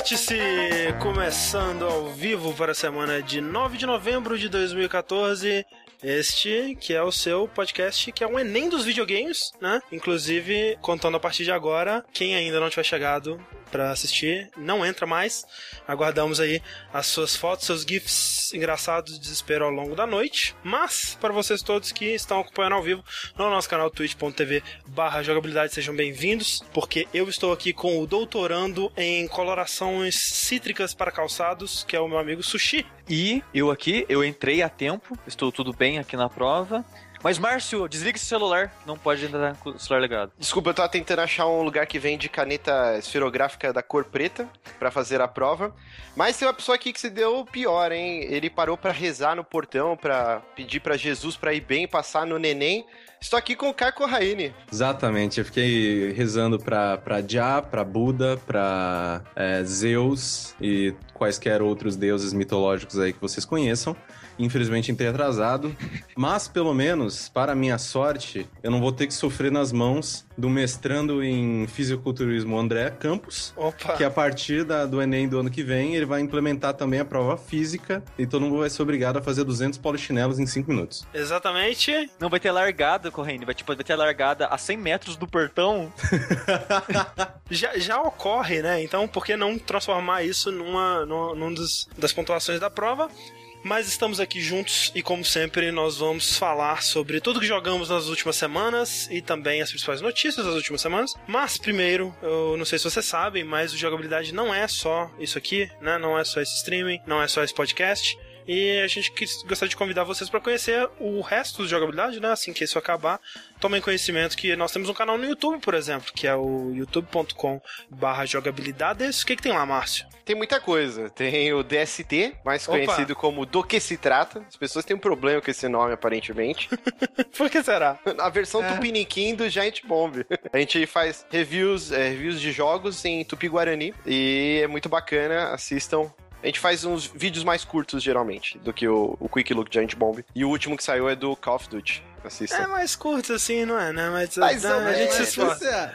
Vértice começando ao vivo para a semana de 9 de novembro de 2014. Este que é o seu podcast, que é um Enem dos videogames, né? Inclusive, contando a partir de agora, quem ainda não tiver chegado para assistir, não entra mais. Aguardamos aí as suas fotos, seus GIFs engraçados de desespero ao longo da noite. Mas, para vocês todos que estão acompanhando ao vivo no nosso canal twitch.tv barra jogabilidade, sejam bem-vindos, porque eu estou aqui com o doutorando em colorações cítricas para calçados, que é o meu amigo Sushi. E eu aqui, eu entrei a tempo, estou tudo bem aqui na prova. Mas, Márcio, desliga esse celular. Não pode entrar com o celular ligado. Desculpa, eu tava tentando achar um lugar que vende caneta esferográfica da cor preta para fazer a prova. Mas tem uma pessoa aqui que se deu pior, hein? Ele parou para rezar no portão, para pedir para Jesus para ir bem, passar no neném. Estou aqui com o Caio Raine. Exatamente, eu fiquei rezando pra, pra Jah, pra Buda, pra é, Zeus e quaisquer outros deuses mitológicos aí que vocês conheçam. Infelizmente entrei atrasado, mas pelo menos, para minha sorte, eu não vou ter que sofrer nas mãos do mestrando em fisiculturismo André Campos, Opa. que a partir da, do Enem do ano que vem, ele vai implementar também a prova física e todo mundo vai ser obrigado a fazer 200 polichinelos em 5 minutos. Exatamente. Não vai ter largada correndo, vai, tipo, vai ter largada a 100 metros do portão. já, já ocorre, né? Então, por que não transformar isso numa, numa num dos, das pontuações da prova? Mas estamos aqui juntos e, como sempre, nós vamos falar sobre tudo que jogamos nas últimas semanas e também as principais notícias das últimas semanas. Mas, primeiro, eu não sei se vocês sabem, mas o jogabilidade não é só isso aqui, né? Não é só esse streaming, não é só esse podcast. E a gente gostaria de convidar vocês para conhecer o resto do jogabilidade, né? Assim que isso acabar, tomem conhecimento que nós temos um canal no YouTube, por exemplo, que é o youtube.com/barra jogabilidades. O que, que tem lá, Márcio? Tem muita coisa. Tem o DST, mais Opa. conhecido como Do Que Se Trata. As pessoas têm um problema com esse nome, aparentemente. por que será? A versão é. tupiniquim do Giant Bomb. A gente faz reviews, é, reviews de jogos em tupi-guarani e é muito bacana. Assistam a gente faz uns vídeos mais curtos, geralmente, do que o, o Quick Look Giant Bomb. E o último que saiu é do Call of Duty. Assista. É mais curto assim, não é, né? Mas, mas não, a gente se esforça.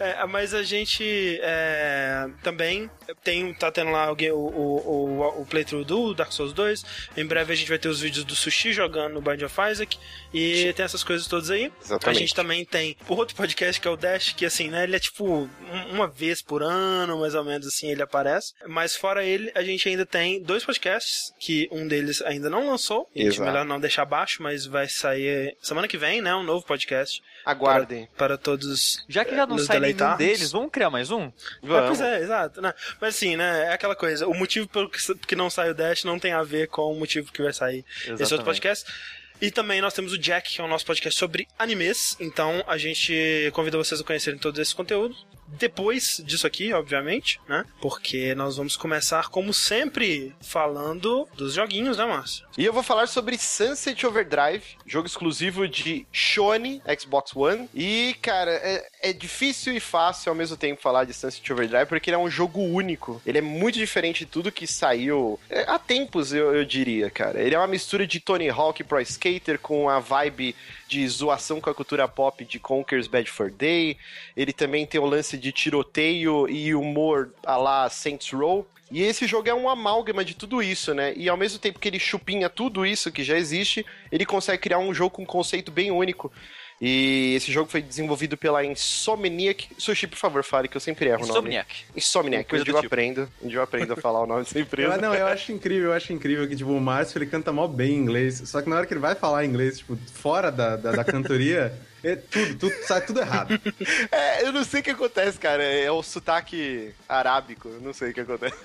É, mas a gente é, também tem, tá tendo lá o, o, o, o playthrough do Dark Souls 2. Em breve a gente vai ter os vídeos do Sushi jogando no Bind of Isaac. E tem essas coisas todas aí. Exatamente. A gente também tem o outro podcast que é o Dash, que assim, né? Ele é tipo uma vez por ano, mais ou menos assim, ele aparece. Mas fora ele, a gente ainda tem dois podcasts, que um deles ainda não lançou. E a gente melhor não deixar abaixo, mas vai sair semana que vem, né? Um novo podcast. Aguardem. Para, para todos. Já que já não sai nenhum deles, vamos criar mais um? Vamos. É, pois é, exato. Né? Mas assim, né? É aquela coisa. O motivo pelo que não sai o Dash não tem a ver com o motivo que vai sair Exatamente. esse outro podcast. E também nós temos o Jack, que é o nosso podcast sobre animes. Então a gente convida vocês a conhecerem todo esse conteúdo depois disso aqui, obviamente, né? Porque nós vamos começar, como sempre, falando dos joguinhos, né, Márcio? E eu vou falar sobre Sunset Overdrive, jogo exclusivo de Sony Xbox One. E, cara, é, é difícil e fácil ao mesmo tempo falar de Sunset Overdrive, porque ele é um jogo único. Ele é muito diferente de tudo que saiu é, há tempos, eu, eu diria, cara. Ele é uma mistura de Tony Hawk Pro Skater com a vibe de zoação com a cultura pop de Conker's Bad for Day. Ele também tem o lance de tiroteio e humor a lá Saints Row. E esse jogo é um amálgama de tudo isso, né? E ao mesmo tempo que ele chupinha tudo isso que já existe, ele consegue criar um jogo com um conceito bem único. E esse jogo foi desenvolvido pela Insomniac. Sushi, por favor, fale que eu sempre erro Insomniac. o nome. Insomniac. Onde eu tipo. aprendo, onde eu aprendo a falar o nome dessa empresa. Eu, não, eu acho incrível, eu acho incrível que, tipo, o Márcio, ele canta mal bem inglês. Só que na hora que ele vai falar inglês, tipo, fora da, da, da cantoria... É tudo, tudo, sai tudo errado. É, eu não sei o que acontece, cara. É o sotaque arábico, eu não sei o que acontece.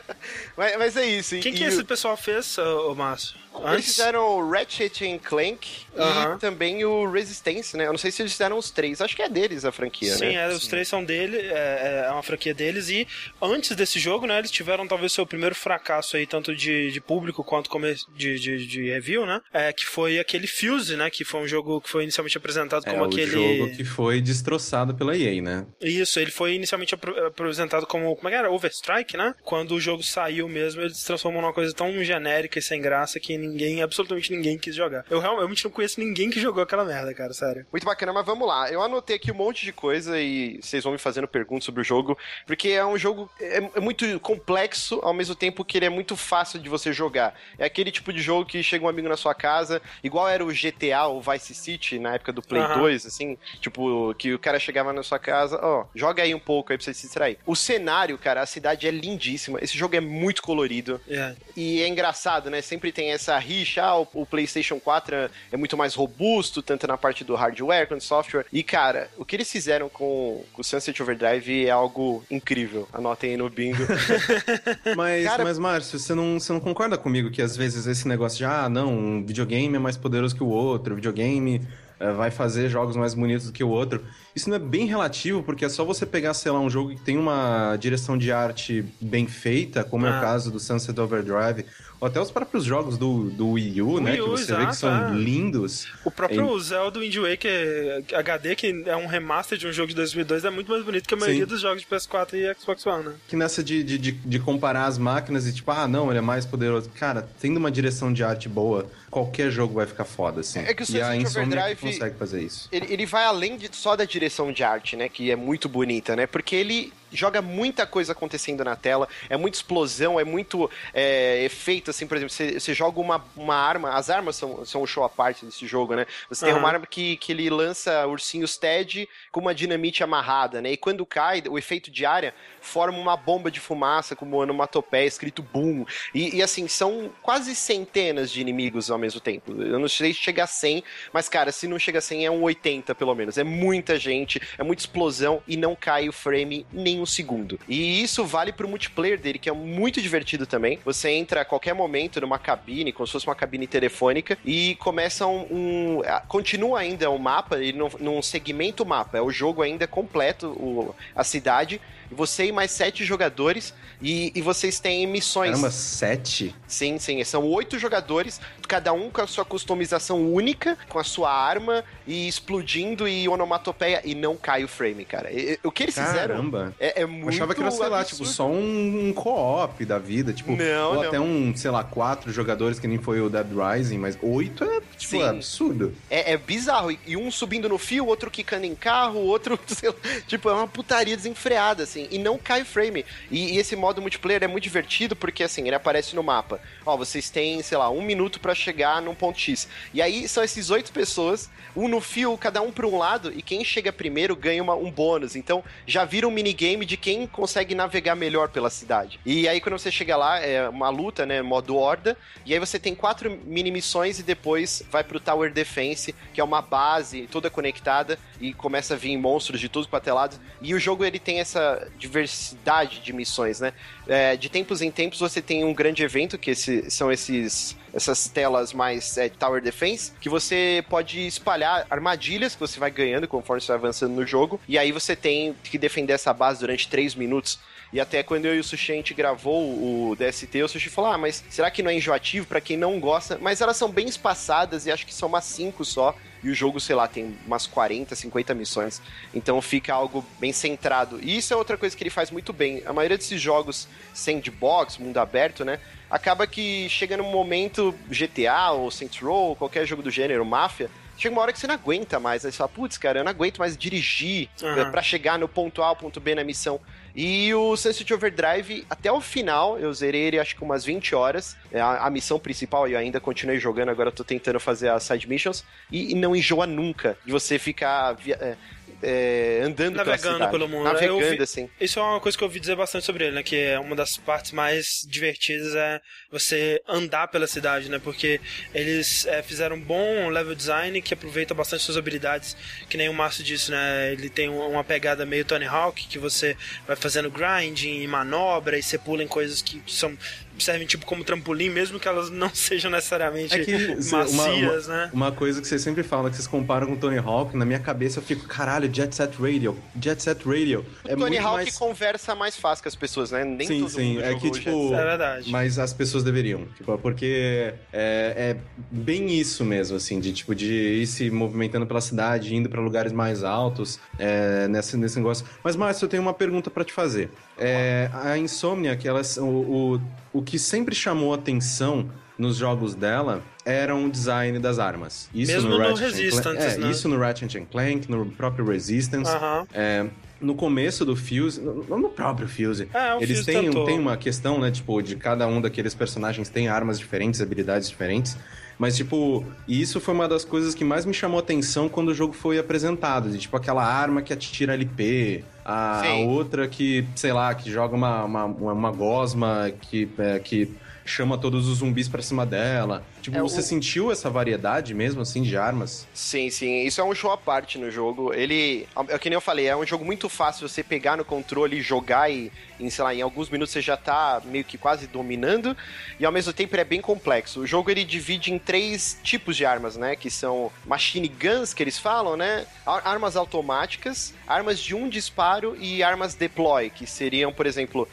mas, mas é isso. Quem que esse pessoal fez, ô Márcio? Antes? Eles fizeram o Ratchet Clank uh -huh. e também o Resistance, né? Eu não sei se eles fizeram os três. Acho que é deles a franquia, Sim, né? É, os três são dele, é, é, uma franquia deles. E antes desse jogo, né? Eles tiveram talvez seu primeiro fracasso aí, tanto de, de público quanto de, de, de review, né? É, que foi aquele Fuse, né? Que foi um jogo que foi inicialmente apresentado como é, aquele. O jogo que foi destroçado pela EA, né? Isso, ele foi inicialmente apresentado como. Como é que era? Overstrike, né? Quando o jogo saiu mesmo, ele se transformou numa coisa tão genérica e sem graça que ninguém, absolutamente ninguém quis jogar. Eu realmente não conheço ninguém que jogou aquela merda, cara, sério. Muito bacana, mas vamos lá. Eu anotei aqui um monte de coisa e vocês vão me fazendo perguntas sobre o jogo, porque é um jogo é, é muito complexo, ao mesmo tempo que ele é muito fácil de você jogar. É aquele tipo de jogo que chega um amigo na sua casa, igual era o GTA, o Vice City, na época do Play Aham. 2, assim, tipo, que o cara chegava na sua casa, ó, joga aí um pouco aí pra você se distrair. O cenário, cara, a cidade é lindíssima, esse jogo é muito colorido, É. e é engraçado, né? Sempre tem essa rixa, ah, o, o PlayStation 4 é, é muito mais robusto, tanto na parte do hardware quanto do software. E, cara, o que eles fizeram com, com o Sunset Overdrive é algo incrível. Anotem aí no bingo. Mas, Cara- mas Márcio, você não, você não concorda comigo que às vezes esse negócio de, ah, não, um videogame é mais poderoso que o outro, o videogame eh, vai fazer jogos mais bonitos do que o outro. Isso não é bem relativo, porque é só você pegar, sei lá, um jogo que tem uma direção de arte bem feita, como é Ah. o caso do Sunset Overdrive, até os próprios jogos do, do Wii U, né, Wii que U, você vê que exato, são é. lindos. O próprio Zelda Wind Waker HD, que é um remaster de um jogo de 2002, é muito mais bonito que a maioria Sim. dos jogos de PS4 e Xbox One, né? Que nessa de, de, de, de comparar as máquinas e tipo, ah, não, ele é mais poderoso. Cara, tendo uma direção de arte boa, qualquer jogo vai ficar foda, assim. É que o e a Sunset Insomniac Overdrive- consegue fazer isso. ele, ele vai além de, só da direção de arte, né? Que é muito bonita, né? Porque ele joga muita coisa acontecendo na tela, é muita explosão, é muito é, efeito, assim, por exemplo, você, você joga uma, uma arma, as armas são, são um show à parte desse jogo, né? Você tem Aham. uma arma que, que ele lança ursinhos TED com uma dinamite amarrada, né? E quando cai, o efeito de área forma uma bomba de fumaça com uma onomatopeia escrito boom. E, e, assim, são quase centenas de inimigos ao mesmo tempo. Eu não sei se chega a 100, mas cara, se não chega a 100 é um 80 pelo menos. É muita gente, é muita explosão e não cai o frame nem um segundo. E isso vale pro multiplayer dele, que é muito divertido também. Você entra a qualquer momento numa cabine, como se fosse uma cabine telefônica, e começa um. um- continua ainda o mapa, ele não, não segmenta o mapa, é o jogo ainda completo, o- a cidade. E você e mais sete jogadores, e, e vocês têm missões. Caramba, sete? Sim, sim. São oito jogadores, cada um com a sua customização única, com a sua arma, e explodindo e onomatopeia, e não cai o frame, cara. E- o que eles fizeram Caramba. é, é Eu muito achava que era, sei lá, absurdo. tipo, só um, co-op da vida, tipo, Não, ou não. até um, sei lá, quatro jogadores, que nem foi o Dead Rising, mas oito é, tipo, Sim. absurdo. É, é bizarro. E- E um subindo no fio, outro quicando em carro, outro, sei lá, tipo, é uma putaria desenfreada, assim. E não cai frame. E, e esse modo multiplayer é muito divertido porque, assim, ele aparece no mapa. Ó, vocês têm, sei lá, um minuto pra chegar num ponto X. E aí são esses oito pessoas, um no fio, cada um pra um lado, e quem chega primeiro ganha uma- um bônus. Então já vira um minigame de quem consegue navegar melhor pela cidade. E aí quando você chega lá, é uma luta, né, modo horda, e aí você tem quatro mini missões e depois vai pro Tower Defense, que é uma base toda conectada e começa a vir monstros de todos quanto é lado. E o jogo ele tem essa diversidade de missões, né? É, de tempos em tempos você tem um grande evento, que esse- são esses essas telas mais é, Tower Defense, que você pode espalhar armadilhas que você vai ganhando conforme você vai avançando no jogo. E aí você tem que defender essa base durante 3 minutos. E até quando eu e o Sushi a gente gravou o DST, o Sushi falou: Ah, mas será que não é enjoativo pra quem não gosta? Mas elas são bem espaçadas e acho que são umas 5 só. E o jogo, sei lá, tem umas 40, 50 missões. Então fica algo bem centrado. E isso é outra coisa que ele faz muito bem. A maioria desses jogos sandbox, mundo aberto, né? Acaba que chega num momento GTA ou Saints Row, qualquer jogo do gênero, Máfia, chega uma hora que você não aguenta mais. Aí você fala, putz, cara, eu não aguento mais dirigir Aham. pra chegar no ponto A ao ponto B na missão. E o Sunset Overdrive, até o final, eu zerei ele acho que umas 20 horas. É a, a missão principal, eu ainda continuei jogando, agora eu tô tentando fazer as side missions. E, e não enjoa nunca de você ficar é, é, andando pela Navegando cidade. pelo mundo. Navegando, vi- assim. Isso é uma coisa que eu ouvi dizer bastante sobre ele, né? Que é uma das partes mais divertidas é você andar pela cidade, né? Porque eles é, fizeram um bom level design que aproveita bastante suas habilidades, que nem o Márcio disse, né? Ele tem uma uma pegada meio Tony Hawk, que você vai fazendo grinding e manobra e você pula em coisas que são servem tipo como trampolim, mesmo que elas não sejam necessariamente É que macias, uma, né? Uma coisa que vocês sempre falam, que vocês comparam com Tony Hawk, na minha cabeça eu fico, caralho, Jet Set Radio, Jet Set Radio. É Tony muito Hawk mais... conversa mais fácil com as pessoas, né? Nem sim, todo sim, mundo é que o tipo... É verdade. Mas as pessoas deveriam, tipo, porque é, é bem isso mesmo, assim, de tipo, de ir se movimentando pela cidade, indo pra lugares mais altos, é, nesse, nesse negócio. Mas, Márcio, eu tenho uma pergunta pra te fazer. É, a Insomnia, que elas, o, o, o que sempre chamou atenção nos jogos dela eram o design das armas. Isso Mesmo no, no Resistance, Clank, é, né? isso no Ratchet Clank, no próprio Resistance. É, no começo do Fuse, no, no próprio Fuse, É, eles Fuse têm, tentou. têm uma questão, né, tipo, de cada um daqueles personagens tem armas diferentes, habilidades diferentes. Mas, tipo, e isso foi uma das coisas que mais me chamou atenção quando o jogo foi apresentado. De, tipo, aquela arma que atira LP, a, a outra que, sei lá, que joga uma, uma, uma, uma gosma que, é, que chama todos os zumbis pra cima dela. Tipo, É, você o- sentiu essa variedade mesmo, assim, de armas? Sim, sim. Isso é um show à parte no jogo. Ele, é que nem eu falei, é um jogo muito fácil você pegar no controle e jogar e, em, sei lá, em alguns minutos você já tá meio que quase dominando. E ao mesmo tempo ele é bem complexo. O jogo ele divide em três tipos de armas, né? Que são machine guns, que eles falam, né? Ar- Armas automáticas, armas de um disparo e armas deploy, que seriam, por exemplo,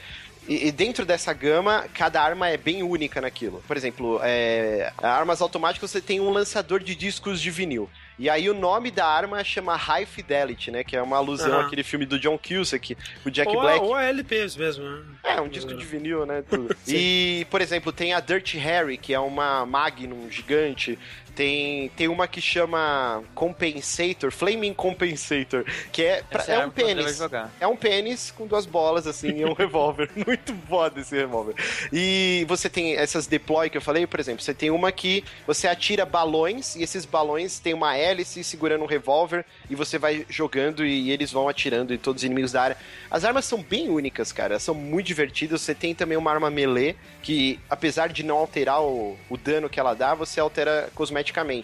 e, e dentro dessa gama, cada arma é bem única naquilo. Por exemplo, é, armas automáticas você tem um lançador de discos de vinil. E aí o nome da arma chama High Fidelity, né? Que é uma alusão Aham. àquele filme do John Cusack, o Jack ou, a- Black. ou a LPs mesmo, né? É, um disco de vinil, né? E, por exemplo, tem a Dirty Harry, que é uma Magnum gigante. Tem, tem uma que chama Compensator, Flaming Compensator, que é, pra- é a um pênis. É um pênis com duas bolas, assim, e um revólver. Muito foda esse revólver. E você tem essas deploy que eu falei, por exemplo, você tem uma que você atira balões, e esses balões têm uma hélice segurando um revólver, e você vai jogando e eles vão atirando em todos os inimigos da área. As armas são bem únicas, cara, são muito divertidas. Você tem também uma arma melee, que apesar de não alterar o, o dano que ela dá, você altera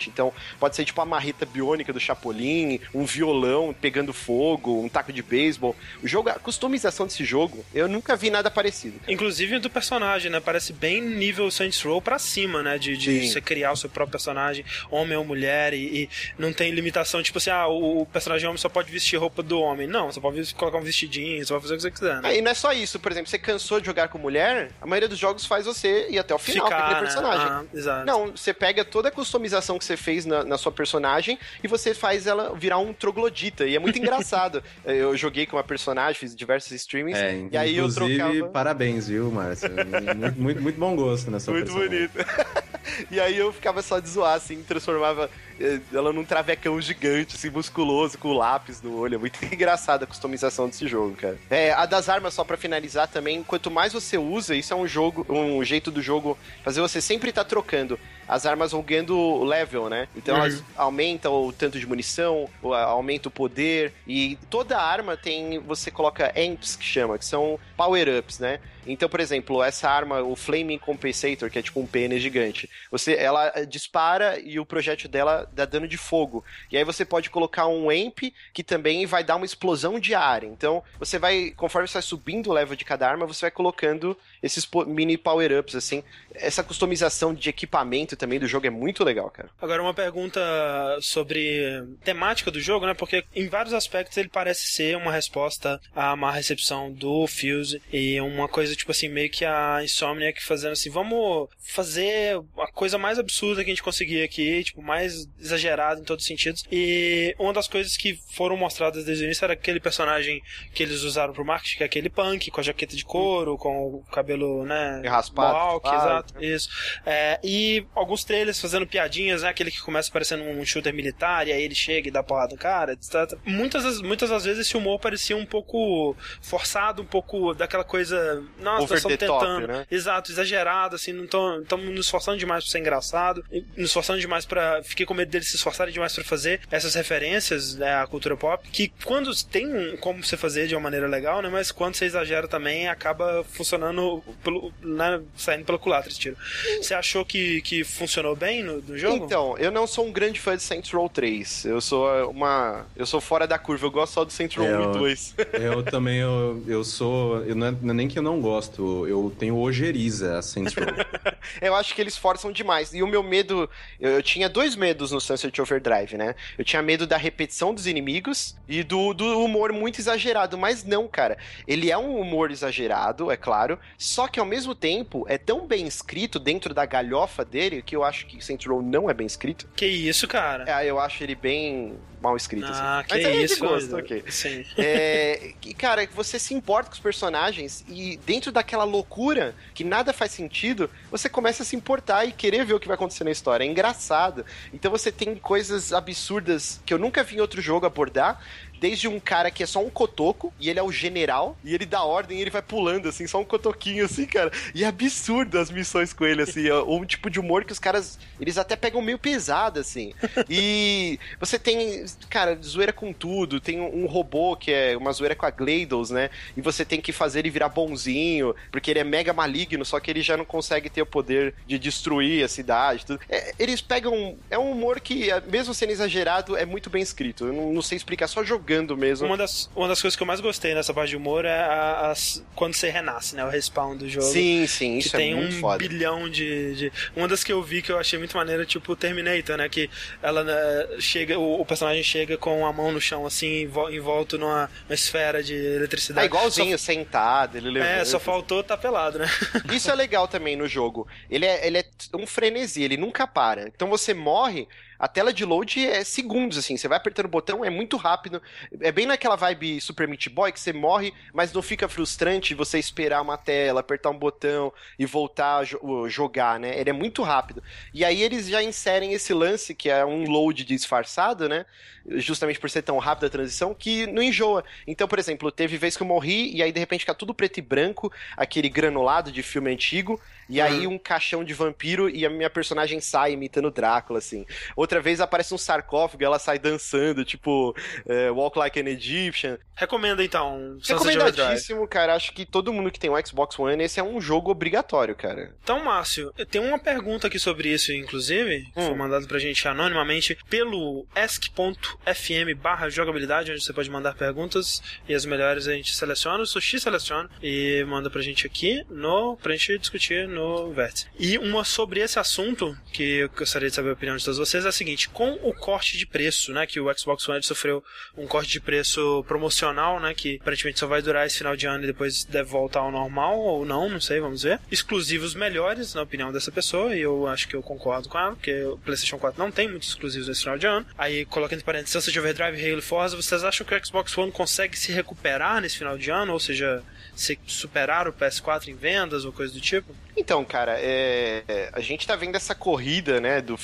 Então, pode ser tipo a marreta biônica do Chapolin, um violão pegando fogo, um taco de beisebol. O jogo, a customização desse jogo, eu nunca vi nada parecido. Inclusive do personagem, né? Parece bem nível Saints Row pra cima, né? De, de você criar o seu próprio personagem, homem ou mulher, e, e não tem limitação, tipo assim, ah, o, o personagem homem só pode vestir roupa do homem. Não, você pode colocar um vestidinho, você pode fazer o que você quiser, né? Ah, e não é só isso, por exemplo, você cansou de jogar com mulher, a maioria dos jogos faz você ir até o final com aquele né? personagem. Ah, exato. Não, você pega toda a customização que você fez na, na sua personagem e você faz ela virar um troglodita. E é muito engraçado. Eu joguei com uma personagem, fiz diversos streamings. É, e aí eu trocava. parabéns, viu, Márcio? muito, muito, muito bom gosto nessa Muito personagem. bonito. e aí eu ficava só de zoar, assim, transformava ela num travecão gigante, assim, musculoso, com lápis no olho. É muito engraçada a customização desse jogo, cara. É, a das armas, só pra finalizar também, quanto mais você usa, isso é um jogo, um jeito do jogo fazer você sempre estar trocando. As armas vão ganhando level, né? Então elas aumentam o tanto de munição, aumenta o poder. E toda arma tem. Você coloca amps que chama, que são power-ups, né? Então, por exemplo, essa arma, o Flaming Compensator, que é tipo um pênis gigante, você, ela eh, dispara e o projétil dela dá dano de fogo. E aí você pode colocar um amp que também vai dar uma explosão de ar. Então, você vai, conforme você vai subindo o level de cada arma, você vai colocando esses mini power-ups, assim. Essa customização de equipamento também do jogo é muito legal, cara. Agora, uma pergunta sobre temática do jogo, né? Porque em vários aspectos ele parece ser uma resposta à má recepção do Fuse e uma coisa, tipo assim, meio que a Insomniac fazendo assim, vamos fazer a coisa mais absurda que a gente conseguir aqui, tipo, mais exagerada em todos os sentidos. E uma das coisas que foram mostradas desde o início era aquele personagem que eles usaram pro marketing, que é aquele punk, com a jaqueta de couro, com o cabelo, né? E raspado. Ah, exato, isso. É, e alguns trailers fazendo piadinhas, né? Aquele que começa parecendo um shooter militar, e aí ele chega e dá porrada no cara, etc. Muitas, muitas das vezes esse humor parecia um pouco forçado, um pouco daquela coisa. Nossa, Over nós estamos the top, tentando. né? Exato, exagerado, assim, não estamos nos esforçando demais pra ser engraçado, e nos esforçando demais pra. Fiquei com medo deles se esforçarem demais pra fazer essas referências né, à cultura pop, que quando tem como você fazer de uma maneira legal, né? Mas quando você exagera também, acaba funcionando pelo, né, saindo pelo culatra esse tiro. Você achou que, que funcionou bem no, no jogo? Então, eu não sou um grande fã de Saints Row 3. Eu sou uma. Eu sou fora da curva, eu gosto só do Saints Row É, 1 e eu- 2. Eu também, eu, eu sou. Eu não, é, não é nem que eu não gosto, eu tenho ojeriza a Saints Row. Eu acho que eles forçam demais. E o meu medo. Eu, eu tinha dois medos no Sunset Overdrive, né? Eu tinha medo da repetição dos inimigos e do, do humor muito exagerado. Mas não, cara. Ele é um humor exagerado, é claro. Só que ao mesmo tempo é tão bem escrito dentro da galhofa dele que eu acho que Saints Row não é bem escrito. Que isso, cara? É, eu acho ele bem mal escrito. ah, assim. que Mas é isso, gosto, ok. Sim. É, que, cara, você se importa com os personagens e dentro daquela loucura que nada faz sentido, você começa a se importar e querer ver o que vai acontecer na história. É engraçado. Então você tem coisas absurdas que eu nunca vi em outro jogo abordar desde um cara que é só um cotoco, e ele é o general, e ele dá ordem e ele vai pulando, assim, só um cotoquinho, assim, cara. E é absurdo as missões com ele, assim, é um tipo de humor que os caras, eles até pegam meio pesado, assim. E você tem, cara, zoeira com tudo, tem um robô que é uma zoeira com a GLaDOS, né? E você tem que fazer ele virar bonzinho, porque ele é mega maligno, só que ele já não consegue ter o poder de destruir a cidade, tudo. É, eles pegam, é um humor que, mesmo sendo exagerado, é muito bem escrito. Eu não, não sei explicar, só jogando jogando mesmo. Uma das, uma das coisas que eu mais gostei nessa parte de humor é as, quando você renasce, né? O respawn do jogo. Sim, sim, isso que é tem muito um foda. bilhão de, de, Uma das que eu vi que eu achei muito maneira, tipo o Terminator, né? Que ela né, chega, o, o, personagem chega com a mão no chão, assim, envolto numa esfera de eletricidade. É igualzinho, só, sentado, ele levanta. É, só faltou tá pelado, né? Isso é legal também no jogo. Ele é, ele é um frenesi, ele nunca para. Então você morre, a tela de load é segundos, assim. Você vai apertando o botão, é muito rápido. É bem naquela vibe Super Meat Boy que você morre, mas não fica frustrante você esperar uma tela, apertar um botão e voltar a jo jogar, né? Ele é muito rápido. E aí eles já inserem esse lance, que é um load disfarçado, né? Justamente por ser tão rápida a transição, que não enjoa. Então, por exemplo, teve vez que eu morri e aí de repente fica tudo preto e branco, aquele granulado de filme antigo, e uhum. aí um caixão de vampiro e a minha personagem sai imitando Drácula, assim. Outra vez aparece um sarcófago e ela sai dançando, tipo, é, Walk Like an Egyptian. Recomenda então. Recomendadíssimo, cara. Acho que todo mundo que tem um Xbox One, esse é um jogo obrigatório, cara. Então, Márcio, eu tenho uma pergunta aqui sobre isso, inclusive, hum. foi mandado pra gente anonimamente pelo ask.fm barra jogabilidade, onde você pode mandar perguntas e as melhores a gente seleciona, o Sushi seleciona e manda pra gente aqui no, pra gente discutir no Vértice. E uma sobre esse assunto, que eu gostaria de saber a opinião de todos vocês, é seguinte: com o corte de preço, né, que o Xbox One sofreu um corte de preço promocional, né, que aparentemente só vai durar esse final de ano e depois deve voltar ao normal, ou não, não sei, vamos ver. Exclusivos melhores, na opinião dessa pessoa, e eu acho que eu concordo com ela, porque o PlayStation 4 não tem muitos exclusivos nesse final de ano. Aí, colocando entre parênteses, Sunset Overdrive, Halo Forza, vocês acham que o Xbox One consegue se recuperar nesse final de ano, ou seja, se superar o PS4 em vendas ou coisa do tipo? Então, cara, é, a gente tá vendo essa corrida, né, do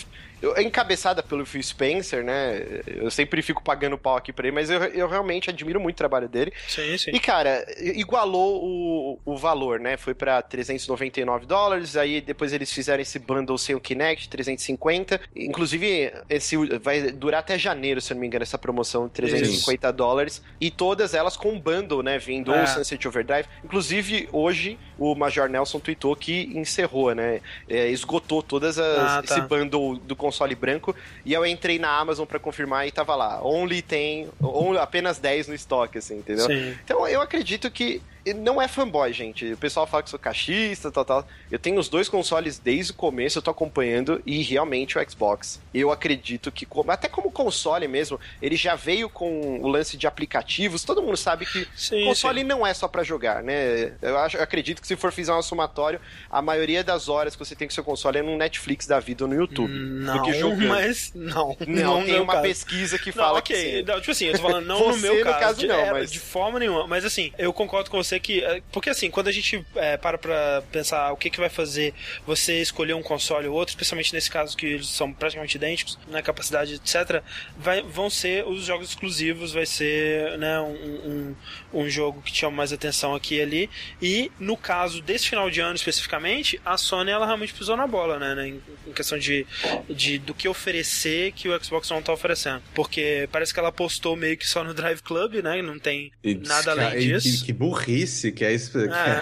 é encabeçada pelo Phil Spencer, né? Eu sempre fico pagando pau aqui pra ele, mas eu, eu realmente admiro muito o trabalho dele. Sim, sim. E, cara, igualou o, o valor, né? Foi pra 399 dólares, aí depois eles fizeram esse bundle sem o Kinect, 350. Inclusive, esse vai durar até janeiro, se eu não me engano, essa promoção de 350 Isso. dólares. E todas elas com bundle, né? Vindo é. o Sunset Overdrive. Inclusive, hoje, o Major Nelson tweetou que encerrou, né? É, esgotou todas as, ah, tá. esse bundle do console branco, e eu entrei na Amazon para confirmar e tava lá, only tem, only, apenas 10 no estoque, assim, entendeu? Sim. Então eu acredito que não é fanboy, gente. O pessoal fala que sou cachista, tal, tal. Eu tenho os dois consoles desde o começo, eu tô acompanhando, e realmente o Xbox. Eu acredito que, até como console mesmo, ele já veio com o lance de aplicativos. Todo mundo sabe que sim, console sim. não é só para jogar, né? Eu, acho, eu acredito que se for fizer um somatório, a maioria das horas que você tem com seu console é no Netflix da vida ou no YouTube. Não, mas não. Não, não tem uma caso. pesquisa que fala não, okay. que. Não, tipo assim, eu tô falando não no meu caso, caso de, não, é, mas... de forma nenhuma. Mas assim, eu concordo com você você que. É, porque assim, quando a gente é, para pra pensar o que, que vai fazer você escolher um console ou outro, especialmente nesse caso que eles são praticamente idênticos na né, capacidade, etc., vai, vão ser os jogos exclusivos, vai ser né, um, um, um jogo que chama mais atenção aqui e ali. E no caso desse final de ano especificamente, a Sony ela realmente pisou na bola, né? né em, em, questão de, de do que oferecer que o Xbox não tá oferecendo. Porque parece que ela postou meio que só no Drive Club, né? Não tem e, nada além disso. Que, que burrice burrice que é, é.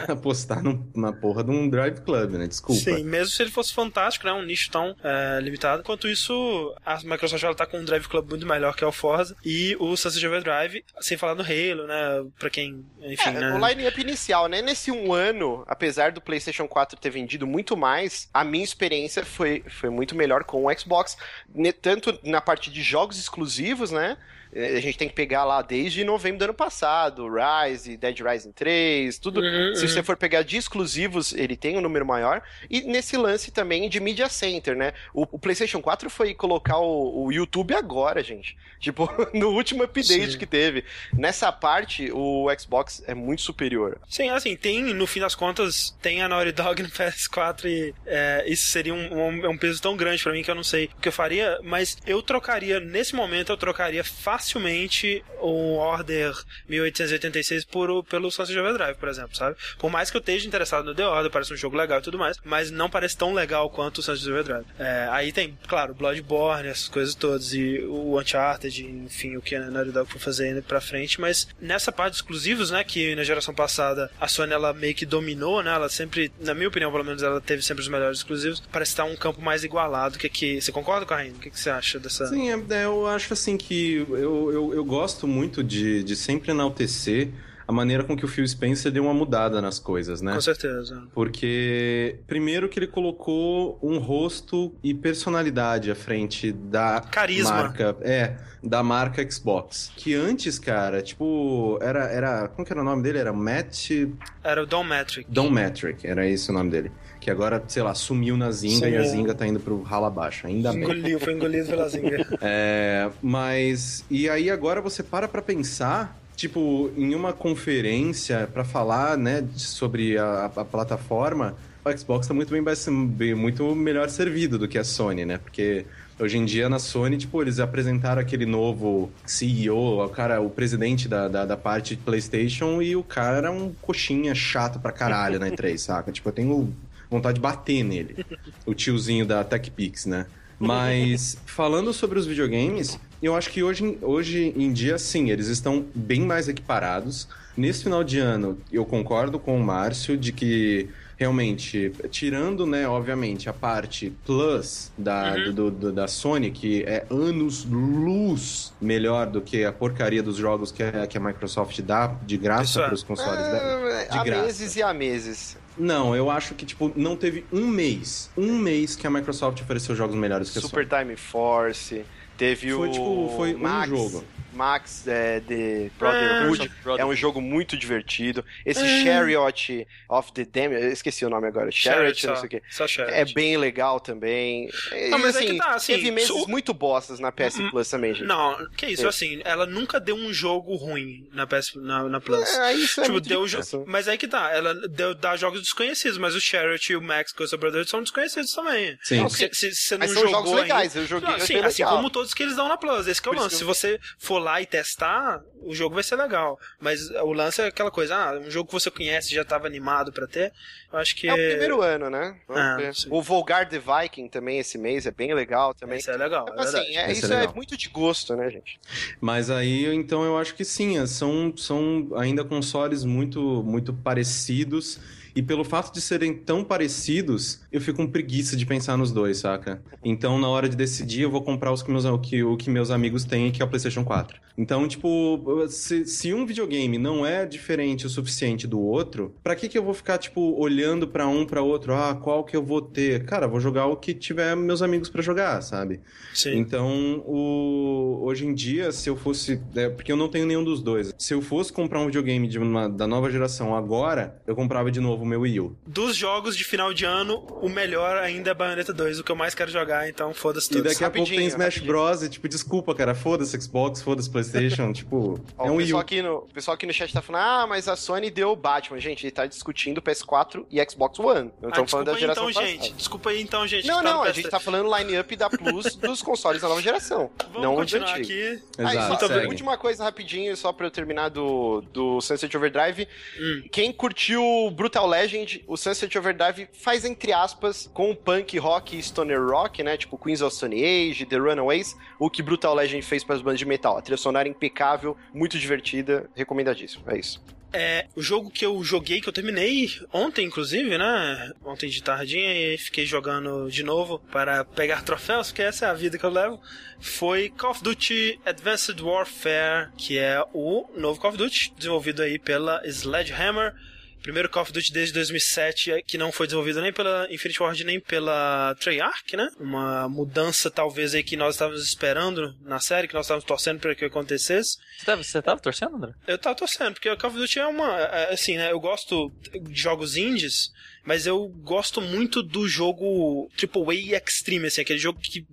é apostar numa porra de um Drive Club, né? Desculpa. Sim, mesmo se ele fosse fantástico, né? Um nicho tão é, limitado. Enquanto isso, a Microsoft ela tá com um Drive Club muito melhor que é o Forza e o Sunset Overdrive, sem falar no Halo, né? Pra quem, enfim, é, né? O line-up inicial, né? Nesse um ano, apesar do PlayStation 4 ter vendido muito mais, a minha experiência foi, foi muito melhor com o Xbox, tanto na parte de jogos exclusivos, né? Eh, a gente tem que pegar lá desde novembro do ano passado, Rise, Dead Rising 3, tudo. Uhum, Se uhum. você for pegar de exclusivos, ele tem um número maior. E nesse lance também de Media Center, né? O, o PlayStation 4 foi colocar o, o YouTube agora, gente. Tipo, no último update Sim. que teve. Nessa parte, o Xbox é muito superior. Sim, assim, tem, no fim das contas, tem a Naughty Dog no PS4 e é, isso seria um, um, um peso tão grande pra mim que eu não sei o que eu faria, mas eu trocaria, nesse momento, eu trocaria facilmente o Order 1886 por, o- pelo Sunset Overdrive, por exemplo, sabe? Por mais que eu esteja interessado no The Order, parece um jogo legal e tudo mais, mas não parece tão legal quanto o Sunset Overdrive. É, aí tem, claro, Bloodborne, essas coisas todas, e o Uncharted, enfim, o que a Naughty Dog for fazer indo pra frente, mas nessa parte de exclusivos, né, que na geração passada a Sony ela meio que dominou, né, ela sempre, na minha opinião, pelo menos, ela teve sempre os melhores exclusivos, parece estar um campo mais igualado, que que você concorda Raine? O que, que você acha dessa... Sim, é- é, eu acho assim que eu, eu, eu gosto muito de, de sempre enaltecer a maneira com que o Phil Spencer deu uma mudada nas coisas, né? Com certeza. Porque, primeiro, que ele colocou um rosto e personalidade à frente da Carisma. marca. É, da marca Xbox. Que antes, cara, tipo, era. era como que era o nome dele? Era Matt. Era o Don Metric. Don Metric, era esse o nome dele. Que agora, sei lá, sumiu na Zinga e a. Zinga tá indo pro ralo abaixo. Ainda bem. Engoliu, foi engolido pela Zinga. É, mas e aí agora você para pra pensar, tipo, em uma conferência pra falar, né, sobre a, a plataforma, o Xbox tá muito bem, muito melhor servido do que a Sony, né? Porque hoje em dia na Sony, tipo, eles apresentaram aquele novo CEO, o cara, o presidente da, da, da parte de PlayStation e o cara era um coxinha chato pra caralho na E3, saca? Tipo, eu tenho vontade de bater nele. O tiozinho da TechPix, né? Mas falando sobre os videogames, eu acho que hoje, hoje em dia, sim, eles estão bem mais equiparados. Nesse final de ano, eu concordo com o Márcio de que realmente, tirando, né, obviamente, a parte plus da, Uhum. do, do- da Sony, que é anos luz melhor do que a porcaria dos jogos que a, que a Microsoft dá de graça é. para os consoles dela. É, de há graça. meses e há meses. Não, eu acho que, tipo, não teve um mês, um mês que a Microsoft ofereceu jogos melhores que a Sony. Super Time Force, teve Foi, o. tipo, foi um Max, jogo. Max é, The Brotherhood. É um jogo muito divertido. Esse Chariot of the Dam, eu esqueci o nome agora. Chariot, não sei o quê. Só Chariot. É bem legal também. Não, mas é assim, que tá, assim, teve meses su- muito bostas na PS Hum, Plus também, gente. Não, que isso, É. assim, ela nunca deu um jogo ruim na, PS, na, na Plus. É, isso é tipo, deu difícil. Mas aí que tá, ela deu, dá jogos desconhecidos, mas o Chariot e o Max Ghost of Brotherhood são desconhecidos também. Sim. Não, Se, se, você não Mas são jogou jogos ainda- legais, eu joguei. Não, sim, assim legal. como todos que eles dão na Plus. Esse que é o lance. que Se eu- você for lá e testar, o jogo vai ser legal. Mas o lance é aquela coisa, ah, um jogo que você conhece já tava animado pra ter. Eu acho que É o primeiro ano, né? Ah, o Volgar the Viking também esse mês é bem legal também. Isso é legal, é Assim, verdade. é- Esse é isso é, legal. muito de gosto, né, gente? Mas aí, então, eu acho que sim, é, são, são ainda consoles muito, muito parecidos. E pelo fato de serem tão parecidos, eu fico com preguiça de pensar nos dois, saca? Então, na hora de decidir, eu vou comprar os que meus, o, que, o que meus amigos têm, que é o PlayStation 4. Então, tipo, se, se um videogame não é diferente o suficiente do outro, pra que que eu vou ficar, tipo, olhando pra um, pra outro? Ah, qual que eu vou ter? Cara, vou jogar o que tiver meus amigos pra jogar, sabe? Sim. Então, o... hoje em dia, se eu fosse. é, porque eu não tenho nenhum dos dois. Se eu fosse comprar um videogame de uma- da nova geração agora, eu comprava de novo meu Wii U. Dos jogos de final de ano, o melhor ainda é Bayonetta 2, o que eu mais quero jogar, então foda-se E todos. daqui a pouco tem Rapidinho, Smash rapidinho. Bros. E, tipo, desculpa, cara, foda-se Xbox, foda-se PlayStation. tipo, Ó, é um o, Wii pessoal U. aqui no, o pessoal aqui no chat tá falando, ah, mas a Sony deu o Batman. Gente, ele tá discutindo PS4 e Xbox One. Não Ah, estamos falando desculpa da aí geração então, passada. gente. Desculpa aí então, gente. Não, tá não, a PS3. gente tá falando line-up da Plus dos consoles da nova geração. Vamos não continuar aqui. Aí, Exato, só, última coisa rapidinho, só pra eu terminar do, do Sunset Overdrive. Hum. Quem curtiu Brutal Legend, o Sunset Overdrive faz entre aspas com punk rock e stoner rock, né? Tipo Queens of Stone Age, The Runaways, o que Brutal Legend fez para as bandas de metal. A trilha sonora é impecável, muito divertida, recomendadíssimo. É isso. É, o jogo que eu joguei, que eu terminei ontem, inclusive, né? Ontem de tardinha, e fiquei jogando de novo para pegar troféus, porque essa é a vida que eu levo. Foi Call of Duty Advanced Warfare, que é o novo Call of Duty, desenvolvido aí pela Sledgehammer. Primeiro Call of Duty desde 2007 que não foi desenvolvido nem pela Infinity Ward nem pela Treyarch, né? Uma mudança talvez aí que nós estávamos esperando na série, que nós estávamos torcendo para que acontecesse. Você tava, você tava torcendo, André? Eu tava torcendo, porque o Call of Duty é uma. é, Assim, né? Eu gosto de jogos indies, mas eu gosto muito do jogo AAA Extreme, assim, aquele jogo que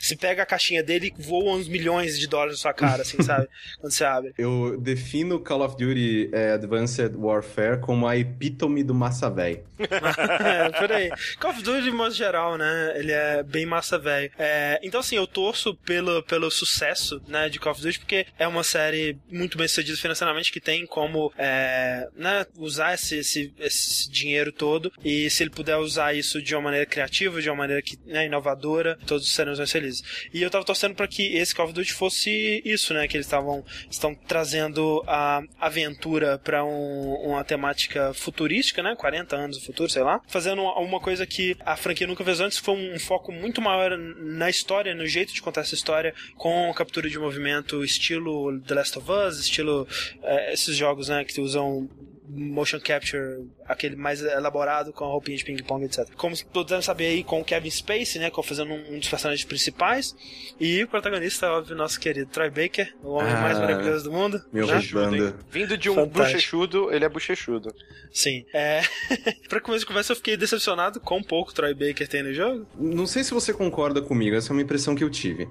se pega a caixinha dele e voa uns milhões de dólares na sua cara, assim, sabe? Quando você abre. Eu defino Call of Duty é, Advanced Warfare como a epítome do massa véi. é, por aí. Call of Duty, de modo geral, né? Ele é bem massa velho. É, então, assim, eu torço pelo, pelo sucesso, né, de Call of Duty, porque é uma série muito bem sucedida financeiramente, que tem como, é, né, usar esse, esse, esse dinheiro todo e se ele puder usar isso de uma maneira criativa, de uma maneira que, né, inovadora, todos seremos mais felizes. E eu tava torcendo para que esse Call of Duty fosse isso, né, que eles estavam estão trazendo a aventura para um, uma temática futurística, né, 40 anos do futuro, sei lá, fazendo uma coisa que a franquia nunca fez antes, foi um foco muito maior na história, no jeito de contar essa história, com captura de movimento estilo The Last of Us, estilo eh, esses jogos, né, que usam motion capture, aquele mais elaborado com a roupinha de ping-pong, etc. Como todos devem saber aí, com o Kevin Spacey, né, fazendo um, um dos personagens principais, e o protagonista, óbvio, nosso querido Troy Baker, o homem Ah, mais maravilhoso do mundo. Meu né? banda. Vindo de um Fantástico. bochechudo, ele é bochechudo. Sim. É... pra começo de conversa, eu fiquei decepcionado com o pouco Troy Baker tem no jogo. Não sei se você concorda comigo, essa é uma impressão que eu tive.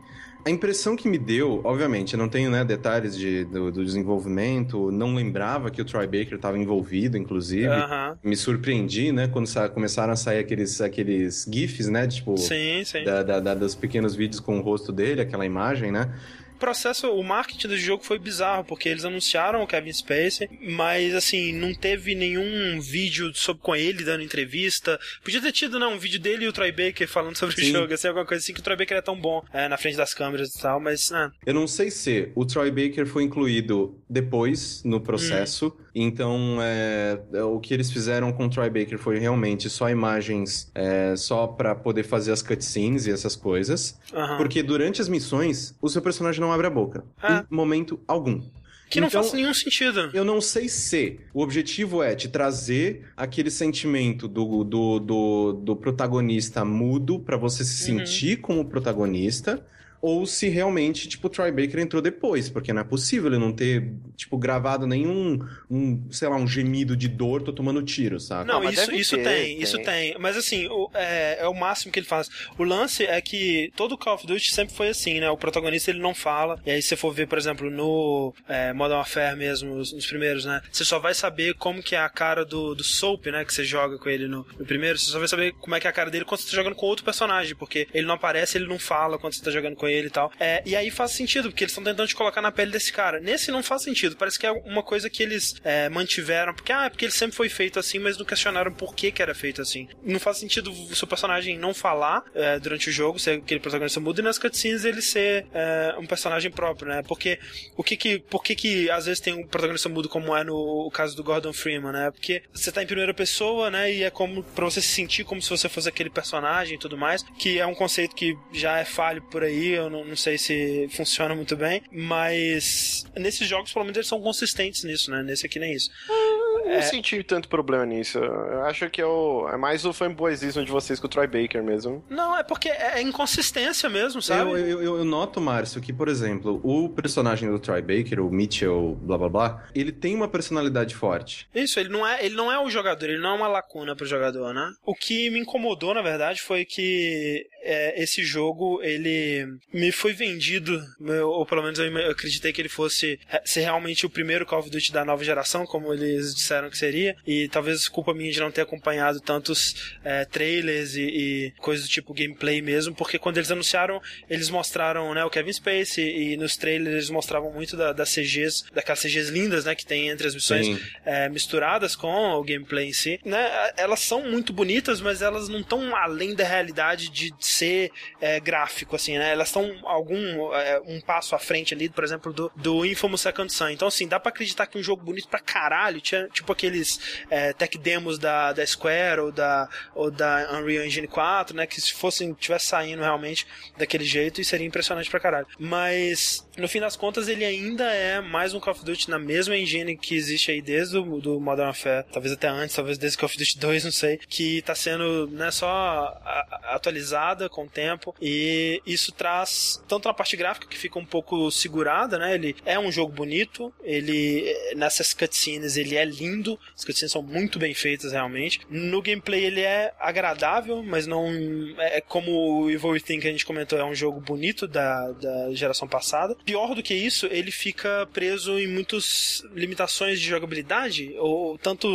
A impressão que me deu, obviamente, eu não tenho né, detalhes de, do, do desenvolvimento, não lembrava que o Troy Baker estava envolvido, inclusive. Aham. Me surpreendi, né, quando começaram a sair aqueles, aqueles GIFs, né, tipo, Sim, sim. da, da- da- dos pequenos vídeos com o rosto dele, aquela imagem, né? O processo, o marketing do jogo foi bizarro, porque eles anunciaram o Kevin Spacey, mas assim, não teve nenhum vídeo sobre com ele dando entrevista. Podia ter tido, não, um vídeo dele e o Troy Baker falando sobre Sim. o jogo, assim, alguma coisa assim, que o Troy Baker é tão bom é, na frente das câmeras e tal, mas, né. Eu não sei se o Troy Baker foi incluído depois no processo, então é, é, o que eles fizeram com o Troy Baker foi realmente só imagens é, só pra poder fazer as cutscenes e essas coisas, aham. porque durante as missões o seu personagem não abre a boca, Ah. em momento algum. Que não Então, faz nenhum sentido. Eu não sei se o objetivo é te trazer aquele sentimento do, do, do, do protagonista mudo pra você se Uhum. sentir como protagonista. Ou se realmente, tipo, o Troy Baker entrou depois, porque não é possível ele não ter, tipo, gravado nenhum, um, sei lá, um gemido de dor, tô tomando tiro, sabe? Não, mas isso, isso ter, tem, tem. isso tem. Mas assim, o- é, é o máximo que ele faz. O lance é que todo Call of Duty sempre foi assim, né? O protagonista ele não fala. E aí, se você for ver, por exemplo, no é, Modern Warfare mesmo, os- nos primeiros, né? Você só vai saber como que é a cara do, do Soap, né? Que você joga com ele no, no primeiro. Você só vai saber como é que é a cara dele quando você tá jogando com outro personagem. Porque ele não aparece, ele não fala quando você tá jogando com ele e tal. É, e aí faz sentido, porque eles estão tentando te colocar na pele desse cara. Nesse não faz sentido. Parece que é uma coisa que eles é, mantiveram. Porque, ah, é porque ele sempre foi feito assim, mas não questionaram por que, que era feito assim. Não faz sentido o seu personagem não falar é, durante o jogo, ser aquele protagonista mudo, e nas cutscenes ele ser é, um personagem próprio, né? Porque o que que, por que que às vezes tem um protagonista mudo, como é no caso do Gordon Freeman, né? Porque você tá em primeira pessoa, né? E é como pra você se sentir como se você fosse aquele personagem e tudo mais, que é um conceito que já é falho por aí, eu não, não sei se funciona muito bem, mas nesses jogos, pelo menos, eles são consistentes nisso, né? Nesse aqui nem isso. Eu não senti tanto problema nisso. Eu acho que é, o, é mais o fanboyismo de vocês com o Troy Baker mesmo. Não, é porque é inconsistência mesmo, sabe? Eu, eu, eu- eu noto, Márcio, que, por exemplo, o personagem do Troy Baker, o Mitchell, blá blá blá, ele tem uma personalidade forte. Isso, ele não é, ele não é o jogador, ele não é uma lacuna pro jogador, né? O que me incomodou, na verdade, foi que é, esse jogo, ele me foi vendido, ou pelo menos eu acreditei que ele fosse é, ser realmente o primeiro Call of Duty da nova geração, como eles disseram que seria, e talvez culpa minha de não ter acompanhado tantos é, trailers e, e coisas do tipo gameplay mesmo, porque quando eles anunciaram, eles mostraram né, o Kevin Spacey, e nos trailers eles mostravam muito da- das CGs, daquelas CGs lindas, né, que tem entre as missões é, misturadas com o gameplay em si, né? Elas são muito bonitas, mas elas não estão além da realidade de ser é, gráfico, assim, né? Elas estão algum é, um passo à frente ali, por exemplo, do, do Infamous Second Son. Então, assim, dá pra acreditar que um jogo bonito pra caralho, tinha, tipo, tipo aqueles é, tech demos da, da Square ou da, ou da Unreal Engine 4, né? Que se fossem, tivesse saindo realmente daquele jeito, isso seria impressionante pra caralho. Mas, no fim das contas, ele ainda é mais um Call of Duty na mesma engine que existe aí desde o do Modern Warfare, talvez até antes, talvez desde Call of Duty 2, não sei, que tá sendo, né, só atualizada com o tempo e isso traz tanto na parte gráfica que fica um pouco segurada, né? Ele é um jogo bonito, ele nessas cutscenes ele é lindo, as cutscenes são muito bem feitas realmente. No gameplay ele é agradável, mas não é, é como o Evil Within que a gente comentou, é um jogo bonito da, da geração passada. Pior do que isso, ele fica preso em muitas limitações de jogabilidade, ou tanto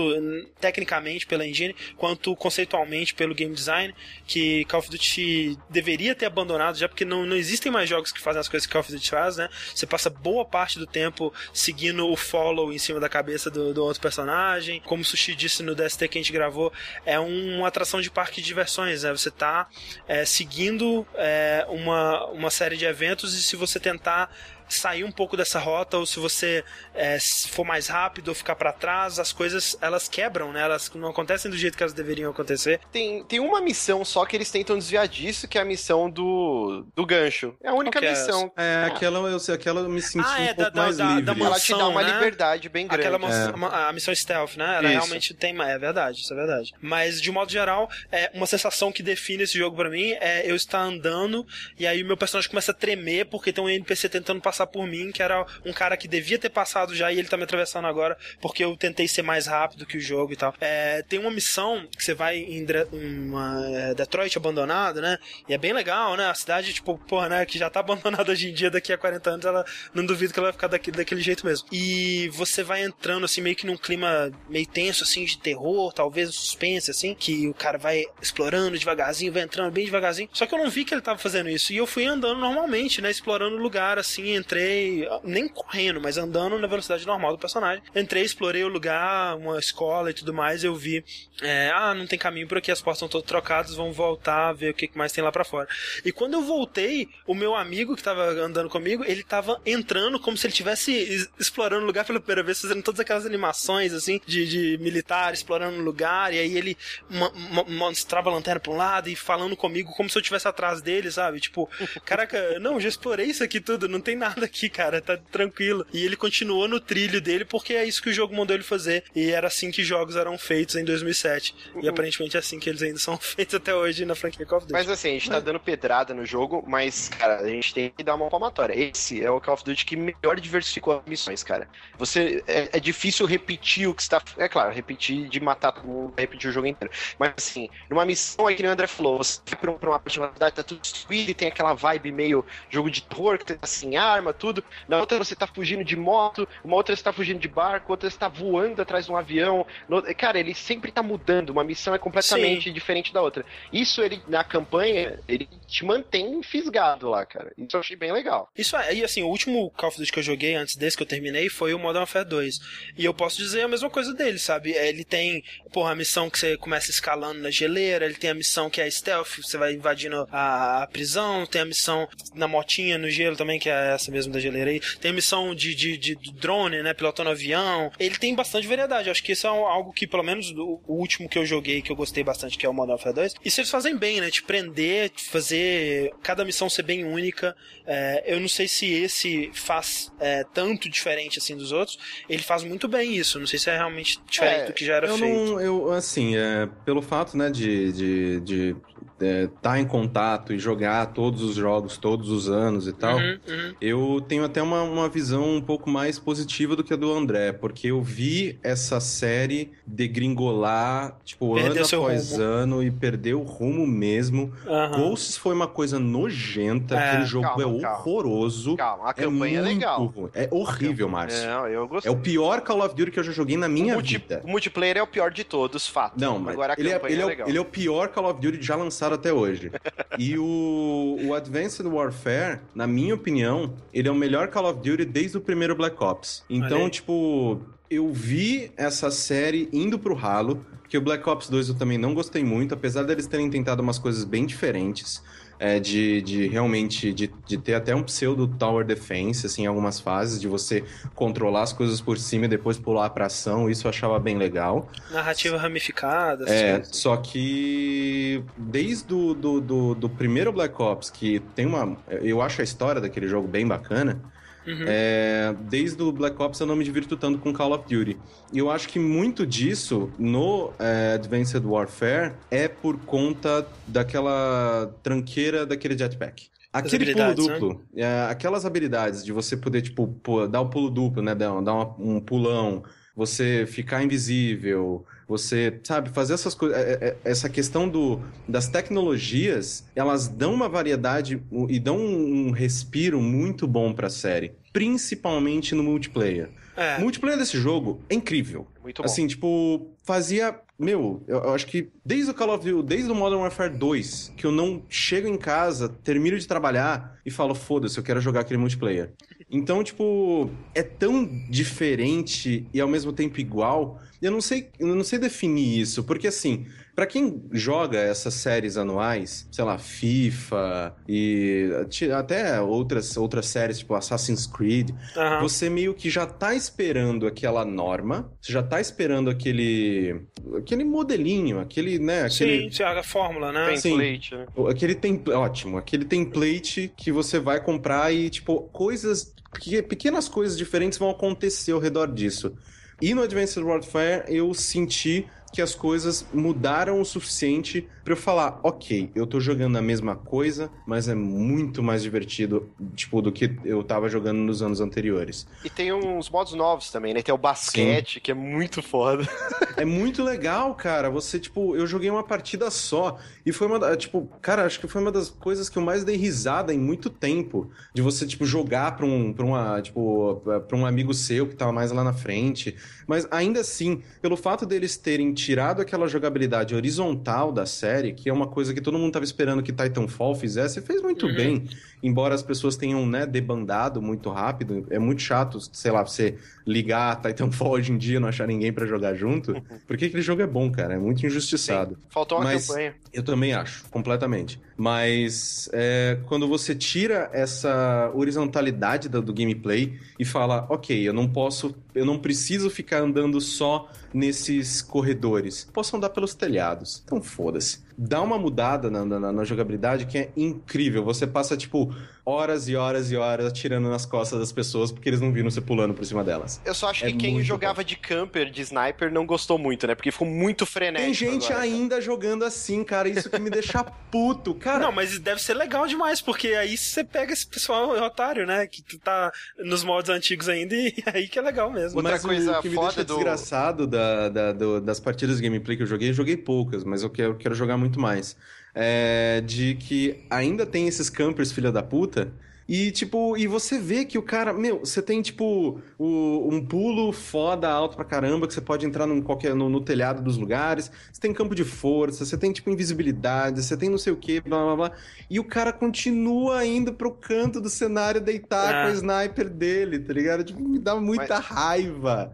tecnicamente pela engine, quanto conceitualmente pelo game design, que Call of Duty deveria ter abandonado já, porque não, não existem mais jogos que fazem as coisas que Call of Duty faz, né? Você passa boa parte do tempo seguindo o follow em cima da cabeça do, do outro personagem. Como o Sushi disse no DST que a gente gravou, é uma atração de parque de diversões, né? Você tá é, seguindo é, uma, uma série de eventos e se você tentar sair um pouco dessa rota ou se você é, for mais rápido ou ficar para trás, as coisas elas quebram, né? Elas não acontecem do jeito que elas deveriam acontecer. Tem, tem uma missão só que eles tentam desviar disso, que é a missão do, do gancho. É a única que é missão. É, Ah. aquela, eu, sei, aquela eu me senti Ah, é, um pouco da- mais da- da livre. mansão. Ela te dá uma né? liberdade bem grande. Aquela É. a missão stealth, né? Ela Isso. realmente tem. É verdade, isso é verdade. Mas, de modo geral, é uma sensação que define esse jogo pra mim é eu estar andando e aí o meu personagem começa a tremer porque tem um NPC tentando passar por mim, que era um cara que devia ter passado já e ele tá me atravessando agora porque eu tentei ser mais rápido que o jogo e tal. É, tem uma missão que você vai em uma, é, Detroit abandonado, né? E é bem legal, né? A cidade, tipo, porra, né? Que já tá abandonada hoje em dia, daqui a 40 anos, ela não duvido que ela vai ficar daqui, daquele jeito mesmo. E você vai entrando, assim, meio que num clima meio tenso, assim, de terror, talvez suspense, assim, que o cara vai explorando devagarzinho, vai entrando bem devagarzinho. Só que eu não vi que ele tava fazendo isso. E eu fui andando normalmente, né? Explorando o lugar, assim, entrei, nem correndo, mas andando na velocidade normal do personagem. Entrei, explorei o lugar, uma escola e tudo mais, eu vi, é, ah, não tem caminho por aqui, as portas estão todas trocadas, vamos voltar, ver o que mais tem lá pra fora. E quando eu voltei, o meu amigo que tava andando comigo, ele tava entrando como se ele estivesse es- explorando o lugar pela primeira vez, fazendo todas aquelas animações, assim, de, de militar explorando o lugar, e aí ele mo- mo- mostrava a lanterna pra um lado e falando comigo como se eu estivesse atrás dele, sabe? Tipo, caraca, não, já explorei isso aqui tudo, não tem nada aqui, cara, tá tranquilo. E ele continuou no trilho dele porque é isso que o jogo mandou ele fazer, e era assim que jogos eram feitos em 2007. E aparentemente é assim que eles ainda são feitos até hoje na franquia Call of Duty. Mas assim, a gente tá dando pedrada no jogo, mas, cara, a gente tem que dar uma palmatória. Esse é o Call of Duty que melhor diversificou as missões, cara. Você. É, é difícil repetir o que está. É claro, repetir de matar todo mundo, repetir o jogo inteiro. Mas assim, numa missão aí que nem o André falou, você vai pra, um- uma parte uma cidade, tá tudo destruído e tem aquela vibe meio jogo de terror, que tá sem arma, tudo. Na outra você tá fugindo de moto, uma outra você tá fugindo de barco, outra você tá voando atrás de um avião. No- Cara, ele sempre tá mudando, uma missão é completamente diferente da outra. Isso ele, na campanha, ele te mantém fisgado lá, cara. Isso eu achei bem legal. Isso é, e assim, o último Call of Duty que eu joguei antes desse que eu terminei foi o Modern Warfare 2. E eu posso dizer a mesma coisa dele, sabe? É, Ele tem, porra, a missão que você começa escalando na geleira, ele tem a missão que é stealth, você vai invadindo a, a prisão, tem a missão na motinha no gelo também, que é essa mesmo da geleira aí. Tem a missão de, de, de drone, né? Pilotando avião. Ele tem bastante variedade. Acho que isso é algo que, pelo menos, o, o último que eu joguei, que eu gostei bastante, que é o Modern Warfare 2. Isso eles fazem bem, né? Te prender, fazer cada missão ser bem única. É, eu não sei se esse faz é, tanto diferente assim dos outros. Ele faz muito bem isso. Não sei se é realmente diferente É, do que já era eu feito. não, eu, assim, é, pelo fato, né, de de, de estar em contato e jogar todos os jogos todos os anos e tal, Uhum, uhum. eu tenho até uma, uma visão um pouco mais positiva do que a do André, porque eu vi essa série degringolar, tipo, Perdeu ano após rumo. ano e perder o rumo mesmo. Aham. Ghosts foi uma coisa nojenta, É, aquele jogo calma, é calma. horroroso. Calma, a é campanha é muito legal. ruim. É horrível, Márcio. Não, eu gostei. É o pior Call of Duty que eu já joguei na minha o, multi- vida. o multiplayer é o pior de todos, fato. Não, mas Agora a ele, é, ele, é, é, legal. ele é o pior Call of Duty já lançado até hoje. e o, o Advanced Warfare, na minha opinião, ele é o melhor Call of Duty desde o primeiro Black Ops. Então, tipo, eu vi essa série indo pro ralo, porque o Black Ops 2 eu também não gostei muito, apesar deles terem tentado umas coisas bem diferentes. É, de, de realmente de, de ter até um pseudo tower defense, assim, em algumas fases, de você controlar as coisas por cima e depois pular pra ação, isso eu achava bem legal. Narrativa ramificada. É, coisas. só que desde o do, do, do primeiro Black Ops, que tem uma. Eu acho a história daquele jogo bem bacana. Uhum. É, desde o Black Ops eu não me divirto tanto com Call of Duty. E eu acho que muito disso no é, Advanced Warfare é por conta daquela tranqueira daquele jetpack. Aquele pulo né? duplo, é, aquelas habilidades de você poder, tipo, pô, dar o pulo duplo, né? Dar, dar uma- um pulão, você ficar invisível, você, sabe, fazer essas coisas. é- é- Essa questão do, das tecnologias, elas dão uma variedade e dão um respiro muito bom pra série. Principalmente no multiplayer. É. O multiplayer desse jogo é incrível. Muito bom. Assim, tipo, fazia. Meu, eu, eu acho que desde o Call of Duty, desde o Modern Warfare 2, que eu não chego em casa, termino de trabalhar e falo, foda-se, eu quero jogar aquele multiplayer. Então, tipo, é tão diferente e ao mesmo tempo igual. Eu não sei, eu não sei definir isso, porque assim, Pra quem joga essas séries anuais, sei lá, FIFA e até outras, outras séries, tipo Assassin's Creed, Aham. você meio que já tá esperando aquela norma, você já tá esperando aquele aquele modelinho, aquele, né, aquele Sim, a fórmula, né? Template, né? aquele template, ótimo, aquele template que você vai comprar e tipo coisas que pequenas coisas diferentes vão acontecer ao redor disso. E no Advanced Warfare eu senti que as coisas mudaram o suficiente pra eu falar, ok, eu tô jogando a mesma coisa, mas é muito mais divertido, tipo, do que eu tava jogando nos anos anteriores. E tem uns modos novos também, né? Tem o basquete, que é muito foda. É muito legal, cara. Você, tipo, eu joguei uma partida só. E foi uma. Tipo, cara, acho que foi uma das coisas que eu mais dei risada em muito tempo. De você, tipo, jogar pra um, pra uma, tipo, pra um amigo seu que tava mais lá na frente. Mas ainda assim, pelo fato deles terem tirado aquela jogabilidade horizontal da série, que é uma coisa que todo mundo tava esperando que Titanfall fizesse, fez muito Uhum. bem. Embora as pessoas tenham, né, debandado muito rápido. É muito chato, sei lá, você ligar Titanfall hoje em dia e não achar ninguém pra jogar junto. Porque aquele jogo é bom, cara. É muito injustiçado. Faltou uma Mas- campanha. Eu também acho, completamente. Mas é, quando você tira essa horizontalidade do, do gameplay e fala, ok, eu não posso, eu não preciso ficar andando só nesses corredores. Posso andar pelos telhados. Então foda-se. Dá uma mudada na, na- na jogabilidade que é incrível. Você passa, tipo, horas e horas e horas atirando nas costas das pessoas porque eles não viram você pulando por cima delas. Eu só acho É que quem jogava de camper, de sniper, não gostou muito, né? Porque ficou muito frenético. Tem gente agora, cara. ainda jogando assim, cara. Isso que me deixa puto, cara. Não, mas deve ser legal demais, porque aí você pega esse pessoal otário, né? Que tá nos modos antigos ainda e aí que é legal mesmo. Outra mas coisa o que me foda deixa do- desgraçado da, da- do- das partidas de gameplay que eu joguei, eu joguei poucas, mas eu quero, quero jogar muito mais. É de que ainda tem esses campers filha da puta. E, tipo, e você vê que o cara, meu, você tem, tipo, o- um pulo foda alto pra caramba, que você pode entrar num qualquer, no, no telhado dos lugares, você tem campo de força, você tem, tipo, invisibilidade, você tem não sei o que, blá blá blá. E o cara continua indo pro canto do cenário deitar É. com a sniper dele, tá ligado? Tipo, me dá muita raiva.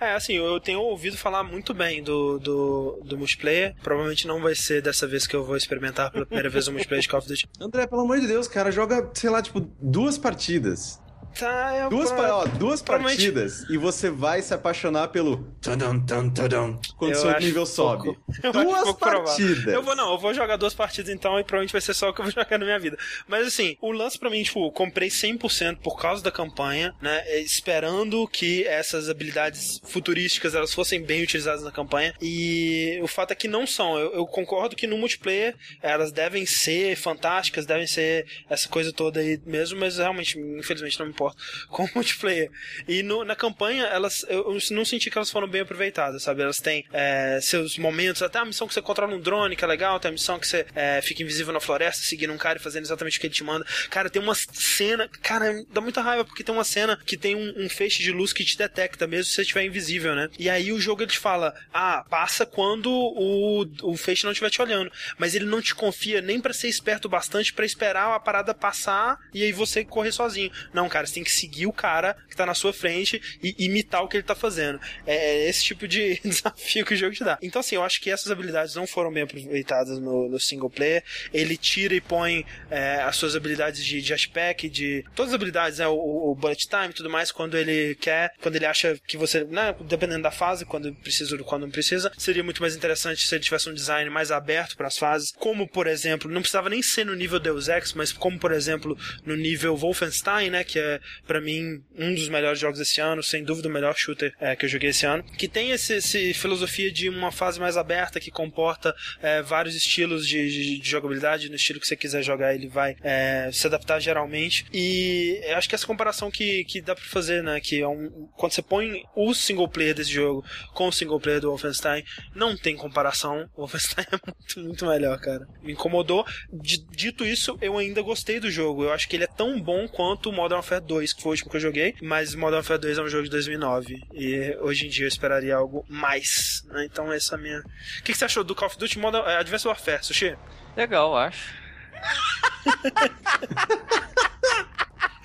É, assim, eu tenho ouvido falar muito bem do, do, do multiplayer. Provavelmente não vai ser dessa vez que eu vou experimentar pela primeira vez o multiplayer de Call of Duty. André, pelo amor de Deus, cara, joga, sei lá, tipo, duas partidas. Tá, eu Duas, pa- ó, duas provavelmente- partidas e você vai se apaixonar pelo tadam, tan, tadam, quando Eu seu nível sobe. Duas provável. partidas. Eu vou, não, eu vou jogar duas partidas então e provavelmente vai ser só o que eu vou jogar na minha vida. Mas assim, o lance pra mim, tipo, comprei 100% por causa da campanha, né? Esperando que essas habilidades futurísticas elas fossem bem utilizadas na campanha. E o fato é que não são. Eu, eu concordo que no multiplayer elas devem ser fantásticas, devem ser essa coisa toda aí mesmo, mas realmente, infelizmente, não me importa com o multiplayer. E no- na campanha, elas eu, eu não senti que elas foram bem aproveitadas, sabe? Elas têm é, seus momentos, até a missão que você controla um drone, que é legal, tem a missão que você é, fica invisível na floresta, seguindo um cara e fazendo exatamente o que ele te manda. Cara, tem uma cena, cara, dá muita raiva, porque tem uma cena que tem um, um feixe de luz que te detecta, mesmo se você estiver invisível, né? E aí o jogo ele te fala, ah, passa quando o, o feixe não estiver te olhando. Mas ele não te confia nem pra ser esperto bastante pra esperar a parada passar e aí você correr sozinho. Não, cara, você tem que seguir o cara que tá na sua frente e imitar o que ele tá fazendo. É esse tipo de desafio que o jogo te dá. Então, assim, eu acho que essas habilidades não foram bem aproveitadas no, no single player. Ele tira e põe é, as suas habilidades de jetpack, de. Todas as habilidades, né? O, o bullet time e tudo mais, quando ele quer, quando ele acha que você. Né, dependendo da fase, quando precisa ou quando não precisa. Seria muito mais interessante se ele tivesse um design mais aberto para as fases. Como, por exemplo, não precisava nem ser no nível Deus Ex, mas como, por exemplo, no nível Wolfenstein, né? Que é, para mim, um dos melhores jogos desse ano, sem dúvida o melhor shooter é, que eu joguei esse ano. Que tem esse filosofia de uma fase mais aberta que comporta é, vários estilos de, de, de, jogabilidade. No estilo que você quiser jogar, ele vai é, se adaptar geralmente. E acho que essa comparação que, que dá pra fazer, né? Que é um, quando você põe o single player desse jogo com o single player do Wolfenstein, não tem comparação. O Wolfenstein é muito, muito melhor, cara. Me incomodou. Dito isso, eu ainda gostei do jogo. Eu acho que ele é tão bom quanto o Modern Warfare 2, que foi o último que eu joguei. Mas Modern Warfare 2 é um jogo de 2009. E hoje em dia eu esperaria algo mais. Né? Então essa é a minha. O que, que você achou do Call of Duty Modern é, Advanced Warfare, Sushi? Legal, acho.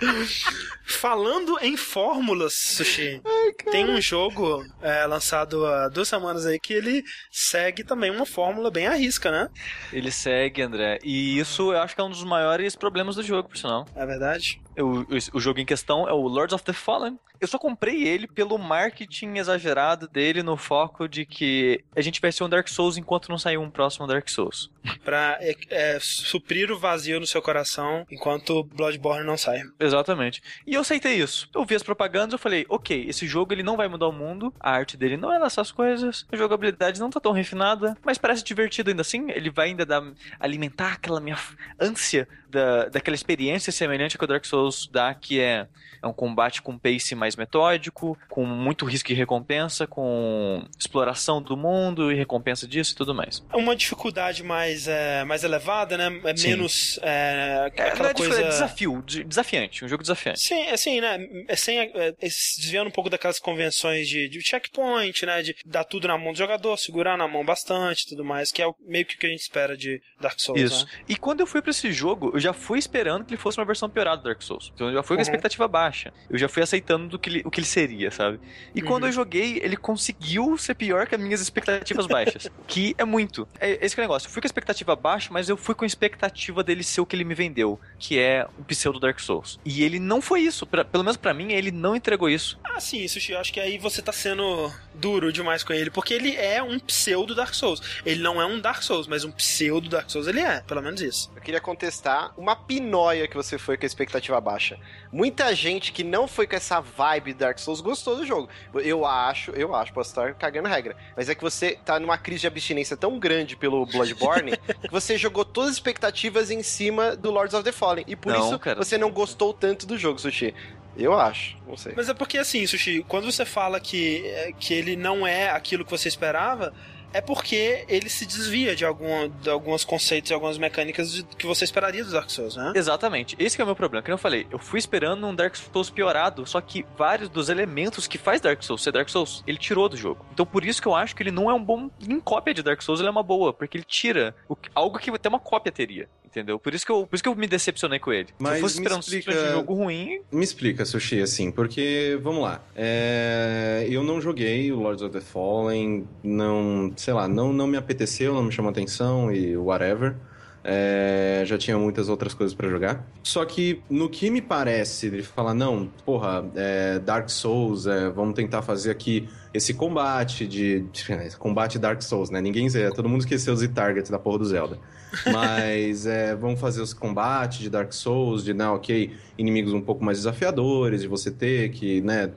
Falando em fórmulas, Sushi, Ai, tem um jogo é, lançado há duas semanas aí que ele segue também uma fórmula bem à risca, né? Ele segue, André. E isso eu acho que é um dos maiores problemas do jogo, por sinal. É verdade? O, o, o, jogo em questão é o Lords of the Fallen. Eu só comprei ele pelo marketing exagerado dele no foco de que a gente vai ser um Dark Souls enquanto não sair um próximo Dark Souls. pra é, é, suprir o vazio no seu coração enquanto Bloodborne não sai. Exatamente. E eu aceitei isso. Eu vi as propagandas, eu falei, ok, esse jogo ele não vai mudar o mundo, a arte dele não é dessas coisas, a jogabilidade não tá tão refinada, mas parece divertido ainda assim. Ele vai ainda dar, alimentar aquela minha ânsia da, daquela experiência semelhante que o Dark Souls dá, que é, é um combate com pace mais metódico, com muito risco e recompensa, com exploração do mundo e recompensa disso e tudo mais. É uma dificuldade mais, é, mais elevada, né? É Sim. menos é, é aquela é, coisa... É desafio, desafiante, um jogo desafiante. Sim, assim, né? É sem, é, desviando um pouco daquelas convenções de, de checkpoint, né? De dar tudo na mão do jogador, segurar na mão bastante tudo mais, que é meio que o que a gente espera de Dark Souls, Isso. Né? E quando eu fui para esse jogo, eu já fui esperando que ele fosse uma versão piorada do Dark Souls. Então eu já fui com a uhum. expectativa baixa. Eu já fui aceitando do que ele, o que ele seria, sabe? E uhum. quando eu joguei, ele conseguiu ser pior que as minhas expectativas baixas. que é muito. É esse que é o negócio. Eu fui com a expectativa baixa, mas eu fui com a expectativa dele ser o que ele me vendeu, que é o pseudo Dark Souls. E ele não foi isso. Pra, pelo menos para mim, ele não entregou isso. Ah, sim, Sushi. Eu acho que aí você tá sendo duro demais com ele, porque ele é um pseudo Dark Souls. Ele não é um Dark Souls, mas um pseudo Dark Souls ele é, pelo menos isso. Eu queria contestar uma pinóia que você foi com a expectativa baixa. Muita gente que não foi com essa vibe Dark Souls gostou do jogo. Eu acho, eu acho, posso estar cagando regra, mas é que você tá numa crise de abstinência tão grande pelo Bloodborne que você jogou todas as expectativas em cima do Lords of the Fallen. E por não, isso cara. você não gostou tanto do jogo, Sushi. Eu acho, não sei. Mas é porque assim, Sushi, quando você fala que, que ele não é aquilo que você esperava, é porque ele se desvia de, alguma, de alguns conceitos e algumas mecânicas de, que você esperaria do Dark Souls, né? Exatamente. Esse é o meu problema. Como eu falei, eu fui esperando um Dark Souls piorado, só que vários dos elementos que faz Dark Souls ser Dark Souls, ele tirou do jogo. Então por isso que eu acho que ele não é um bom em cópia de Dark Souls, ele é uma boa, porque ele tira o, algo que até uma cópia teria entendeu? Por isso que eu, por isso que eu me decepcionei com ele. Mas Se eu fosse esperando explica... um jogo ruim. Me explica, Sushi, assim, porque, vamos lá. É... Eu não joguei o Lords of the Fallen, não, sei lá, não, não me apeteceu, não me chamou atenção e whatever. É, já tinha muitas outras coisas para jogar. Só que no que me parece, ele fala, não, porra, é, Dark Souls, é, vamos tentar fazer aqui esse combate de, de, combate Dark Souls, né? Ninguém, todo mundo esqueceu os targets da porra do Zelda. Mas é, vamos fazer os combates de Dark Souls, de, não, ok, inimigos um pouco mais desafiadores, de você ter que, né,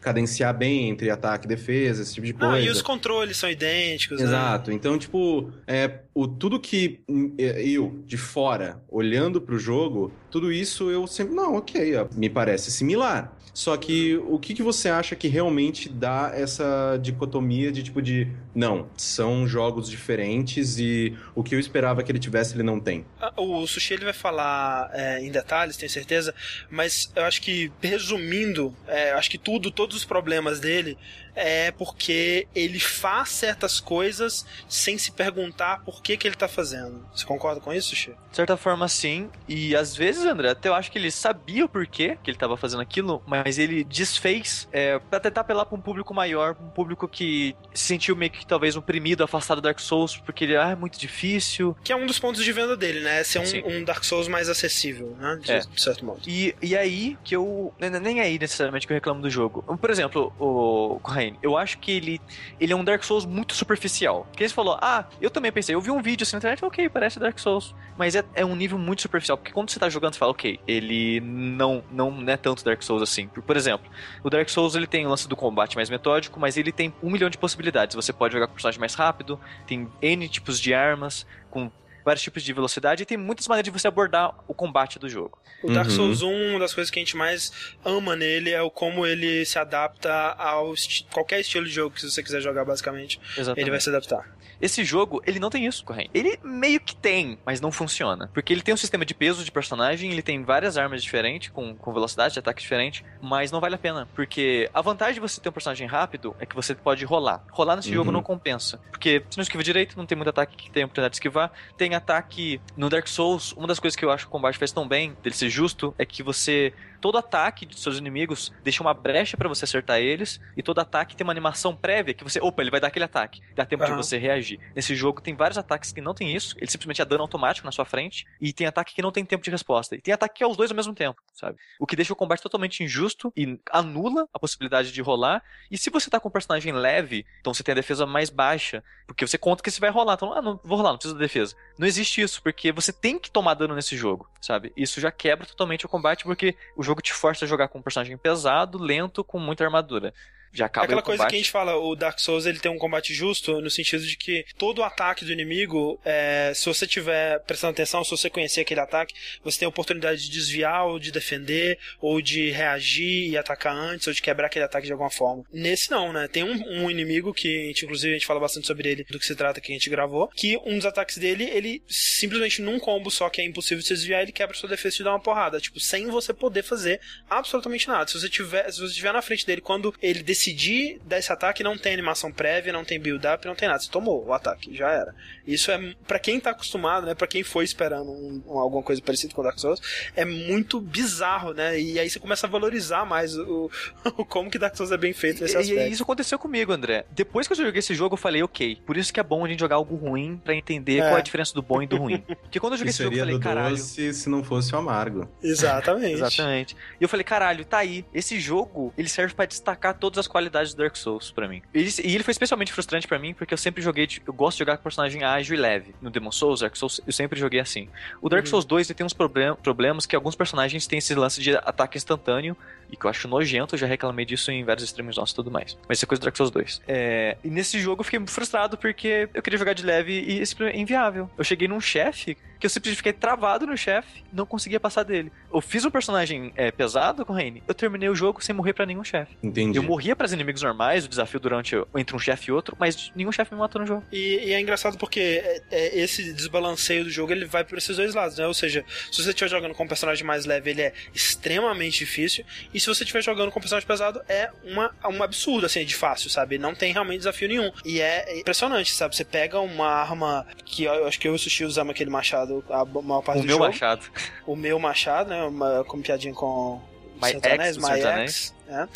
cadenciar bem entre ataque e defesa, esse tipo de coisa. Ah, e os controles são idênticos, né? Exato. Né? Então, tipo, é, o, tudo que eu, de fora, olhando pro jogo, tudo isso eu sempre, não, ok, me parece similar. Só que o que, que você acha que realmente dá essa dicotomia de tipo de não, são jogos diferentes e o que eu esperava que ele tivesse ele não tem? Ah, o Sushi ele vai falar é, em detalhes, tenho certeza, mas eu acho que resumindo, é, acho que tudo, todos os problemas dele é porque ele faz certas coisas sem se perguntar por que, que ele tá fazendo. Você concorda com isso, Xê? De certa forma, sim. E às vezes, André, até eu acho que ele sabia o porquê que ele tava fazendo aquilo, mas ele desfez é, para tentar apelar pra um público maior, um público que se sentiu meio que talvez oprimido, afastado do Dark Souls, porque ele ah, é muito difícil. Que é um dos pontos de venda dele, né? Ser um, um Dark Souls mais acessível, né? De, É. de certo modo. E, e aí que eu. nem- Nem aí necessariamente que eu reclamo do jogo. Por exemplo, o Corraine, eu acho que ele, ele é um Dark Souls muito superficial. Porque você falou, ah, eu também pensei, eu vi um vídeo assim na internet, ok, parece Dark Souls. Mas é, é um nível muito superficial. Porque quando você tá jogando, você fala, ok, ele não, não é tanto Dark Souls assim. Por, por exemplo, o Dark Souls ele tem o lance do combate mais metódico, mas ele tem um milhão de possibilidades. Você pode jogar com personagem mais rápido, tem N tipos de armas, com vários tipos de velocidade, e tem muitas maneiras de você abordar o combate do jogo. O Dark Uhum. Souls 1, uma das coisas que a gente mais ama nele é o como ele se adapta ao esti- qualquer estilo de jogo que você quiser jogar, basicamente. Exatamente. Ele vai se adaptar. Esse jogo, ele não tem isso, Corrêa. Ele meio que tem, mas não funciona. Porque ele tem um sistema de peso de personagem, ele tem várias armas diferentes, com, com velocidade de ataque diferente, mas não vale a pena. Porque a vantagem de você ter um personagem rápido é que você pode rolar. Rolar nesse Uhum. jogo não compensa. Porque você não esquiva direito, não tem muito ataque que tem a oportunidade de esquivar. Tem ataque no Dark Souls. Uma das coisas que eu acho que o combate faz tão bem, dele ser justo, é que você. Todo ataque de seus inimigos deixa uma brecha pra você acertar eles, e todo ataque tem uma animação prévia que você. Opa, ele vai dar aquele ataque. Dá tempo de Aham. você reagir. Nesse jogo tem vários ataques que não tem isso, ele simplesmente é dano automático na sua frente, e tem ataque que não tem tempo de resposta. E tem ataque que é os dois ao mesmo tempo, sabe? O que deixa o combate totalmente injusto e anula a possibilidade de rolar. E se você tá com um personagem leve, então você tem a defesa mais baixa, porque você conta que você vai rolar. Então, ah, não vou rolar, não preciso da defesa. Não existe isso, porque você tem que tomar dano nesse jogo, sabe? Isso já quebra totalmente o combate, porque o jogo te força a jogar com um personagem pesado, lento, com muita armadura. Já acaba Aquela o coisa que a gente fala, o Dark Souls ele tem um combate justo no sentido de que todo ataque do inimigo, é, se você tiver prestando atenção, se você conhecer aquele ataque, você tem a oportunidade de desviar ou de defender, ou de reagir e atacar antes, ou de quebrar aquele ataque de alguma forma. Nesse não, né? Tem um, um inimigo que, a gente, inclusive, a gente fala bastante sobre ele, do que se trata que a gente gravou, que um dos ataques dele, ele simplesmente num combo só que é impossível de se desviar, ele quebra sua defesa e te dá uma porrada, tipo, sem você poder fazer absolutamente nada. Se você tiver, se você estiver na frente dele quando ele decidir dar esse ataque, não tem animação prévia, não tem build-up, não tem nada. Você tomou o ataque, já era. Isso é, pra quem tá acostumado, né, pra quem foi esperando um- um- alguma coisa parecida com Dark Souls, é muito bizarro, né? E aí você começa a valorizar mais o, o como que Dark Souls é bem feito nesse E, e aspecto. isso aconteceu comigo, André. Depois que eu joguei esse jogo, eu falei, ok, por isso que é bom a gente jogar algo ruim pra entender É. qual é a diferença do bom e do ruim. Porque quando eu joguei E esse jogo, eu falei, do caralho. doce se não fosse o amargo. Exatamente. Exatamente. E eu falei, caralho, tá aí. Esse jogo, ele serve pra destacar todas as qualidades do Dark Souls pra mim. Ele- e ele foi especialmente frustrante pra mim, porque eu sempre joguei, de- eu gosto de jogar com personagem ágil e leve. No Demon Souls, Dark Souls, eu sempre joguei assim. O Dark Uhum. Souls 2, ele tem uns problem- problemas que alguns personagens têm esse lance de ataque instantâneo, e que eu acho nojento, eu já reclamei disso em vários streams nossos e tudo mais. Mas isso é coisa do Dark Souls 2. É, e nesse jogo eu fiquei muito frustrado porque eu queria jogar de leve e simplesmente é inviável. Eu cheguei num chefe que eu simplesmente fiquei travado no chefe, não conseguia passar dele. Eu fiz um personagem é, pesado com o Raine, eu terminei o jogo sem morrer pra nenhum chefe. Entendi. Eu morria pras inimigos normais, o desafio durante entre um chefe e outro, mas nenhum chefe me matou no jogo. E, e é engraçado porque é- é esse desbalanceio do jogo ele vai por esses dois lados, né? Ou seja, se você estiver jogando com um personagem mais leve, ele é extremamente difícil. E se você estiver jogando com personagem pesado, é uma, um absurdo, assim, de fácil, sabe? Não tem realmente desafio nenhum. E é impressionante, sabe? Você pega uma arma que eu acho que eu e o Sushi usamos aquele machado a maior parte o do meu jogo. machado. O meu machado, né? Uma, com piadinha com. My Anéis, Ex My Anéis. Ex, né?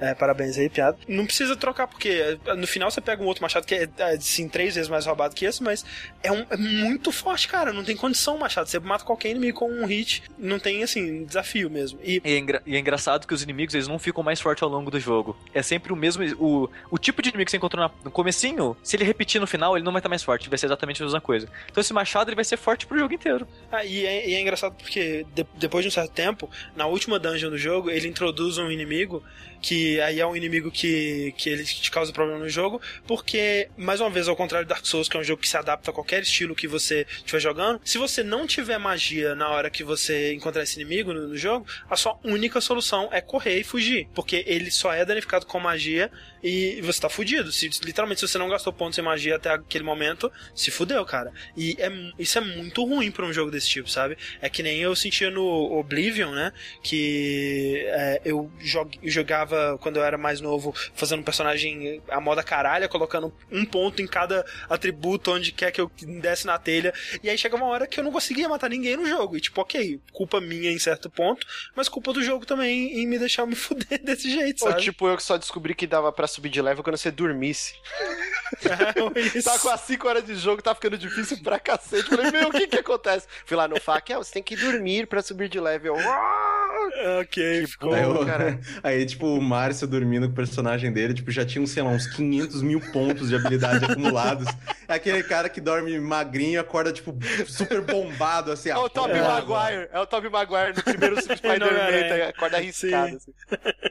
É, parabéns aí, piada. Não precisa trocar, porque é, no final você pega um outro machado que é, é, assim, três vezes mais roubado que esse, mas é, um- é muito forte, cara. Não tem condição o machado. Você mata qualquer inimigo com um hit, não tem, assim, desafio mesmo. E E é, engra- e é engraçado que os inimigos eles não ficam mais fortes ao longo do jogo. É sempre o mesmo. O, o tipo de inimigo que você encontrou no comecinho, se ele repetir no final, ele não vai estar mais forte, vai ser exatamente a mesma coisa. Então esse machado ele vai ser forte pro jogo inteiro. Ah, e, é, e é engraçado porque de- depois de um certo tempo, na última dungeon do jogo, ele introduz um inimigo que aí é um inimigo que, que ele te causa problema no jogo, porque, mais uma vez, ao contrário do Dark Souls, que é um jogo que se adapta a qualquer estilo que você estiver jogando, se você não tiver magia na hora que você encontrar esse inimigo no, no jogo, a sua única solução é correr e fugir, porque ele só é danificado com magia e você tá fudido. Se, literalmente, se você não gastou pontos em magia até aquele momento, se fudeu, cara. E é, isso é muito ruim pra um jogo desse tipo, sabe? É que nem eu sentia no Oblivion, né? Que é, eu jogava quando eu era mais novo, fazendo um personagem a moda caralha, colocando um ponto em cada atributo onde quer que eu desse na telha. E aí chega uma hora que eu não conseguia matar ninguém no jogo. E tipo, ok, culpa minha em certo ponto, mas culpa do jogo também em me deixar me fuder desse jeito, sabe? Ou tipo, eu que só descobri que dava para subir de level quando você dormisse. É, tá com as 5 horas de jogo, tá ficando difícil pra cacete. Falei, meu, o que que acontece? Fui lá no FAQ, ah, você tem que dormir pra subir de level. ok, ficou. Aí, eu, cara. aí, tipo, o Márcio dormindo com o personagem dele, tipo, já tinha, sei lá, uns 500 mil pontos de habilidade acumulados. É aquele cara que dorme magrinho e acorda, tipo, super bombado, assim. É o Tobey é, Maguire. É o Tobey Maguire no primeiro Spider-Man, acorda arriscado. Assim.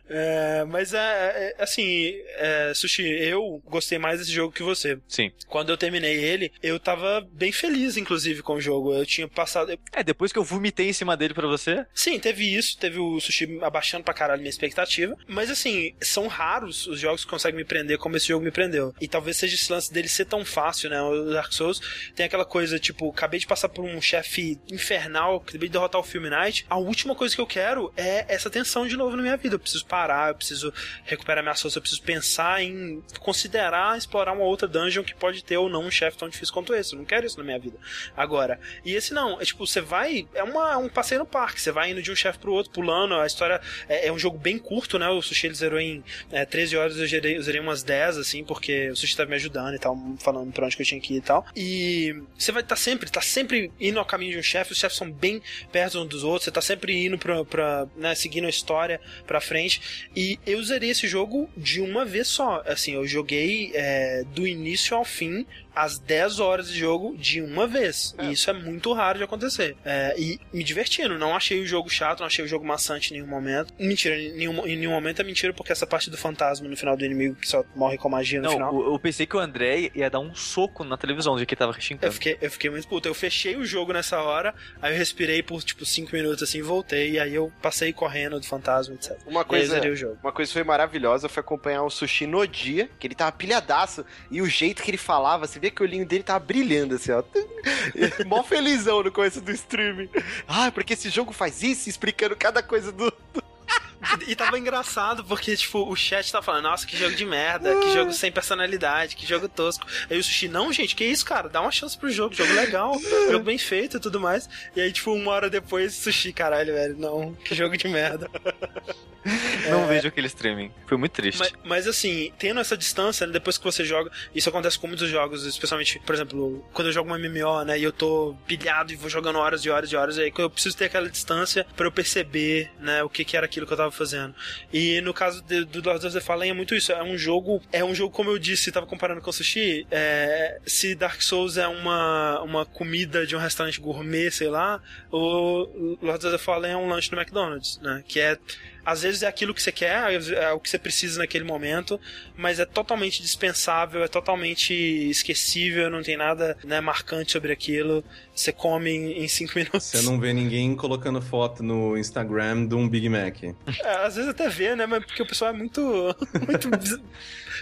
É, mas, é, é assim, é, Sushi, eu gostei mais desse jogo que você. Sim. Quando eu terminei ele, eu tava bem feliz, inclusive, com o jogo. Eu tinha passado... É, depois que eu vomitei em cima dele pra você? Sim, teve isso. Teve o Sushi abaixando pra caralho minha expectativa. Mas, assim, são raros os jogos que conseguem me prender como esse jogo me prendeu. E talvez seja esse lance dele ser tão fácil, né? O Dark Souls tem aquela coisa, tipo, acabei de passar por um chefe infernal, acabei de derrotar o Film Night. A última coisa que eu quero é essa tensão de novo na minha vida. Eu preciso parar, eu preciso recuperar minha força, eu preciso pensar em considerar explorar uma outra dungeon que pode ter ou não um chefe tão difícil quanto esse. Eu não quero isso na minha vida. Agora, e esse não, é tipo, você vai. É, uma, é um passeio no parque, você vai indo de um chefe pro outro, pulando. A história é, é, um jogo bem curto, né? O Sushi ele zerou em é, 13 horas, eu zerei, eu zerei umas 10, assim, porque o Sushi tava me ajudando e tal, falando pra onde que eu tinha que ir e tal. E você vai estar tá sempre, tá sempre indo ao caminho de um chefe, os chefes são bem perto uns dos outros, você tá sempre indo pra, pra né, seguindo a história pra frente. E eu zerei esse jogo de uma vez só. Assim, eu joguei é, do início ao fim as 10 horas de jogo de uma vez. É. E isso é muito raro de acontecer. É, e me divertindo. Não achei o jogo chato, não achei o jogo maçante em nenhum momento. Mentira, em nenhum, em nenhum momento é mentira, porque essa parte do fantasma no final do inimigo que só morre com magia no não, final. Eu, eu pensei que o André ia dar um soco na televisão de que tava rexincando. Eu fiquei, eu fiquei muito puto. Eu fechei o jogo nessa hora, aí eu respirei por tipo 5 minutos assim, voltei, e aí eu passei correndo do fantasma, etc. Uma coisa, uma coisa foi maravilhosa foi acompanhar o sushi no dia, que ele tava pilhadaço, e o jeito que ele falava, você vê que o olhinho dele tava brilhando, assim, ó. Mó felizão no começo do stream. Ah, porque esse jogo faz isso, explicando cada coisa do, do e tava engraçado, porque, tipo, o chat tava falando, nossa, que jogo de merda, que jogo sem personalidade, que jogo tosco. Aí o Sushi, não, gente, que isso, cara? Dá uma chance pro jogo, jogo legal, jogo bem feito e tudo mais. E aí, tipo, uma hora depois, Sushi, caralho, velho, não, que jogo de merda. Não é... vejo aquele streaming. Foi muito triste. Mas, mas, assim, tendo essa distância, né, depois que você joga, isso acontece com muitos jogos, especialmente, por exemplo, quando eu jogo um MMO, né, e eu tô pilhado e vou jogando horas e horas e horas, aí eu preciso ter aquela distância para eu perceber, né, o que, que era aquilo que eu tava fazendo. E no caso de, do Lord of the Fallen é muito isso, é um jogo, é um jogo, como eu disse, tava comparando com o Sushi, é, se Dark Souls é uma, uma comida de um restaurante gourmet, sei lá, o Lord of the Fallen é um lanche no McDonald's, né, que é às vezes é aquilo que você quer, é o que você precisa naquele momento, mas é totalmente dispensável, é totalmente esquecível, não tem nada né, marcante sobre aquilo. Você come em 5 minutos. Você não vê ninguém colocando foto no Instagram de um Big Mac. É, às vezes até vê, né? Mas porque o pessoal é muito. muito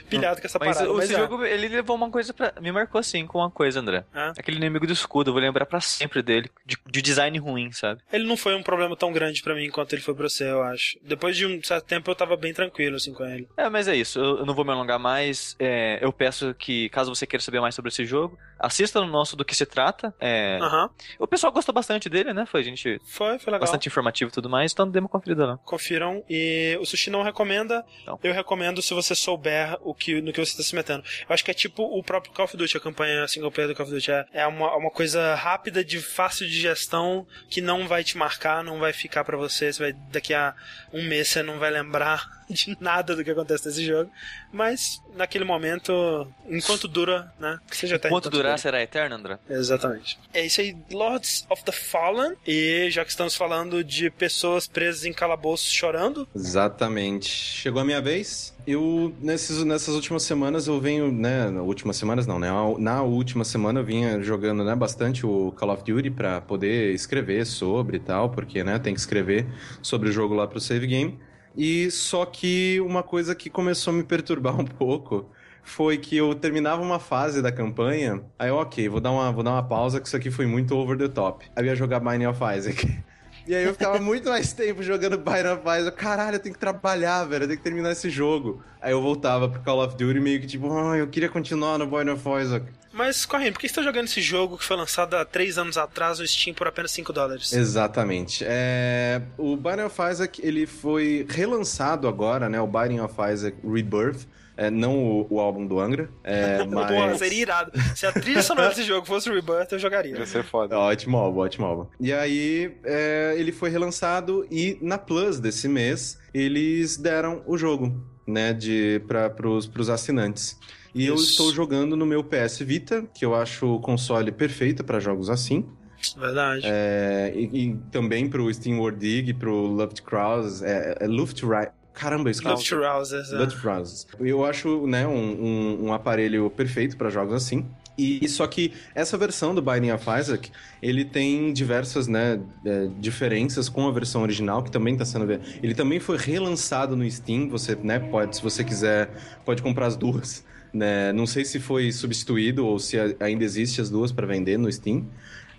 pilhado com essa mas parada. Mas esse é. jogo, ele levou uma coisa pra... Me marcou assim, com uma coisa, André. Ah. Aquele inimigo do escudo, eu vou lembrar para sempre dele. De, de, design ruim, sabe? Ele não foi um problema tão grande para mim quanto ele foi pra você, eu acho. Depois de um certo tempo eu tava bem tranquilo, assim, com ele. É, mas é isso. Eu, eu não vou me alongar mais. É, eu peço que, caso você queira saber mais sobre esse jogo, assista no nosso do que se trata. É... Uhum. O pessoal gostou bastante dele, né? Foi, gente. Foi, foi legal. Bastante informativo e tudo mais, então dê uma conferida lá. Confiram. E o Sushi não recomenda. Não. Eu recomendo se você souber o que, no que você está se metendo. Eu acho que é tipo o próprio Call of Duty, a campanha single player do Call of Duty. É, é uma, uma coisa rápida, de fácil de gestão, que não vai te marcar, não vai ficar para você. Você vai, daqui a um mês você não vai lembrar de nada do que acontece nesse jogo. Mas naquele momento, enquanto dura, né? Que seja eterno. Enquanto durar, dura. será eterno, André? Exatamente. É isso aí, Lords of the Fallen. E já que estamos falando de pessoas presas em calabouços chorando. Exatamente. Chegou a minha vez. Eu, nesses, nessas últimas semanas, eu venho, né? Últimas semanas não, né? Na última semana eu vinha jogando, né, bastante o Call of Duty para poder escrever sobre e tal, porque, né, tem que escrever sobre o jogo lá pro save game. E só que uma coisa que começou a me perturbar um pouco foi que eu terminava uma fase da campanha, aí ok, vou dar uma, vou dar uma pausa que isso aqui foi muito over the top. Aí eu ia jogar Binding of Isaac. E aí eu ficava muito mais tempo jogando Binding of Isaac. Caralho, eu tenho que trabalhar, velho, eu tenho que terminar esse jogo. Aí eu voltava pro Call of Duty meio que tipo, ah, eu queria continuar no Binding of Isaac. Mas, Correndo, por que você tá jogando esse jogo que foi lançado há três anos atrás no Steam por apenas 5 dólares? Exatamente. É, o Binding of Isaac, ele foi relançado agora, né? O Binding of Isaac Rebirth. É, não o, o, álbum do Angra, é, mas... Porra, seria irado. Se a trilha sonora desse jogo fosse o Rebirth, eu jogaria. Ia ser foda. Ótimo álbum, ótimo álbum. E aí, é, ele foi relançado e na Plus desse mês, eles deram o jogo, né, de, para pros, pros assinantes. E Isso. eu estou jogando no meu PS Vita, que eu acho o console perfeito para jogos assim. Verdade. É, e, e, também pro Steam World Dig, pro Luftrausers, é, é Luftrausers, Caramba, isso Luftrausers. Luftrausers. Eu acho, né, um, um, um aparelho perfeito para jogos assim. E só que essa versão do Binding of Isaac, ele tem diversas, né, é, diferenças com a versão original, que também está sendo... Ele também foi relançado no Steam, você, né, pode, se você quiser, pode comprar as duas. Né? Não sei se foi substituído ou se ainda existe as duas para vender no Steam.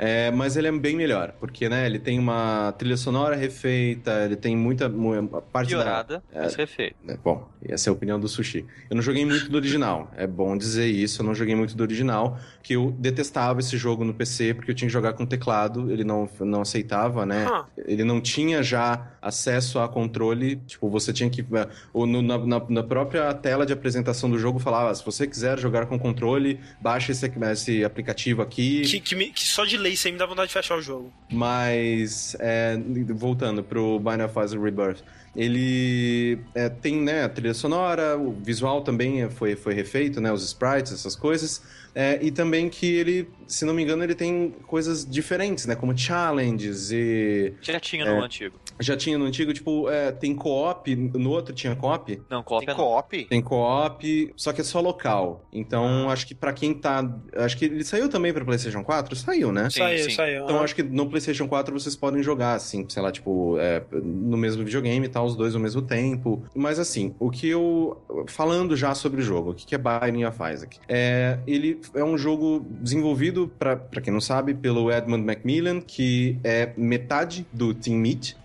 É, mas ele é bem melhor, porque né, ele tem uma trilha sonora refeita, ele tem muita, muita parte Piorada, da... É, mas refeita. É, bom, essa é a opinião do Sushi. Eu não joguei muito do original, é bom dizer isso, eu não joguei muito do original, que eu detestava esse jogo no PC, porque eu tinha que jogar com teclado, ele não, não aceitava, né? Huh. Ele não tinha já acesso a controle, tipo, você tinha que... Ou no, na, na, própria tela de apresentação do jogo falava, se você quiser jogar com controle, baixe esse, esse aplicativo aqui. Que, que, que só de isso aí me dá vontade de fechar o jogo. Mas, é, voltando pro Binary Phase Rebirth, ele é, tem né, a trilha sonora, o visual também foi, foi refeito, né, os sprites, essas coisas. É, e também que ele, se não me engano, ele tem coisas diferentes, né? Como challenges e. Já tinha no é, antigo. Já tinha no antigo, tipo, é, tem co-op, no outro tinha co-op? Não, co-op tem co-op? Tem co-op, só que é só local. Então, ah. acho que para quem tá. Acho que ele saiu também pra PlayStation 4? Saiu, né? Sim, saiu, sim. saiu. Então, ah. acho que no PlayStation 4 vocês podem jogar, assim, sei lá, tipo, é, no mesmo videogame e tá, tal, os dois ao mesmo tempo. Mas, assim, o que eu. Falando já sobre o jogo, o que é Binding of Isaac? É, ele é um jogo desenvolvido, para quem não sabe, pelo Edmund Macmillan, que é metade do Team Meat.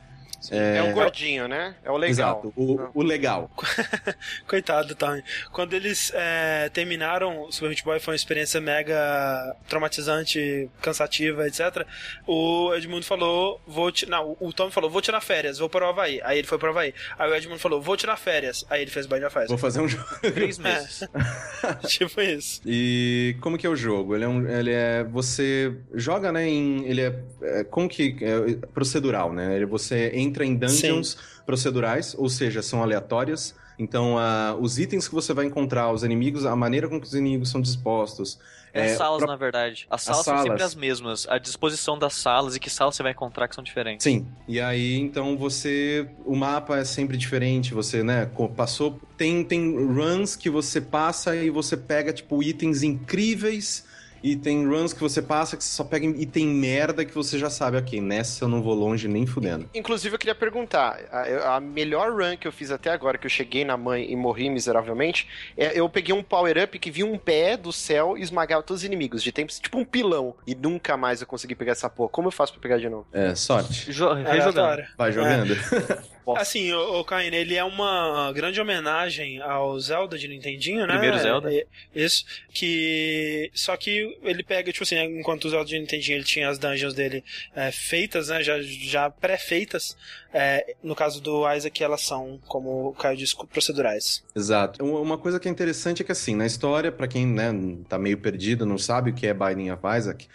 É... é o gordinho, né? É o legal. Exato, o, o legal. Coitado do Tommy. Quando eles é, terminaram o Super Meat Boy foi uma experiência mega traumatizante, cansativa, etc. O Edmundo falou, vou não, o Tommy falou, vou tirar férias, vou para o Havaí. Aí ele foi para o Havaí. Aí o Edmundo falou, vou tirar férias. Aí ele fez Bind of Vou fazer um jogo. Três meses. É. tipo isso. E como que é o jogo? Ele é, um, ele é você joga, né, em, ele é, é como que, é, procedural, né? Ele, você entra entra em dungeons Sim. procedurais, ou seja, são aleatórias. Então, uh, os itens que você vai encontrar, os inimigos, a maneira com que os inimigos são dispostos. É, é salas, pro... na verdade. As salas, as salas são sempre as mesmas. A disposição das salas e que salas você vai encontrar que são diferentes. Sim. E aí, então, você. O mapa é sempre diferente. Você, né, passou. Tem, tem runs que você passa e você pega, tipo, itens incríveis e tem runs que você passa que você só pega item merda que você já sabe, ok, nessa eu não vou longe nem fudendo. Inclusive, eu queria perguntar: a, a melhor run que eu fiz até agora, que eu cheguei na mãe e morri miseravelmente, é, eu peguei um power-up que vinha um pé do céu e esmagava todos os inimigos, de tempo, tipo um pilão. E nunca mais eu consegui pegar essa porra. Como eu faço pra pegar de novo? É, sorte. Jo Rejogando. Vai jogando. É. Assim, o, o Caine, ele é uma grande homenagem ao Zelda de Nintendinho, né? Primeiro Zelda. É, isso. Que. Só que ele pega, tipo assim, enquanto o Zelda de Nintendinho ele tinha as dungeons dele é, feitas, né? Já, já pré-feitas. É, no caso do Isaac, elas são, como o Caio disse, procedurais. Exato. Uma coisa que é interessante é que, assim, na história, para quem né, tá meio perdido, não sabe o que é Binding of Isaac.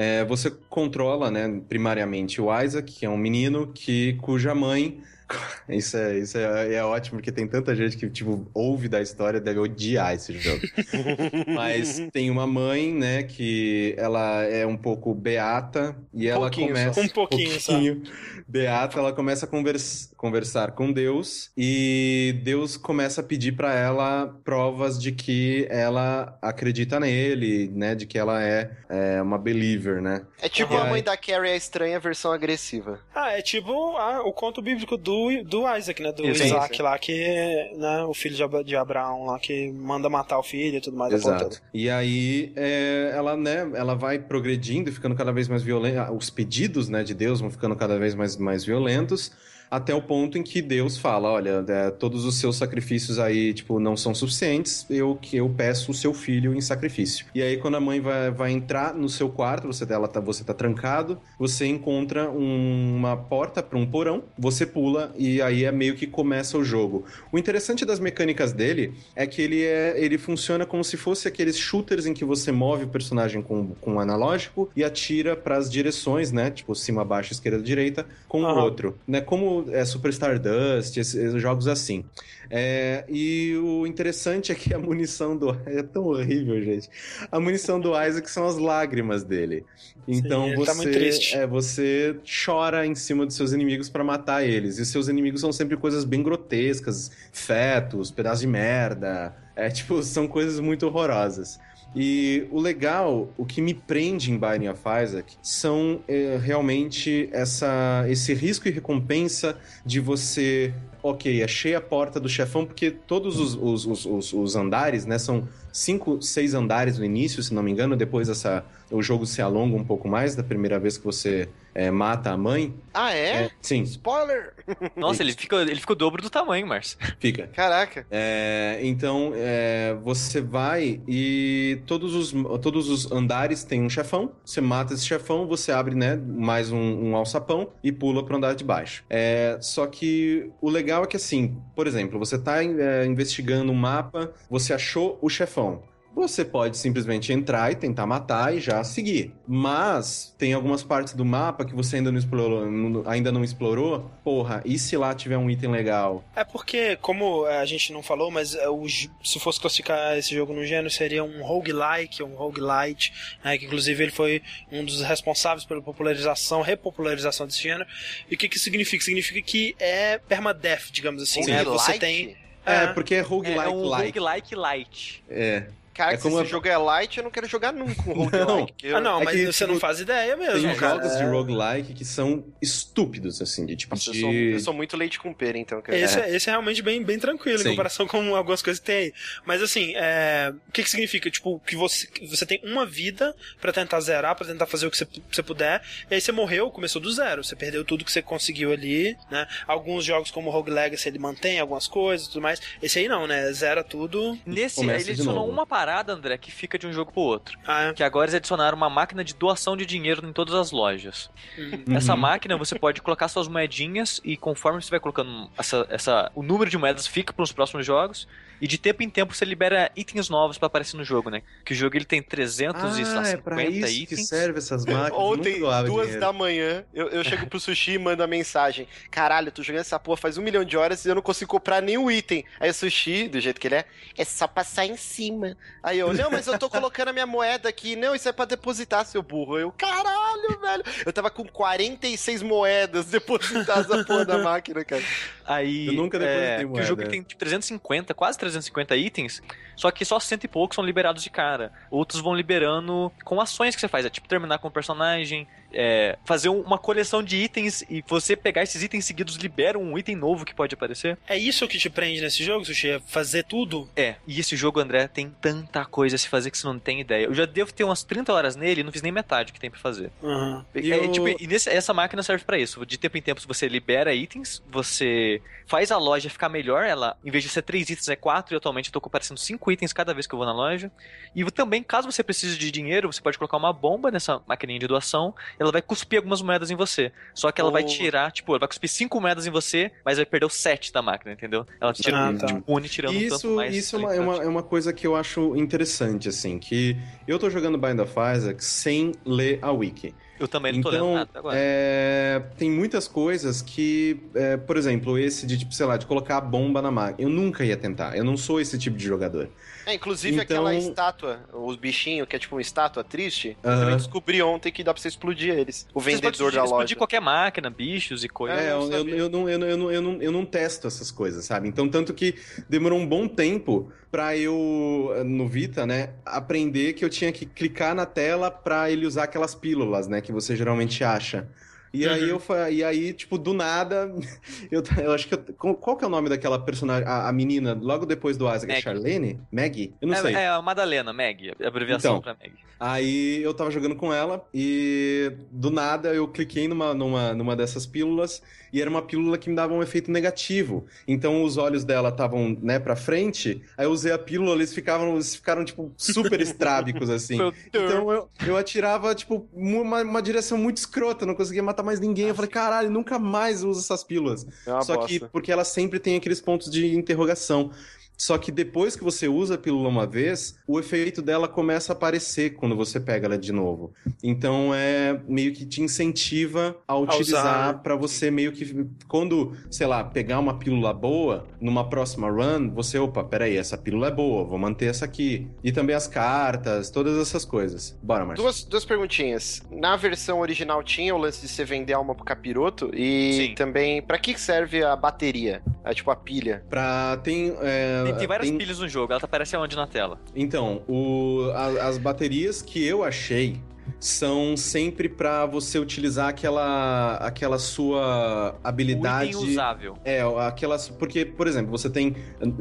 É, você controla, né, primariamente o Isaac, que é um menino que cuja mãe isso é, isso é, é, ótimo, porque tem tanta gente que, tipo, ouve da história deve odiar esse jogo. Mas tem uma mãe, né, que ela é um pouco beata e ela pouquinho começa... Só. Um pouquinho, pouquinho Beata, ela começa a conversa, conversar com Deus e Deus começa a pedir para ela provas de que ela acredita nele, né, de que ela é, é uma believer, né? É tipo a mãe da Carrie a estranha versão agressiva. Ah, é tipo ah, o conto bíblico do do, Isaac, né? Do Isso, Isaac lá, que, né? O filho de, Ab- de Abraão lá, que manda matar o filho e tudo mais. Exato. E aí, é, ela, né, ela vai progredindo e ficando cada vez mais violenta. Os pedidos, né, de Deus vão ficando cada vez mais, mais violentos. Até o ponto em que Deus fala: olha, é, todos os seus sacrifícios aí, tipo, não são suficientes, eu que eu peço o seu filho em sacrifício. E aí, quando a mãe vai, vai entrar no seu quarto, você, ela tá, você tá trancado, você encontra um- uma porta para um porão, você pula e aí é meio que começa o jogo. O interessante das mecânicas dele é que ele, é, ele funciona como se fosse aqueles shooters em que você move o personagem com, com um analógico e atira para as direções, né? Tipo, cima, baixo, esquerda, direita, com o Aham. outro. Né? Como é, Super Stardust, esses, jogos assim. É, e o interessante é que a munição do. É tão horrível, gente. A munição do Isaac são as lágrimas dele. Então você, tá muito triste. é, você chora em cima dos seus inimigos para matar eles. E os seus inimigos são sempre coisas bem grotescas, fetos, pedaços de merda. É tipo, são coisas muito horrorosas. E o legal, o que me prende em Binding of Isaac são é, realmente essa, esse risco e recompensa de você, ok, achei a porta do chefão, porque todos os, os, os, os- andares, né, são cinco, seis andares no início, se não me engano, depois essa, o jogo se alonga um pouco mais da primeira vez que você é, mata a mãe. Ah, é? sim, Spoiler! Nossa, ele fica, ele fica o dobro do tamanho, Márcio. fica. Caraca. É, então, é, você vai e todos os, todos os andares tem um chefão. Você mata esse chefão, você abre né, mais um, um alçapão e pula pro andar de baixo. É, só que o legal é que, assim, por exemplo, você tá é, investigando um mapa, você achou o chefão. Você pode simplesmente entrar e tentar matar e já seguir. Mas tem algumas partes do mapa que você ainda não explorou, não- ainda não explorou. Porra, e se lá tiver um item legal? É porque, como é, a gente não falou, mas é, o se fosse classificar esse jogo no gênero, seria um roguelike, um roguelite, né, que inclusive ele foi um dos responsáveis pela popularização, repopularização desse gênero. E o que que significa? Significa que é permadeath, digamos assim, Sim. né? É Você tem... É, É. porque é É, roguelike é um like. roguelike light. É. Cara, É se como esse a- jogo é light, eu não quero jogar nunca um Não. roguelike. Eu- Ah, não, É mas que, você tipo, não faz ideia mesmo, Tem cara. jogos de É. roguelike que são estúpidos, assim, de tipo Nossa, eu, de... sou, eu sou muito leite com pera, então, cara. Esse, é. esse é realmente bem, bem tranquilo Sim. em comparação com algumas coisas que tem aí. Mas assim, é, o que que significa? Tipo, que você, que você tem uma vida pra tentar zerar, pra tentar fazer o que você, você puder, e aí você morreu, começou do zero. Você perdeu tudo que você conseguiu ali, né? Alguns jogos como o Rogue Legacy, ele mantém algumas coisas e tudo mais. Esse aí não, né? Zera tudo. Nesse, ele adicionou uma parada, André, que fica de um jogo pro outro. Ah, é. Que agora eles adicionaram uma máquina de doação de dinheiro em todas as lojas. Uhum. Essa Uhum. máquina você pode colocar suas moedinhas e conforme você vai colocando essa, essa, o número de moedas fica para os próximos jogos. E de tempo em tempo você libera itens novos pra aparecer no jogo, né? Que o jogo ele tem 350 Ah, é pra isso que itens. serve essas máquinas. Ontem, duas dinheiro. da manhã, eu, eu chego pro sushi e mando a mensagem: Caralho, eu tô jogando essa porra faz um milhão de horas e eu não consigo comprar nenhum item. Aí o sushi, do jeito que ele é, é só passar em cima. Aí eu, não, mas eu tô colocando a minha moeda aqui. Não, isso é pra depositar, seu burro. Eu, caralho, velho. Eu tava com 46 moedas depositadas na porra da máquina, cara. Aí, Eu nunca depositei é, que moeda. o jogo ele tem tipo, 350, quase 350 itens, só que só cento e poucos são liberados de cara. Outros vão liberando com ações que você faz, é tipo terminar com o personagem, é, fazer um- uma coleção de itens e você pegar esses itens seguidos libera um item novo que pode aparecer. É isso que te prende nesse jogo, Sushi? É fazer tudo? É, e esse jogo, André, tem tanta coisa a se fazer que você não tem ideia. Eu já devo ter umas 30 horas nele e não fiz nem metade que tem pra fazer. Uhum. E É, o- tipo, e nesse- essa máquina serve pra isso. De tempo em tempo você libera itens, você faz a loja ficar melhor. Ela, em vez de ser três itens, é quatro. E atualmente eu tô aparecendo cinco itens cada vez que eu vou na loja. E também, caso você precise de dinheiro, você pode colocar uma bomba nessa maquininha de doação. Ela vai cuspir algumas moedas em você. Só que ela vai Oh. tirar, tipo, ela vai cuspir cinco moedas em você, mas vai perder o sete da máquina, entendeu? Ela tira Ah, tá. tipo, une tirando um tanto Isso, mais. isso é, uma, é, uma, é uma coisa que eu acho interessante, assim, que eu tô jogando Bind of Isaac sem ler a wiki. Eu também não tô lendo Então, nada agora. é, tem muitas coisas que, é, por exemplo, esse de, tipo, sei lá, de colocar a bomba na máquina. Eu nunca ia tentar, eu não sou esse tipo de jogador. É, inclusive Então- aquela estátua, os bichinhos, que é tipo uma estátua triste, eu Aham. também descobri ontem que dá pra você explodir eles. O Você vendedor explodir- da explodir loja. qualquer máquina, bichos e coisas. É, eu eu, eu não, eu, não, eu, não, eu, não, eu não testo essas coisas, sabe? Então, tanto que demorou um bom tempo pra eu, no Vita, né, aprender que eu tinha que clicar na tela pra ele usar aquelas pílulas, né, que você geralmente acha. E Uhum. aí eu e aí, tipo, do nada, eu, eu acho que eu, qual que é o nome daquela personagem, a, a menina, logo depois do Isaac? É Maggie. Charlene? Maggie? Eu não sei. É, é a Madalena, Meg, a abreviação Então. pra Meg. Aí eu tava jogando com ela e do nada eu cliquei numa, numa, numa dessas pílulas e era uma pílula que me dava um efeito negativo. Então os olhos dela estavam, né, pra frente, aí eu usei a pílula, eles ficavam, eles ficaram, tipo, super estrábicos, assim. Então eu, eu atirava, tipo, uma, uma direção muito escrota, não conseguia matar mais ninguém. Eu falei, caralho, nunca mais uso essas pílulas. É Só bosta. que porque ela sempre tem aqueles pontos de interrogação. Só que depois que você usa a pílula uma vez, o efeito dela começa a aparecer quando você pega ela de novo. Então é meio que te incentiva a usar, utilizar pra você meio que quando, sei lá, pegar uma pílula boa, numa próxima run, você, opa, peraí, essa pílula é boa, vou manter essa aqui. E também as cartas, todas essas coisas. Bora, Marcos. Duas, duas perguntinhas. Na versão original tinha o lance de você vender alma pro capiroto e Sim. também pra que que serve a bateria? A, tipo a pilha. Pra tem, é, Tem, tem várias tem- pilhas no jogo, ela tá aparece aonde na tela? Então, o- a- as baterias que eu achei são sempre pra você utilizar aquela, aquela sua habilidade. item usável. É, aquelas. Porque, por exemplo, você tem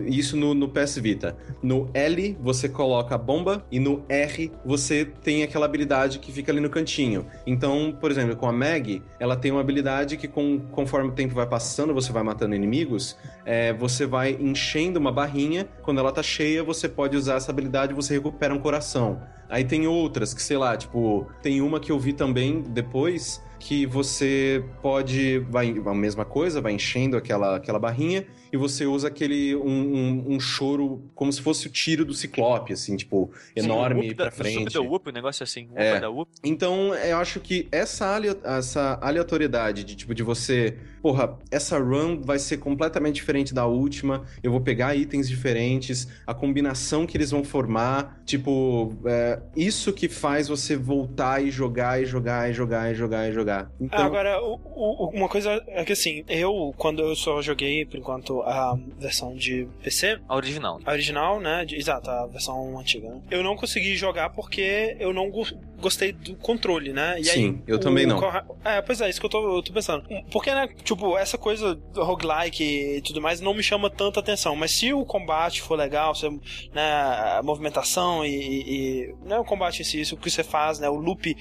isso no, no PS Vita. No L você coloca a bomba e no R você tem aquela habilidade que fica ali no cantinho. Então, por exemplo, com a Meg, ela tem uma habilidade que com, conforme o tempo vai passando, você vai matando inimigos, é, você vai enchendo uma barrinha. Quando ela tá cheia, você pode usar essa habilidade e você recupera um coração. Aí tem outras que, sei lá, tipo, tem uma que eu vi também depois que você pode vai a mesma coisa, vai enchendo aquela, aquela barrinha e você usa aquele um, um, um choro como se fosse o tiro do ciclope, assim, tipo, enorme Whoop pra da, frente. The Whoop, um negócio assim. É. da Whoop. Então, eu acho que essa, essa aleatoriedade de tipo de você, porra, essa run vai ser completamente diferente da última, eu vou pegar itens diferentes, a combinação que eles vão formar, tipo, é, isso que faz você voltar e jogar e jogar e jogar e jogar e jogar. Então, Agora, o- o- uma coisa é que assim, eu, quando eu só joguei, por enquanto, a versão de PC, A original. a original, né? de- exato, a versão antiga, né? Eu não consegui jogar porque eu não go- gostei do controle, né? E Sim, eu o também não. É, pois é, isso que eu tô, eu tô pensando. Porque, né, tipo, essa coisa do roguelike e tudo mais não me chama tanta atenção. Mas se o combate for legal, se, né, a movimentação e, e, e- Não é o combate em si, isso que você faz, né? O loop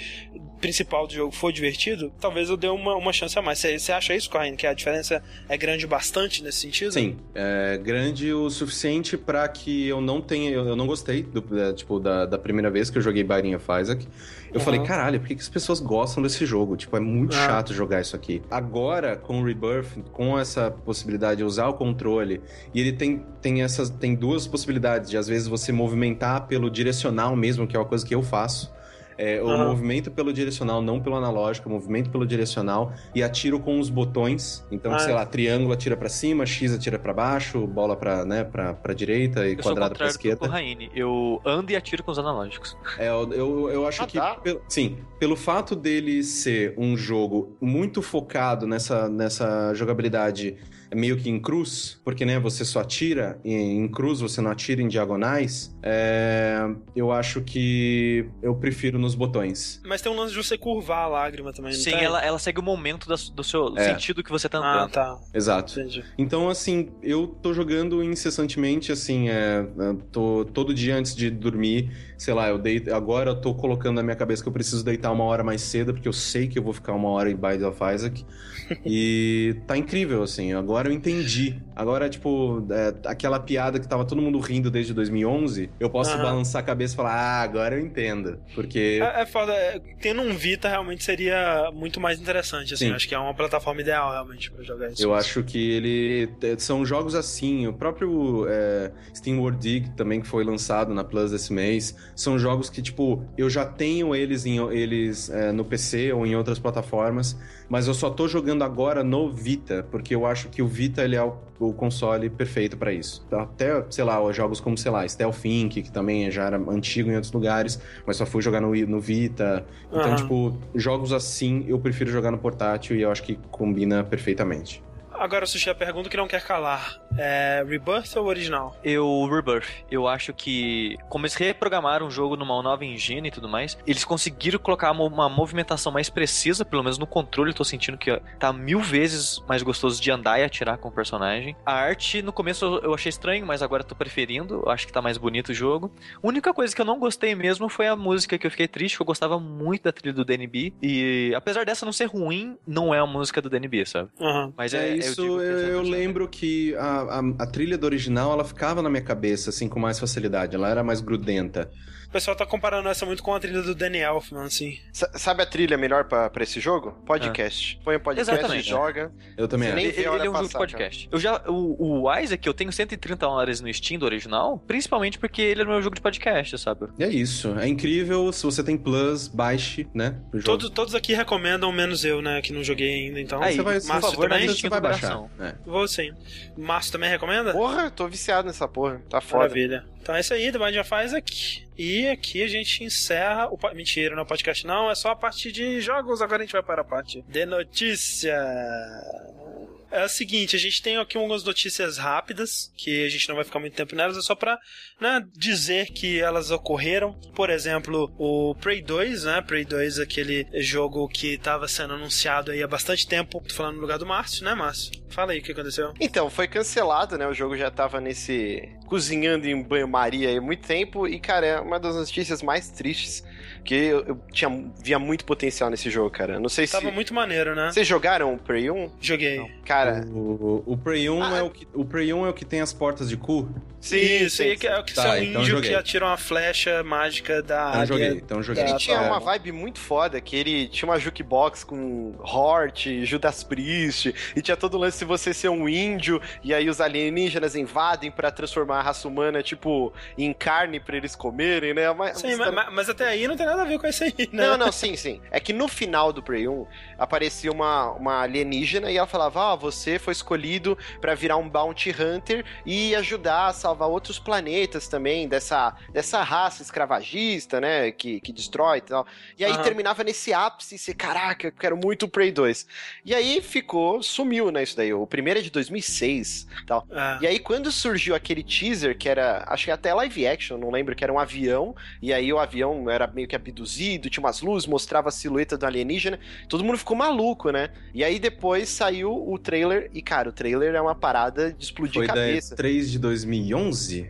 principal do jogo for divertido, talvez eu dê uma, uma chance a mais. Você você acha isso, Corrine? Que a diferença é grande bastante nesse sentido? Sim, é grande o suficiente pra que eu não tenha. Eu, eu não gostei do, é, tipo, da, da primeira vez que eu joguei Binding of Isaac. Eu Uhum. falei, caralho, por que, que as pessoas gostam desse jogo? Tipo, é muito Ah. chato jogar isso aqui. Agora, com o Rebirth, com essa possibilidade de usar o controle, e ele tem, tem essas. Tem duas possibilidades de às vezes você movimentar pelo direcional mesmo, que é uma coisa que eu faço. É, o movimento pelo direcional, não pelo analógico, o movimento pelo direcional e atiro com os botões. Então, Ah, sei é. lá, triângulo atira pra cima, X atira pra baixo, bola pra, né, pra, pra direita e Eu quadrado do esquerda. Corraine. Eu ando e atiro com os analógicos. É, eu, eu, eu acho Ah, que, tá. pelo- sim, pelo fato dele ser um jogo muito focado nessa, nessa jogabilidade meio que em cruz, porque, né, você só atira em, em cruz, você não atira em diagonais, é, eu acho que eu prefiro nos botões. Mas tem um lance de você curvar a lágrima também, Sim, tem? ela, ela segue o momento da- do seu É. sentido que você tá Ah, andando. tá. Exato. Entendi. Então, assim, eu tô jogando incessantemente, assim, é, é, tô todo dia antes de dormir, sei lá, eu deito, agora eu tô colocando na minha cabeça que eu preciso deitar uma hora mais cedo, porque eu sei que eu vou ficar uma hora em Binding of Isaac, e tá incrível, assim, agora eu entendi. Agora, tipo, é, aquela piada que tava todo mundo rindo desde 2011, eu posso Aham. balançar a cabeça e falar, ah, agora eu entendo, porque... É, é foda. é, Tendo um Vita realmente seria muito mais interessante, assim. Sim. Acho que é uma plataforma ideal realmente pra jogar isso. Eu acho que ele. é, São jogos assim. O próprio é, Steam World Dig também, que foi lançado na Plus esse mês. São jogos que, tipo, eu já tenho eles, em, eles é, no PC ou em outras plataformas. Mas eu só tô jogando agora no Vita, porque eu acho que o Vita ele é o, o console perfeito pra isso. Até, sei lá, os jogos como, sei lá, Stealth Inc., que também já era antigo em outros lugares, mas só fui jogar no, no Vita. Então, Aham. tipo, jogos assim eu prefiro jogar no portátil e eu acho que combina perfeitamente. Agora, Sushi, a pergunta que não quer calar. É Rebirth ou original? Eu, Rebirth. Eu acho que, como eles reprogramaram o jogo numa nova engine e tudo mais, eles conseguiram colocar uma movimentação mais precisa, pelo menos no controle, eu tô sentindo que tá mil vezes mais gostoso de andar e atirar com o personagem. A arte, no começo eu achei estranho, mas agora eu tô preferindo. Eu acho que tá mais bonito o jogo. A única coisa que eu não gostei mesmo foi a música, que eu fiquei triste, que eu gostava muito da trilha do DNB. E apesar dessa não ser ruim, não é a música do DNB, sabe? Uhum. Mas é, é isso, eu, eu, eu lembro que a, a, a, trilha do original, ela ficava na minha cabeça, assim, com mais facilidade. Ela era mais grudenta. O pessoal tá comparando essa muito com a trilha do Danny Elfman, assim. S sabe a trilha melhor pra, pra esse jogo? Podcast. Ah. Põe o um podcast Exatamente. e joga. Eu também acho. Ele, ele, ele é um jogo de podcast. Eu já, o, o Isaac, eu tenho 130 horas no Steam do original, principalmente porque ele é meu jogo de podcast, sabe? É isso. É incrível. Se você tem Plus, baixe, né? Todos, todos aqui recomendam, menos eu, né? Que não joguei ainda, então. Aí, você vai, Márcio por favor, também? Você vai baixar. É. Vou sim. Márcio também recomenda? Porra, eu tô viciado nessa porra. Tá foda. Maravilha. Então é isso aí, The Mind of Isaac. E aqui a gente encerra o. Mentira, não é podcast, não. É só a parte de jogos. Agora a gente vai para a parte de notícia. É o seguinte, a gente tem aqui algumas notícias rápidas, que a gente não vai ficar muito tempo nelas, é só pra né, dizer que elas ocorreram. Por exemplo, o Prey 2, né? Prey 2, aquele jogo que estava sendo anunciado aí há bastante tempo. Tô falando no lugar do Márcio, né, Márcio? Fala aí o que aconteceu. Então, foi cancelado, né? O jogo já tava nesse. cozinhando em banho-maria há muito tempo. E, cara, é uma das notícias mais tristes. Que eu, eu tinha, via muito potencial nesse jogo, cara. Não sei tava se. Tava muito maneiro, né? Vocês jogaram o Prey 1? Joguei. Não. Cara. O, o Prey 1 ah, é o que. O Prey 1 é o que tem as portas de cu? Sim, Isso, sim, sim. é o que tá, seu então índio que atira uma flecha mágica da então joguei, então joguei. Ele tinha uma vibe muito foda, que ele tinha uma jukebox com Hort, Judas Priest, e tinha todo o lance de você ser um índio, e aí os alienígenas invadem para transformar a raça humana, tipo, em carne para eles comerem, né? Mas, sim, mas, mas, mas, até aí não tem nada a ver com isso aí, né? Não, não, sim, sim. É que no final do Prey 1, aparecia uma, uma alienígena e ela falava, ah, você foi escolhido para virar um bounty hunter e ajudar a salvar outros planetas também dessa, dessa raça escravagista, né? Que, que destrói e tal. E aí uhum. terminava nesse ápice e você, caraca, eu quero muito o Prey 2. E aí ficou, sumiu, né? Isso daí. O primeiro é de 2006 tal. Uhum. E aí quando surgiu aquele teaser, que era, acho que até live action, não lembro, que era um avião, e aí o avião era meio que abduzido, tinha umas luzes, mostrava a silhueta do alienígena, todo mundo ficou maluco, né? E aí depois saiu o trailer, e cara, o trailer é uma parada de explodir Foi cabeça. Foi 3 de 2011?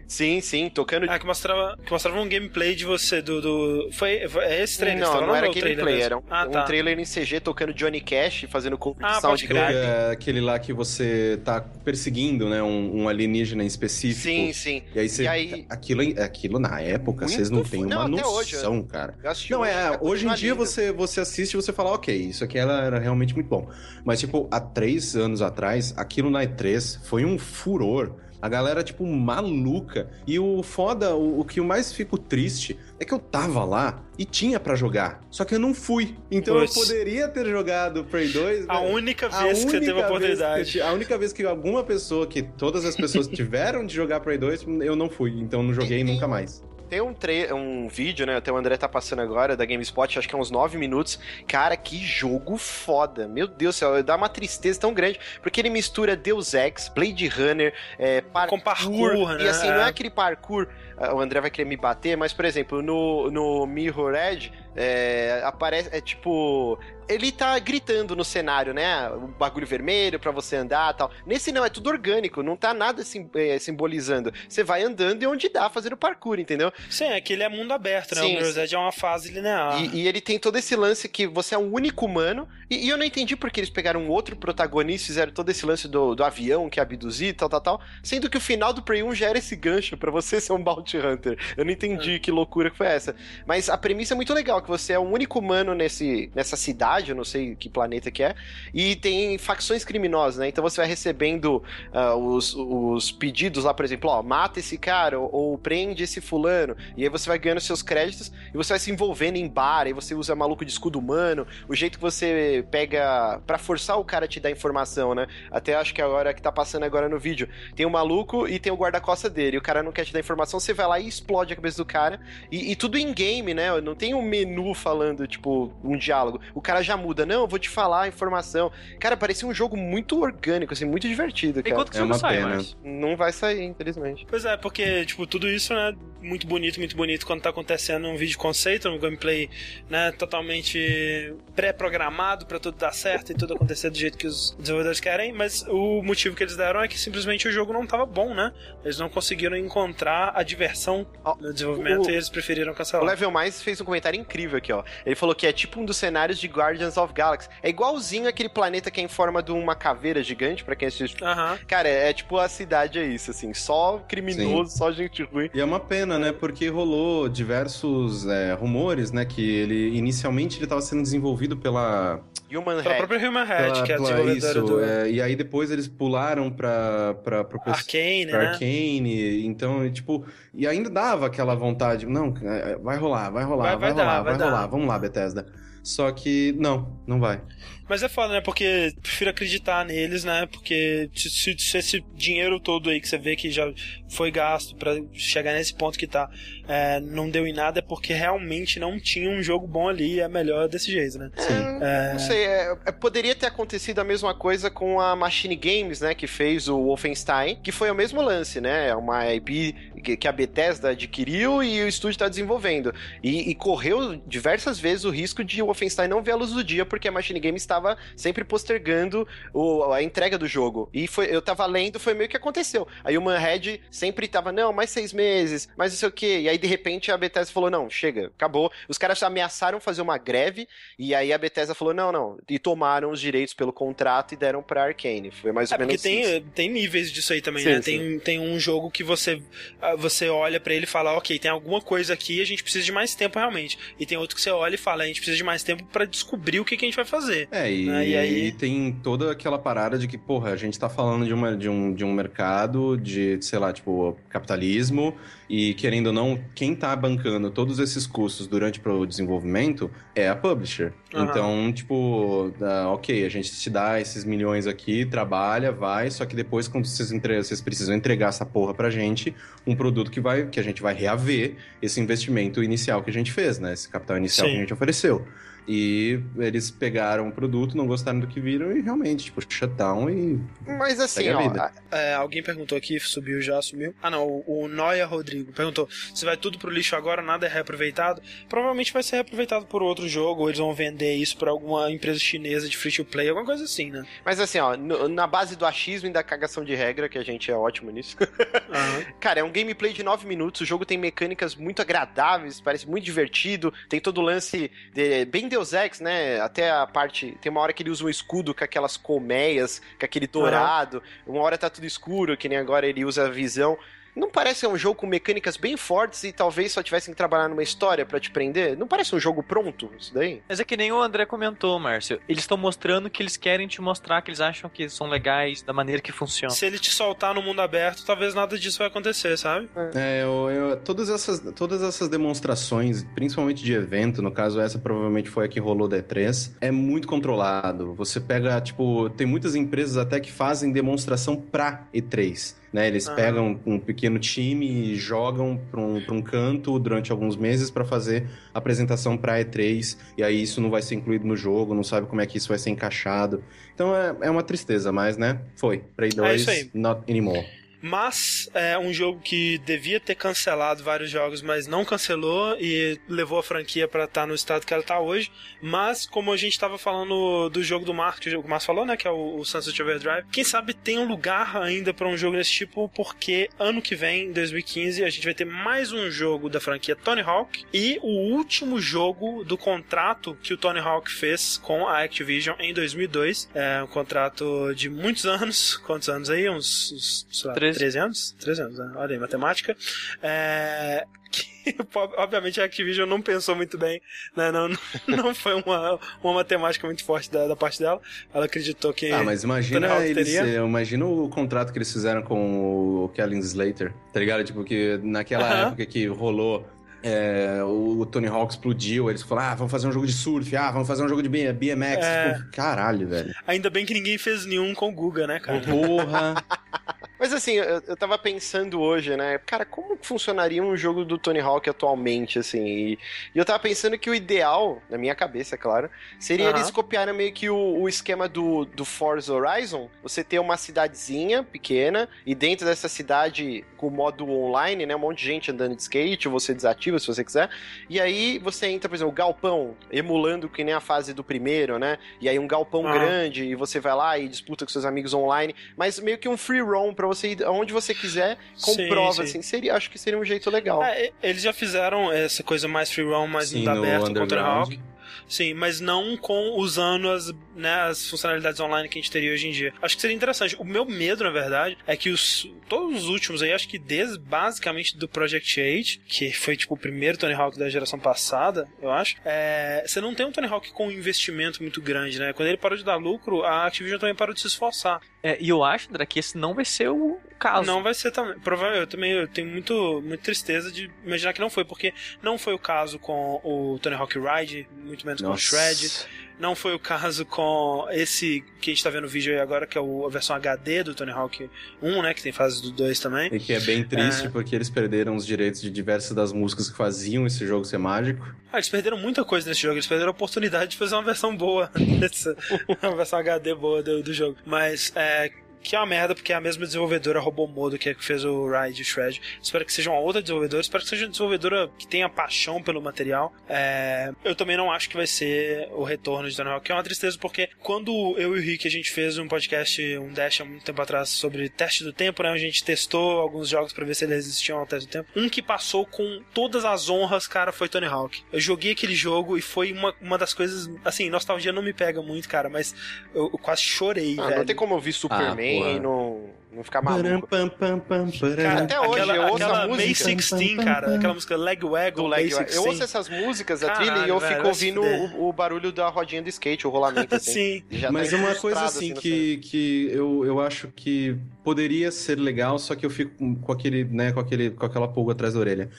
Sim, sim, tocando... Ah, que mostrava, que mostrava um gameplay de você, do... do... Foi, foi é esse trailer? Não, não era gameplay, era um, ah, tá. um, trailer em CG tocando Johnny Cash, fazendo competição ah, de. É aquele lá que você tá perseguindo, né, um, um, alienígena em específico. Sim, sim. E aí você... E aí... Aquilo, aquilo na época, Muito vocês não têm uma noção, hoje, cara. Não, é, hoje em dia você, você assiste e você fala, ok, isso aqui era, era realmente muito bom. Mas, tipo, há três anos atrás, aquilo na E3 foi um furor. A galera, tipo, maluca. E o foda, o, o que eu mais fico triste é que eu tava lá e tinha para jogar. Só que eu não fui. Então eu poderia ter jogado Prey 2. A única vez a que você teve a oportunidade. a única vez que alguma pessoa, que todas as pessoas tiveram de jogar Prey 2, eu não fui. Então não joguei nunca mais. Tem um, um vídeo, né? Até o André tá passando agora da GameSpot, acho que é uns 9 minutos. Cara, que jogo foda. Meu Deus do céu, dá uma tristeza tão grande. Porque ele mistura Deus Ex, Blade Runner, é, parkour, Com parkour, né? E assim, não é aquele parkour ah, o André vai querer me bater, mas, por exemplo, no, no Mirror Edge, é, aparece, é tipo, ele tá gritando no cenário, né? O bagulho vermelho para você andar tal. Nesse não, é tudo orgânico, não tá nada sim, é, simbolizando. Você vai andando e onde dá fazendo parkour, entendeu? Sim, é que ele é mundo aberto, né? Sim, o Mirror's é uma fase linear. E, e, ele tem todo esse lance que você é um único humano, e, e, eu não entendi porque eles pegaram um outro protagonista e fizeram todo esse lance do, do avião que é abduzir, tal, tal, tal, sendo que o final do Prey 1 já era esse gancho para você ser um Bounty Hunter. Eu não entendi é. que loucura que foi essa. Mas a premissa é muito legal, que você é um único humano nesse, nessa cidade, eu não sei que planeta que é, e tem facções criminosas, né? Então você vai recebendo uh, os, os pedidos lá, por exemplo, ó, mata esse cara, ou, ou, prende esse fulano, e aí você vai ganhando seus créditos, e você vai se envolvendo em bar, aí você usa maluco de escudo humano, o jeito que você pega para forçar o cara a te dar informação, né? Até acho que agora que tá passando agora no vídeo, tem o um maluco e tem o guarda-costa dele, e o cara não quer te dar informação, você vai lá e explode a cabeça do cara. E, e tudo em game, né? Não tem um menu falando, tipo, um diálogo. O cara já muda, não, eu vou te falar a informação. Cara, parecia um jogo muito orgânico, assim, muito divertido, E cara. quanto que É você não uma sai, pena. Não vai sair, infelizmente. Pois é, porque, tipo, tudo isso, né, muito bonito, muito bonito quando tá acontecendo um vídeo conceito, um gameplay, né, totalmente pré-programado pra tudo dar certo e tudo acontecer do jeito que os desenvolvedores querem, mas o motivo que eles deram é que simplesmente o jogo não tava bom, né? Eles não conseguiram encontrar a diversão no desenvolvimento o- e eles preferiram O cancelar. Level Mais fez um comentário incrível aqui, ó. Ele falou que é tipo um dos cenários de Guardians of Galaxy. É igualzinho aquele planeta que é em forma de uma caveira gigante, pra quem assiste. Aham. Cara, é, é tipo a cidade é isso, assim. Só criminoso, só gente ruim. E é uma pena, né? Porque rolou diversos é, rumores, né? Que ele inicialmente ele estava sendo desenvolvido pela, Human Pela Head. própria Human Head, pela, que é a desenvolvedora isso, do é, e aí depois eles pularam pra para pro pessoal- Arcane, pra né? Arcane, então, e, tipo, e ainda dava aquela vontade, não, é, vai rolar, vai rolar, Vai- vai, vai rolar, dar, vai vai, rolar, vamos lá, Bethesda. Só que, não, não vai. Mas é foda, né? Porque prefiro acreditar neles, né? Porque se, se- se esse dinheiro todo aí que você vê que já foi gasto pra chegar nesse ponto que tá, é, não deu em nada, é porque realmente não tinha um jogo bom ali e é melhor desse jeito, né? Sim. É, Não sei, é- é- poderia ter acontecido a mesma coisa com a Machine Games, né, que fez o Wolfenstein, que foi o mesmo lance, né, é uma IP que, a Bethesda adquiriu e o estúdio está desenvolvendo. E, e correu diversas vezes o risco de o Wolfenstein não ver a luz do dia, porque a Machine Games estava sempre postergando o- a entrega do jogo. E foi, eu tava lendo, foi meio que aconteceu. Aí o Manhead sempre tava, não, mais seis meses, mais não sei o quê. E aí, de repente, a Bethesda falou, não, chega, acabou. Os caras ameaçaram fazer uma greve, e aí a Bethesda falou, não, não. E tomaram os direitos pelo contrato e deram pra Arkane. Foi mais ou É porque menos tem, isso. tem níveis disso aí também, Sim, né? sim. Tem, tem um jogo que você, ah, você olha pra ele e fala, ok, tem alguma coisa aqui, a gente precisa de mais tempo realmente. E tem outro que você olha e fala, a gente precisa de mais tempo pra descobrir o que, que a gente vai fazer. É, e, Ah, e aí- tem toda aquela parada de que, porra, a gente tá falando de, uma, de, um, de um mercado de, sei lá, tipo, capitalismo, e querendo ou não, quem tá bancando todos esses custos durante o desenvolvimento é a publisher. Aham. Então, tipo, ah, ok, a gente te dá esses milhões aqui, trabalha, vai, só que depois, quando vocês, entre... vocês precisam entregar essa porra pra gente, um produto que, vai, que a gente vai reaver esse investimento inicial que a gente fez, né? Esse capital inicial Sim. que a gente ofereceu. E eles pegaram o produto, não gostaram do que viram e realmente, tipo, shutdown e. Mas assim, ó, É, alguém perguntou aqui, subiu já, sumiu. Ah, não, o, o Noia Rodrigo perguntou se vai tudo pro lixo agora, nada é reaproveitado. Provavelmente vai ser reaproveitado por outro jogo, ou eles vão vender isso pra alguma empresa chinesa de free to play, alguma coisa assim, né? mas assim, ó, no- na base do achismo e da cagação de regra, que a gente é ótimo nisso. Aham. Cara, é um gameplay de 9 minutos, o jogo tem mecânicas muito agradáveis, parece muito divertido, tem todo o lance de, bem Deus Ex, né? Até a parte. Tem uma hora que ele usa um escudo com aquelas colmeias, com aquele dourado, uma hora tá tudo escuro, que nem agora ele usa a visão. Não parece um jogo com mecânicas bem fortes e talvez só tivessem que trabalhar numa história pra te prender? Não parece um jogo pronto, isso daí? Mas é que nem o André comentou, Márcio. Eles estão mostrando que eles querem te mostrar que eles acham que são legais, da maneira que funciona. Se ele te soltar no mundo aberto, talvez nada disso vai acontecer, sabe? É, eu- eu- todas, essas, todas essas demonstrações, principalmente de evento, no caso essa provavelmente foi a que rolou da E3, é muito controlado. Você pega, tipo, tem muitas empresas até que fazem demonstração pra E3. Né, eles pegam um pequeno time e jogam pra um, pra um canto durante alguns meses pra fazer apresentação pra E3, e aí isso não vai ser incluído no jogo, não sabe como é que isso vai ser encaixado. Então é, é uma tristeza, mas né, foi. Play 2, É not anymore. Mas é um jogo que devia ter cancelado vários jogos, mas não cancelou e levou a franquia pra estar no estado que ela tá hoje. Mas, como a gente tava falando do jogo do Marco, que o Marcos falou, né? Que é o, o Sunset Overdrive, quem sabe tem um lugar ainda pra um jogo desse tipo, porque ano que vem, em 2015, a gente vai ter mais um jogo da franquia Tony Hawk e o último jogo do contrato que o Tony Hawk fez com a Activision em 2002. É um contrato de muitos anos. Quantos anos aí? Uns, uns sei lá, 13. 13 anos? 13 anos, né? Olha aí, matemática. É... que, obviamente a Activision não pensou muito bem, né? Não, não foi uma, uma matemática muito forte da, da parte dela. Ela acreditou que. Ah, mas imagina eles, imagina o contrato que eles fizeram com o Kellen Slater, tá ligado? Tipo, que naquela Aham. época que rolou, é, o Tony Hawk explodiu, eles falaram, ah, vamos fazer um jogo de surf, ah, vamos fazer um jogo de BMX. É. Tipo, caralho, velho. Ainda bem que ninguém fez nenhum com o Guga, né, cara? Porra. Mas assim, eu, eu tava pensando hoje, né? Cara, como funcionaria um jogo do Tony Hawk atualmente, assim? E, e eu tava pensando que o ideal, na minha cabeça, é claro, seria eles copiarem meio que o, o esquema do, do Forza Horizon. Você ter uma cidadezinha pequena e dentro dessa cidade, com o modo online, né? Um monte de gente andando de skate, ou você desativa se você quiser. E aí você entra, por exemplo, galpão, emulando que nem a fase do primeiro, né? E aí um galpão grande e você vai lá e disputa com seus amigos online, mas meio que um free roam pra você ir aonde você quiser, com Sim, prova, sim. assim, seria, acho que seria um jeito legal. É, eles já fizeram essa coisa mais free roam, mais Sim, no Tony Underground. Hawk. Sim, mas não com usando as, né, as funcionalidades online que a gente teria hoje em dia. Acho que seria interessante. O meu medo, na verdade, é que os todos os últimos aí, acho que desde basicamente do Project 8, que foi tipo o primeiro Tony Hawk da geração passada, eu acho, é, você não tem um Tony Hawk com um investimento muito grande, né? Quando ele parou de dar lucro, a Activision também parou de se esforçar. É, e eu acho, André, que esse não vai ser o caso. Não vai ser também. Provavelmente, eu também eu tenho muito, muita tristeza de imaginar que não foi, porque não foi o caso com o Tony Hawk Ride, muito menos com o Shred. Não foi o caso com esse que a gente tá vendo o vídeo aí agora, que é o- a versão HD do Tony Hawk 1, né? Que tem fase do 2 também. E que é bem triste É. porque eles perderam os direitos de diversas das músicas que faziam esse jogo ser mágico. Ah, eles perderam muita coisa nesse jogo, eles perderam a oportunidade de fazer uma versão boa, dessa, uma versão HD boa do, do jogo. Mas, é. Que é uma merda, porque é a mesma desenvolvedora Robomodo que, é que fez o Ride Shred. Espero que seja uma outra desenvolvedora. Espero que seja uma desenvolvedora que tenha paixão pelo material. É, eu também não acho que vai ser o retorno de Tony Hawk, que é uma tristeza, porque quando eu e o Rick a gente fez um podcast, um dash há muito tempo atrás, sobre teste do tempo, né? A gente testou alguns jogos pra ver se eles resistiam ao teste do tempo. Um que passou com todas as honras, cara, foi Tony Hawk. Eu joguei aquele jogo e foi uma, uma das coisas. Assim, nostalgia não me pega muito, cara, mas eu, eu quase chorei, Ah, velho. não tem como ouvir Superman porra. e não, não ficar maluco. Param, pam, pam, pam, Cara. Até hoje aquela, eu ouço a aquela música. May 16, cara, aquela música Leg Wagon, leg, 16. eu ouço essas músicas, a Caralho, trilha, e eu velho, fico ouvindo o, o barulho da rodinha do skate, o rolamento assim. Sim. Já Mas tá uma coisa assim no que, que eu, eu acho que poderia ser legal, só que eu fico com- com aquele, né, com aquele, com aquela pulga atrás da orelha.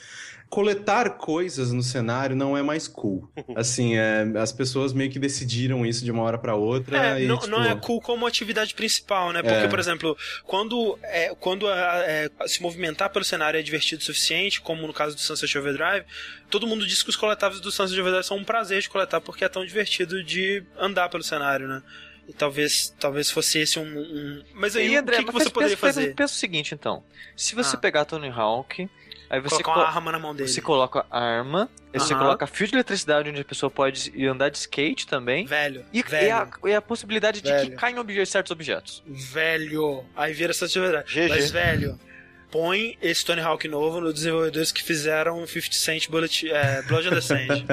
Coletar coisas no cenário não é mais cool. Assim, é, as pessoas meio que decidiram isso de uma hora pra outra É, e não, tipo, não é cool como atividade principal, né? Porque, É. por exemplo, quando, é, quando a- é, se movimentar pelo cenário é divertido o suficiente, como no caso do Sunset Overdrive, todo mundo diz que os coletáveis do Sunset Overdrive são um prazer de coletar, porque é tão divertido de andar pelo cenário, né? E talvez, talvez fosse esse um. um- Mas aí, E, André, o que, que você poderia pensa, fazer? Pensa o seguinte, então. Se você Ah. pegar Tony Hawk, aí você, Colocar co- uma arma na mão dele. você coloca a arma, aí você coloca fio de eletricidade onde a pessoa pode ir andar de skate também. Velho. E, velho. e a, e a possibilidade de Velho. que caem obje- certos objetos. Velho. Aí vira Overdrive. GG. Mas, velho. Põe esse Tony Hawk novo nos desenvolvedores que fizeram 50 Cent Bullet, é, Blood on the Sand.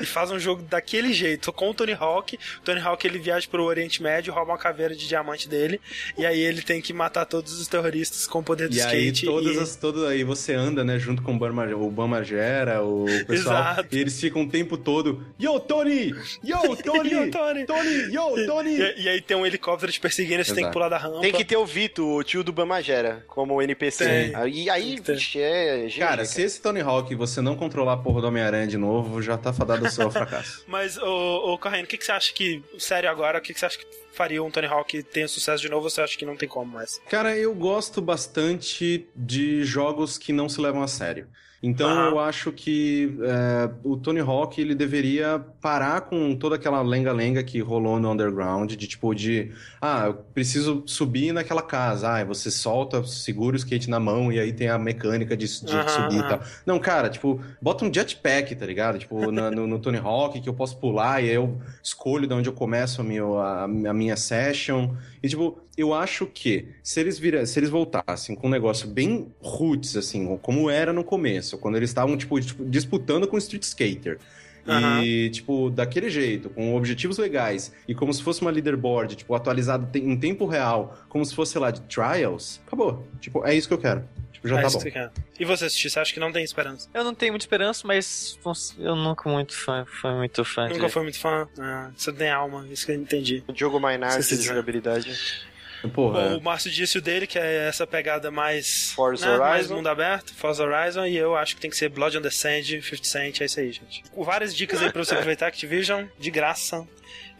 E faz um jogo daquele jeito, com o Tony Hawk. O Tony Hawk ele viaja pro Oriente Médio, rouba uma caveira de diamante dele, e aí ele tem que matar todos os terroristas com o poder do E aí, skate. todas e... as, todo, aí você anda, né, junto com o Bam, Mar- o Bam Margera, o pessoal, Exato. e eles ficam o tempo todo, Yo, Tony! Yo, Tony! Yo, Tony! Tony! Yo, Tony! E, e aí tem um helicóptero te perseguindo, você tem que Exato. pular da rampa. Tem que ter o Vito, o tio do Bamagera, como NPC. Tem. E aí, Tem vixe, é Cara, se esse Tony Hawk você não controlar a porra do Homem-Aranha de novo, já tá fadado ao seu fracasso. Mas, ô, ô Correndo, o que, que você acha que, sério agora, o que, que você acha que faria um Tony Hawk ter sucesso de novo ou você acha que não tem como mais? Cara, eu gosto bastante de jogos que não se levam a sério. Então Aham. eu acho que é, o Tony Hawk ele deveria parar com toda aquela lenga-lenga que rolou no Underground, de tipo de ah, eu preciso subir naquela casa, ah, você solta, segura o skate na mão e aí tem a mecânica de, de subir e tal. Não, cara, tipo, bota um jetpack, tá ligado? Tipo, na- no, no Tony Hawk que eu posso pular e aí eu escolho de onde eu começo a minha, a, a minha session. E, tipo, eu acho que se eles, vira, se eles voltassem com um negócio bem roots, assim, como era no começo, quando eles estavam, tipo, tipo, disputando com o Street Skater. Aham. E, tipo, daquele jeito, com objetivos legais, e como se fosse uma leaderboard, tipo, atualizado te- em tempo real, como se fosse, sei lá, de trials, acabou. Tipo, é isso que eu quero. Tipo, já É tá isso bom. E você, Sushi, você acha que não tem esperança? Eu não tenho muita esperança, mas eu nunca muito fã, fui muito fã. Nunca de- foi muito fã? Ah, você tem alma, isso que eu entendi. O Diogo você de jogabilidade. Porra. O Márcio disse o dele, que é essa pegada mais. Forza né, mais Horizon. mundo aberto, Forza Horizon, e eu acho que tem que ser Blood on the Sand, 50 Cent, é isso aí, gente. Várias dicas aí pra você aproveitar Activision, de graça.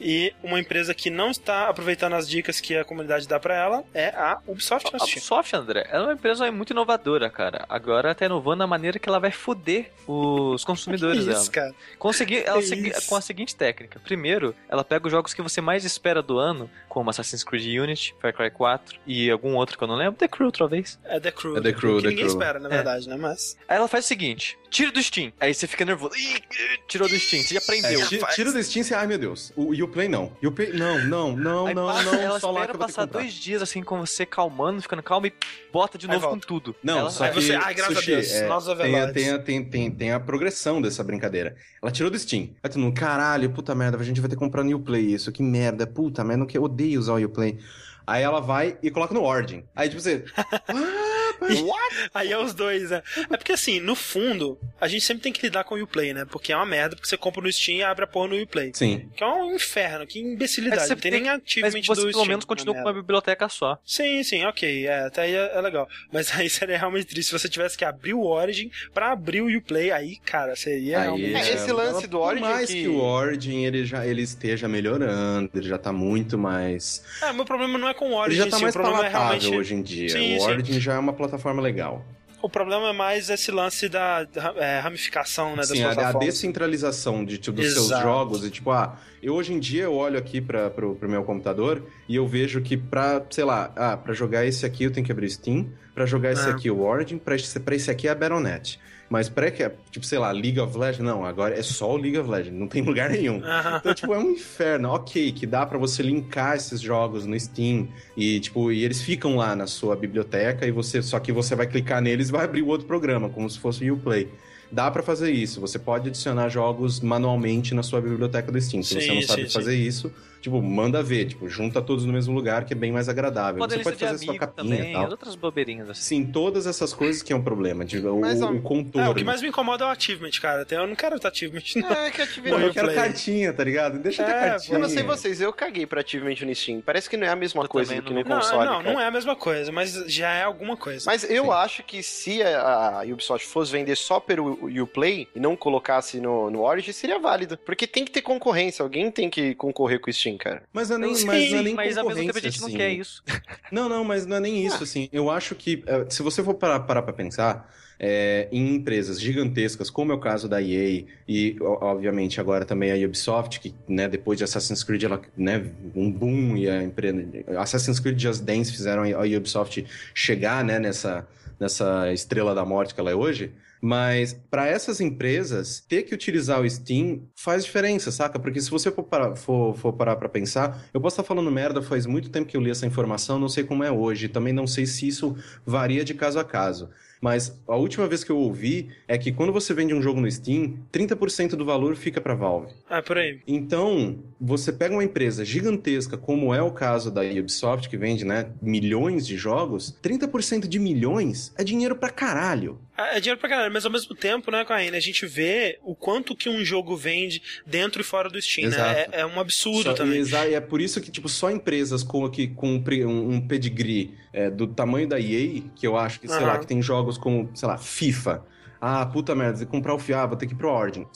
E uma empresa que não está aproveitando as dicas que a comunidade dá pra ela é a Ubisoft. A Steam. Ubisoft, André, ela é uma empresa muito inovadora, cara. Agora tá inovando a maneira que ela vai foder os consumidores Que dela. isso, cara. Consegui, ela segui- isso. com a seguinte técnica. Primeiro, ela pega os jogos que você mais espera do ano, como Assassin's Creed Unity, Far Cry 4 e algum outro que eu não lembro, The Crew, talvez. É The Crew. É The Crew, que The ninguém Crew. espera, na É. verdade, né? Mas. Aí ela faz o seguinte: tira do Steam. Aí você fica nervoso. Ih, tirou do Steam, você já É, aprendeu. faz. tira do Steam e ai meu Deus. O Uplay não. Uplay não, não, não, Aí não, passa- não. ela só lá espera que eu que passar dois dias assim com você calmando, ficando calmo e bota de novo com tudo. Não, Ela- só Aí que, você- ai, graças a Sushi, Deus, é, nós tem, a, tem, a, tem, tem, tem a progressão dessa brincadeira. Ela tirou do Steam. Aí todo mundo, caralho, puta merda, a gente vai ter que comprar no Uplay isso, que merda, puta merda, não que eu odeio usar o Uplay. Aí ela vai e coloca no Origin. Aí tipo você, ah, Aí é os dois, né? É porque assim, no fundo, a gente sempre tem que lidar com o Uplay, né? Porque é uma merda, porque você compra no Steam e abre a porra no Uplay. Sim. Que é um inferno, que imbecilidade. Mas você Não tem tem- nem você do pelo Steam. menos continua com uma biblioteca só. Sim, sim, ok. É, até aí é, é legal. Mas aí seria realmente triste. Se você tivesse que abrir o Origin pra abrir o Uplay, aí, cara, seria Aí, realmente. É, esse lance do Origin Por mais que- que... o Origin ele já ele esteja melhorando, ele já tá muito mais. É, meu problema não é com o Ele Origin, já tá sim, mais o problema é palatável realmente. hoje em dia. Sim, o sim. Origin já é uma plataforma legal. O problema é mais esse lance da é, ramificação, né, Sim, a, a descentralização de, tipo, dos seus Exato. jogos. E, tipo, ah, eu hoje em dia eu olho aqui para pro, pro meu computador e eu vejo que pra, sei lá, ah, pra jogar esse aqui eu tenho que abrir o Steam, pra jogar esse É. aqui o Origin, pra esse, pra esse aqui é a Battle.net. Mas pra que, tipo, sei lá, League of Legends, não, agora é só o League of Legends, não tem lugar nenhum. Então, tipo, é um inferno. Ok, que dá pra você linkar esses jogos no Steam e, tipo, e eles ficam lá na sua biblioteca e você, só que você vai clicar neles e vai abrir o outro programa, como se fosse o Uplay. Dá pra fazer isso. Você pode adicionar jogos manualmente na sua biblioteca do Steam. Se Sim, você não sabe sim, fazer isso, tipo, manda ver, tipo, junta todos no mesmo lugar, que é bem mais agradável. Pode você pode fazer sua capinha também, e tal. outras bobeirinhas assim. Sim, todas essas coisas que é um problema. Tipo, o, Mas, o contorno. É, o que mais me incomoda é o achievement, cara. Eu não quero achievement, não. É, que Activision... Eu quero Play. cartinha, tá ligado? Deixa eu ter É, cartinha. Eu não sei vocês, eu caguei pra Achievement no Steam. Parece que não é a mesma Eu coisa do que não- no Não, console, não, cara. não é a mesma coisa, mas já é alguma coisa. Mas eu Sim. acho que se a a Ubisoft fosse vender só pelo Uplay e não colocasse no, no Origin, seria válido. Porque tem que ter concorrência, alguém tem que concorrer com o Steam, cara. Mas não é nem, Sim, mas não é nem Mas ao mesmo tempo a concorrência, gente não assim. quer isso. Não, não, mas não é nem isso, assim. Eu acho que, eh, se você for parar, parar pra pensar, é, em empresas gigantescas, como é o caso da EA e, obviamente, agora também a Ubisoft, que, né, depois de Assassin's Creed, ela, né, um boom e a empresa... Assassin's Creed Just Dance fizeram a Ubisoft chegar, né, nessa, nessa estrela da morte que ela é hoje, mas para essas empresas, ter que utilizar o Steam faz diferença, saca? Porque se você for parar, for, for parar pra pensar, eu posso estar falando merda, faz muito tempo que eu li essa informação, não sei como é hoje, também não sei se isso varia de caso a caso. Mas a última vez que eu ouvi é que quando você vende um jogo no Steam, 30% do valor fica pra Valve. Ah, por aí. Então, você pega uma empresa gigantesca, como é o caso da Ubisoft, que vende, né, milhões de jogos, 30% de milhões é dinheiro pra caralho. Ah, É dinheiro pra caralho, mas ao mesmo tempo, né, Caína, a gente vê o quanto que um jogo vende dentro e fora do Steam, né? Exato. É, é um absurdo Só- também. exa- E é por isso que, tipo, só empresas com, que, com um, pedigree é, do tamanho da EA, que eu acho que, sei Aham. lá, que tem jogos como, sei lá, FIFA. Ah, puta merda, se comprar o FIA, vou ter que ir pro Origin.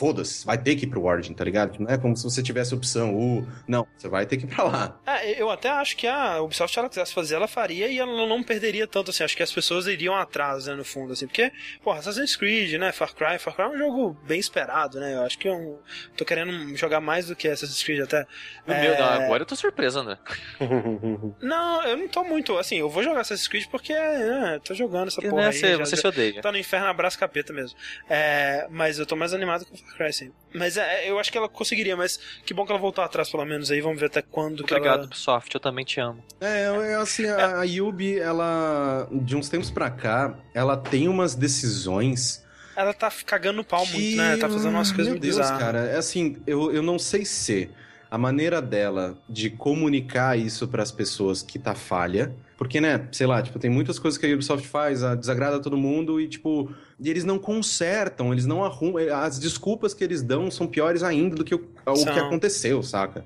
Foda-se, vai ter que ir pro Origin, tá ligado? Não é como se você tivesse opção, uh, não, você vai ter que ir pra lá. É, eu até acho que a Ubisoft, se ela quisesse fazer, ela faria e ela não perderia tanto, assim. Acho que as pessoas iriam atrás, né, no fundo, assim. Porque, porra, Assassin's Creed, né, Far Cry. Far Cry é um jogo bem esperado, né? Eu acho que eu tô querendo jogar mais do que Assassin's Creed até. Meu É, Deus, não, agora eu tô surpreso, André. Não, eu não tô muito, assim, eu vou jogar Assassin's Creed porque, né, tô jogando essa porra Né, aí. você, já- você já- se odeia. Tá no inferno, abraço capeta mesmo. É, mas eu tô mais animado com o Far Sim. Mas é, eu acho que ela conseguiria, mas que bom que ela voltou atrás, pelo menos aí. Vamos ver até quando que Obrigado, ela... Ubisoft, eu também te amo. É, é, assim, a, a Yubi, ela, de uns tempos pra cá, ela tem umas decisões Ela tá cagando no pau que, muito, né? Tá fazendo umas coisas Meu muito Deus, bizarras. cara, é assim, eu, eu não sei se a maneira dela de comunicar isso para as pessoas que tá falha. Porque, né, sei lá, tipo, tem muitas coisas que a Ubisoft faz, a, desagrada todo mundo e, tipo, e eles não consertam, eles não arrumam. As desculpas que eles dão são piores ainda do que o, o que aconteceu, saca?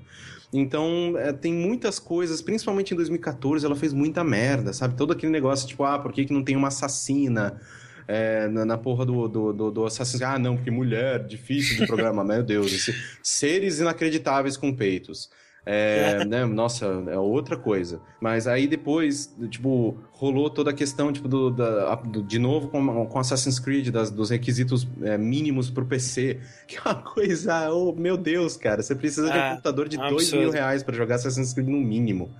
Então, é, tem muitas coisas, principalmente em 2014, ela fez muita merda, sabe? Todo aquele negócio, tipo, ah, por que, que não tem uma assassina? É, na, na, porra do, do, do, do Assassin's Creed. Ah, não, porque mulher, difícil de programar. Meu Deus, esse, seres inacreditáveis com peitos. É, né, nossa, é outra coisa. Mas aí depois, tipo, rolou toda a questão, tipo, do, da, do de novo com, com Assassin's Creed, das, dos requisitos é, mínimos pro PC. Que é uma coisa, oh, meu Deus, cara, você precisa de um é, computador de dois mil reais para jogar Assassin's Creed no mínimo.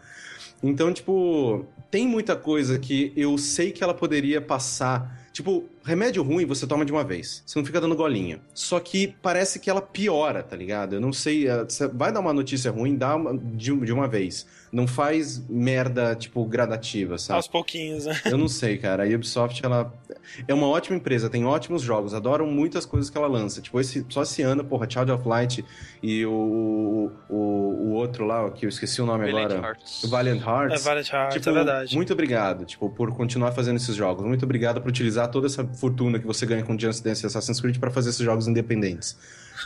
Então, tipo, tem muita coisa que eu sei que ela poderia passar Tipo, remédio ruim você toma de uma vez. Você não fica dando golinha. Só que parece que ela piora, tá ligado? Eu não sei. Eh, você vai dar uma notícia ruim, dá uma, de, de uma vez. Não faz merda, tipo, gradativa, sabe? Aos pouquinhos, né? Eu não sei, cara. A Ubisoft, ela é uma ótima empresa, tem ótimos jogos, adoram muitas coisas que ela lança. Tipo, esse, só esse ano, porra, Child of Light e o, o, o outro lá, que eu esqueci o nome Valiant agora. Hearts. O Valiant Hearts. É, Valiant Hearts, tipo, é verdade. Muito obrigado, tipo, por continuar fazendo esses jogos. Muito obrigado por utilizar toda essa fortuna que você ganha com Just Dance e Assassin's Creed para fazer esses jogos independentes.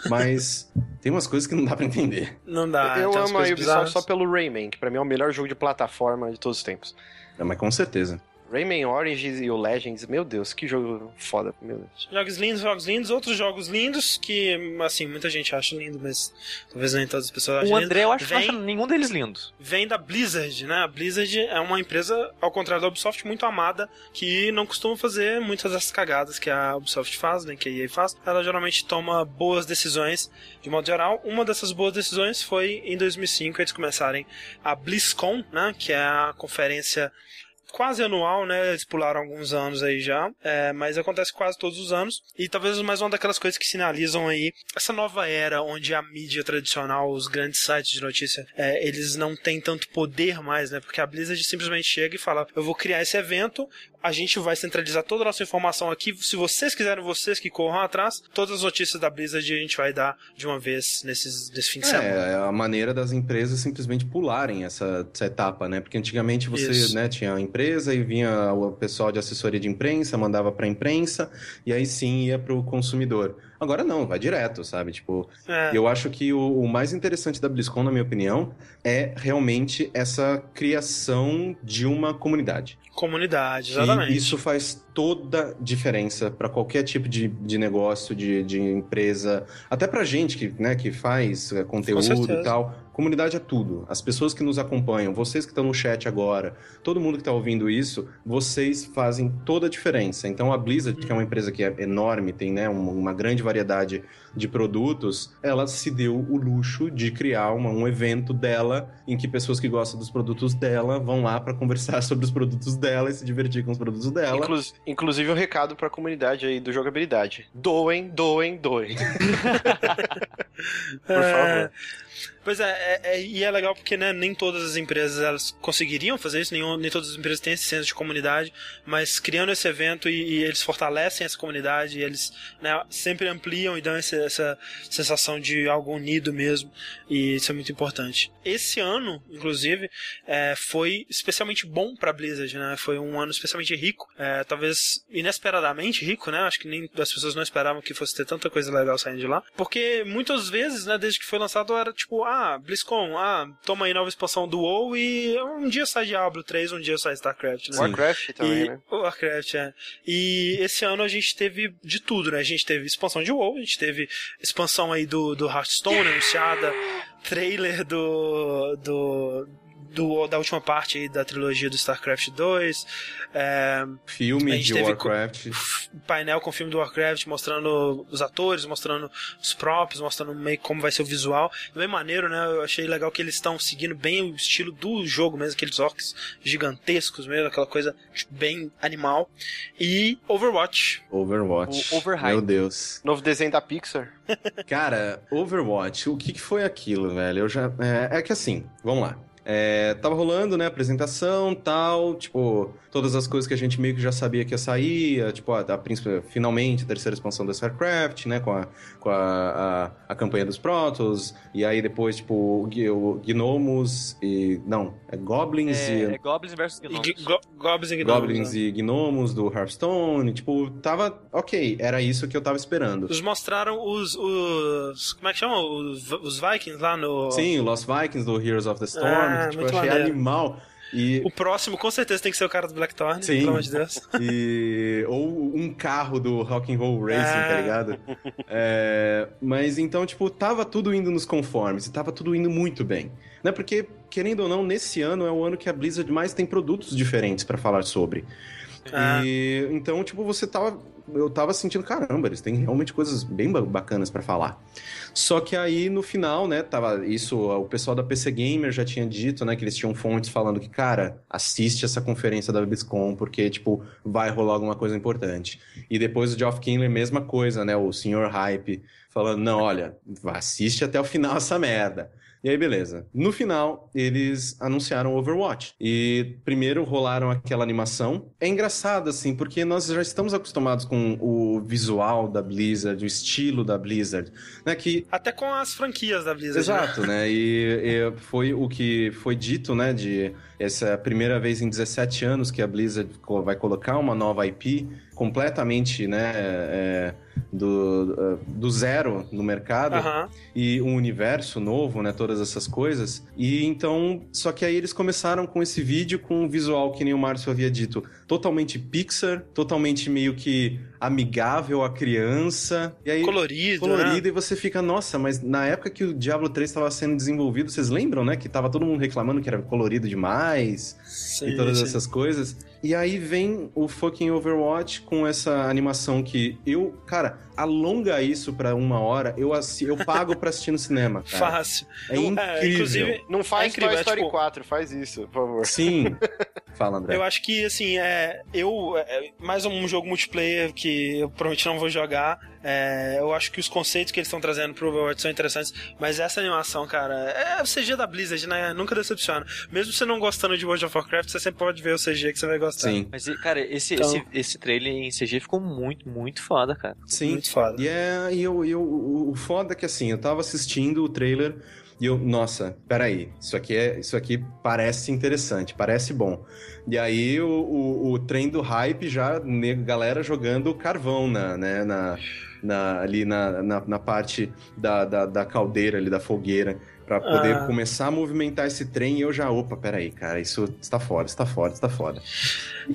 Mas tem umas coisas que não dá para entender. Não dá. Eu amo a Ubisoft só pelo Rayman, que pra mim é o melhor jogo de plataforma de todos os tempos. É, mas com certeza. Rayman Origins e o Legends, meu Deus, que jogo foda, meu Deus. Jogos lindos, jogos lindos, outros jogos lindos que, assim, muita gente acha lindo, mas talvez nem todas as pessoas achem O André, eu acho vem, que não acha nenhum deles lindos. Vem da Blizzard, né? A Blizzard é uma empresa, ao contrário da Ubisoft, muito amada, que não costuma fazer muitas das cagadas que a Ubisoft faz, né? Que a EA faz. Ela geralmente toma boas decisões, de modo geral. Uma dessas boas decisões foi em 2005 eles começarem a BlizzCon, né? Que é a conferência quase anual, né? Eles pularam alguns anos aí já, é, mas acontece quase todos os anos. E talvez mais uma daquelas coisas que sinalizam aí essa nova era onde a mídia tradicional, os grandes sites de notícia, é, eles não têm tanto poder mais, né? Porque a Blizzard simplesmente chega e fala: eu vou criar esse evento, a gente vai centralizar toda a nossa informação aqui. Se vocês quiserem, vocês que corram atrás, todas as notícias da Blizzard a gente vai dar de uma vez nesses, nesse fim de é, semana. É a maneira das empresas simplesmente pularem essa, essa etapa, né? Porque antigamente você né, tinha a empresa e vinha o pessoal de assessoria de imprensa, mandava para a imprensa e aí sim ia para o consumidor. Agora não, vai direto, sabe? Tipo, é. eu acho que o, o, mais interessante da BlizzCon, na minha opinião, é realmente essa criação de uma comunidade. Comunidade, exatamente. E isso faz toda diferença para qualquer tipo de, de negócio, de, de empresa, até pra gente que, né, que faz é, conteúdo e tal. Comunidade é tudo. As pessoas que nos acompanham, vocês que estão no chat agora, todo mundo que está ouvindo isso, vocês fazem toda a diferença. Então a Blizzard, que é uma empresa que é enorme, tem né, uma, uma grande variedade de produtos, ela se deu o luxo de criar uma, um evento dela em que pessoas que gostam dos produtos dela vão lá para conversar sobre os produtos dela e se divertir com os produtos dela. Inclu inclusive um recado para a comunidade aí do jogabilidade. Doem, doem, doem. Por favor. Pois é, é, é, e é legal porque né, nem todas as empresas elas conseguiriam fazer isso, nem, nem todas as empresas têm esse senso de comunidade, mas criando esse evento e, e eles fortalecem essa comunidade, eles né, sempre ampliam e dão esse, essa sensação de algo unido mesmo, e isso é muito importante. Esse ano, inclusive, é, foi especialmente bom para Blizzard, né? Foi um ano especialmente rico, é, talvez inesperadamente rico, né? Acho que nem as pessoas não esperavam que fosse ter tanta coisa legal saindo de lá, porque muitas vezes, né, desde que foi lançado era tipo, ah, BlizzCon, ah, toma aí nova expansão do WoW e um dia sai Diablo 3, um dia sai StarCraft, né? Warcraft também, e, né? Warcraft, é. E esse ano a gente teve de tudo, né? A gente teve expansão de WoW, a gente teve expansão aí do, do Hearthstone anunciada, trailer do, do do, da última parte aí da trilogia do StarCraft 2. É, filme de Warcraft. Painel com filme do Warcraft, mostrando os atores, mostrando os props, mostrando meio como vai ser o visual. Bem maneiro, né? Eu achei legal que eles estão seguindo bem o estilo do jogo mesmo, aqueles orcs gigantescos mesmo, aquela coisa bem animal. E Overwatch. Overwatch. O Overhype. Meu Deus. Novo desenho da Pixar. Cara, Overwatch, o que, que foi aquilo, velho? Eu já. É, é que assim, vamos lá. É, tava rolando, né, apresentação, tal, tipo, todas as coisas que a gente meio que já sabia que ia sair, tipo, a, a, finalmente a terceira expansão da StarCraft, né, com a, com a, a, a campanha dos Protoss, e aí depois, tipo, o, o Gnomos e... não, é Goblins é, e... É Goblins versus Gnomos. E, go, goblins e Gnomos. Goblins né? e Gnomos do Hearthstone, tipo, tava ok, era isso que eu tava esperando. Eles mostraram os, os como é que chama? Os, os Vikings lá no... Sim, o Lost Vikings do Heroes of the Storm, ah, que, tipo, eu achei maneiro. animal. E... O próximo, com certeza, tem que ser o cara do Blackthorn, Sim. pelo amor de Deus. E... Ou um carro do Rock and Roll Racing, tá ah. tá ligado? É... Mas então, tipo, tava tudo indo nos conformes e tava tudo indo muito bem. Né? Porque, querendo ou não, nesse ano é o ano que a Blizzard mais tem produtos diferentes para falar sobre. Ah. E então, tipo, você tava. Eu tava sentindo, caramba, eles têm realmente coisas bem bacanas para falar. Só que aí no final, né, tava isso, o pessoal da PC Gamer já tinha dito, né, que eles tinham fontes falando que, cara, assiste essa conferência da BlizzCon porque, tipo, vai rolar alguma coisa importante. E depois o Geoff Kindler, mesma coisa, né, o senhor Hype, falando, não, olha, assiste até o final essa merda. E aí, beleza. No final, eles anunciaram Overwatch. E primeiro rolaram aquela animação. É engraçado, assim, porque nós já estamos acostumados com o visual da Blizzard, o estilo da Blizzard, né? Que... Até com as franquias da Blizzard. Né? Exato, né? né? E, e foi o que foi dito, né? De essa é primeira vez em 17 anos que a Blizzard vai colocar uma nova IP completamente, né? É, do, do zero no mercado uhum. e um universo novo, né? Todas essas coisas. E então, só que aí eles começaram com esse vídeo com um visual que nem o Márcio havia dito, totalmente Pixar, totalmente meio que amigável à criança. E aí, colorido, colorido né? e você fica, nossa, mas na época que o Diablo 3 estava sendo desenvolvido, vocês lembram, né? Que tava todo mundo reclamando que era colorido demais sim, e todas sim. essas coisas. E aí vem o fucking Overwatch com essa animação que eu, cara, alonga isso pra uma hora, eu, eu pago pra assistir no cinema. Cara. Fácil. É não, incrível. É, inclusive, não faz é incrível, Toy Story é, tipo... 4, faz isso, por favor. Sim. Fala, André. Eu acho que, assim, é, eu. É, mais um jogo multiplayer que eu provavelmente não vou jogar. É, eu acho que os conceitos que eles estão trazendo pro Overwatch são interessantes, mas essa animação, cara, é o CG da Blizzard, né? Nunca decepciona. Mesmo você não gostando de World of Warcraft, você sempre pode ver o CG que você vai gostar. Sim. Mas, cara, esse, então... esse, esse trailer em CG ficou muito, muito foda, cara. Sim. Muito foda. E, é, e eu, eu, o foda é que, assim, eu tava assistindo o trailer e eu, nossa, peraí, isso aqui, é, isso aqui parece interessante, parece bom. E aí o, o, o trem do hype já, né, galera jogando carvão na, né, na, na, ali na, na, na parte da, da, da, caldeira, ali da fogueira para poder ah. começar a movimentar esse trem e eu já, opa, peraí, cara, isso está fora, está fora, está fora.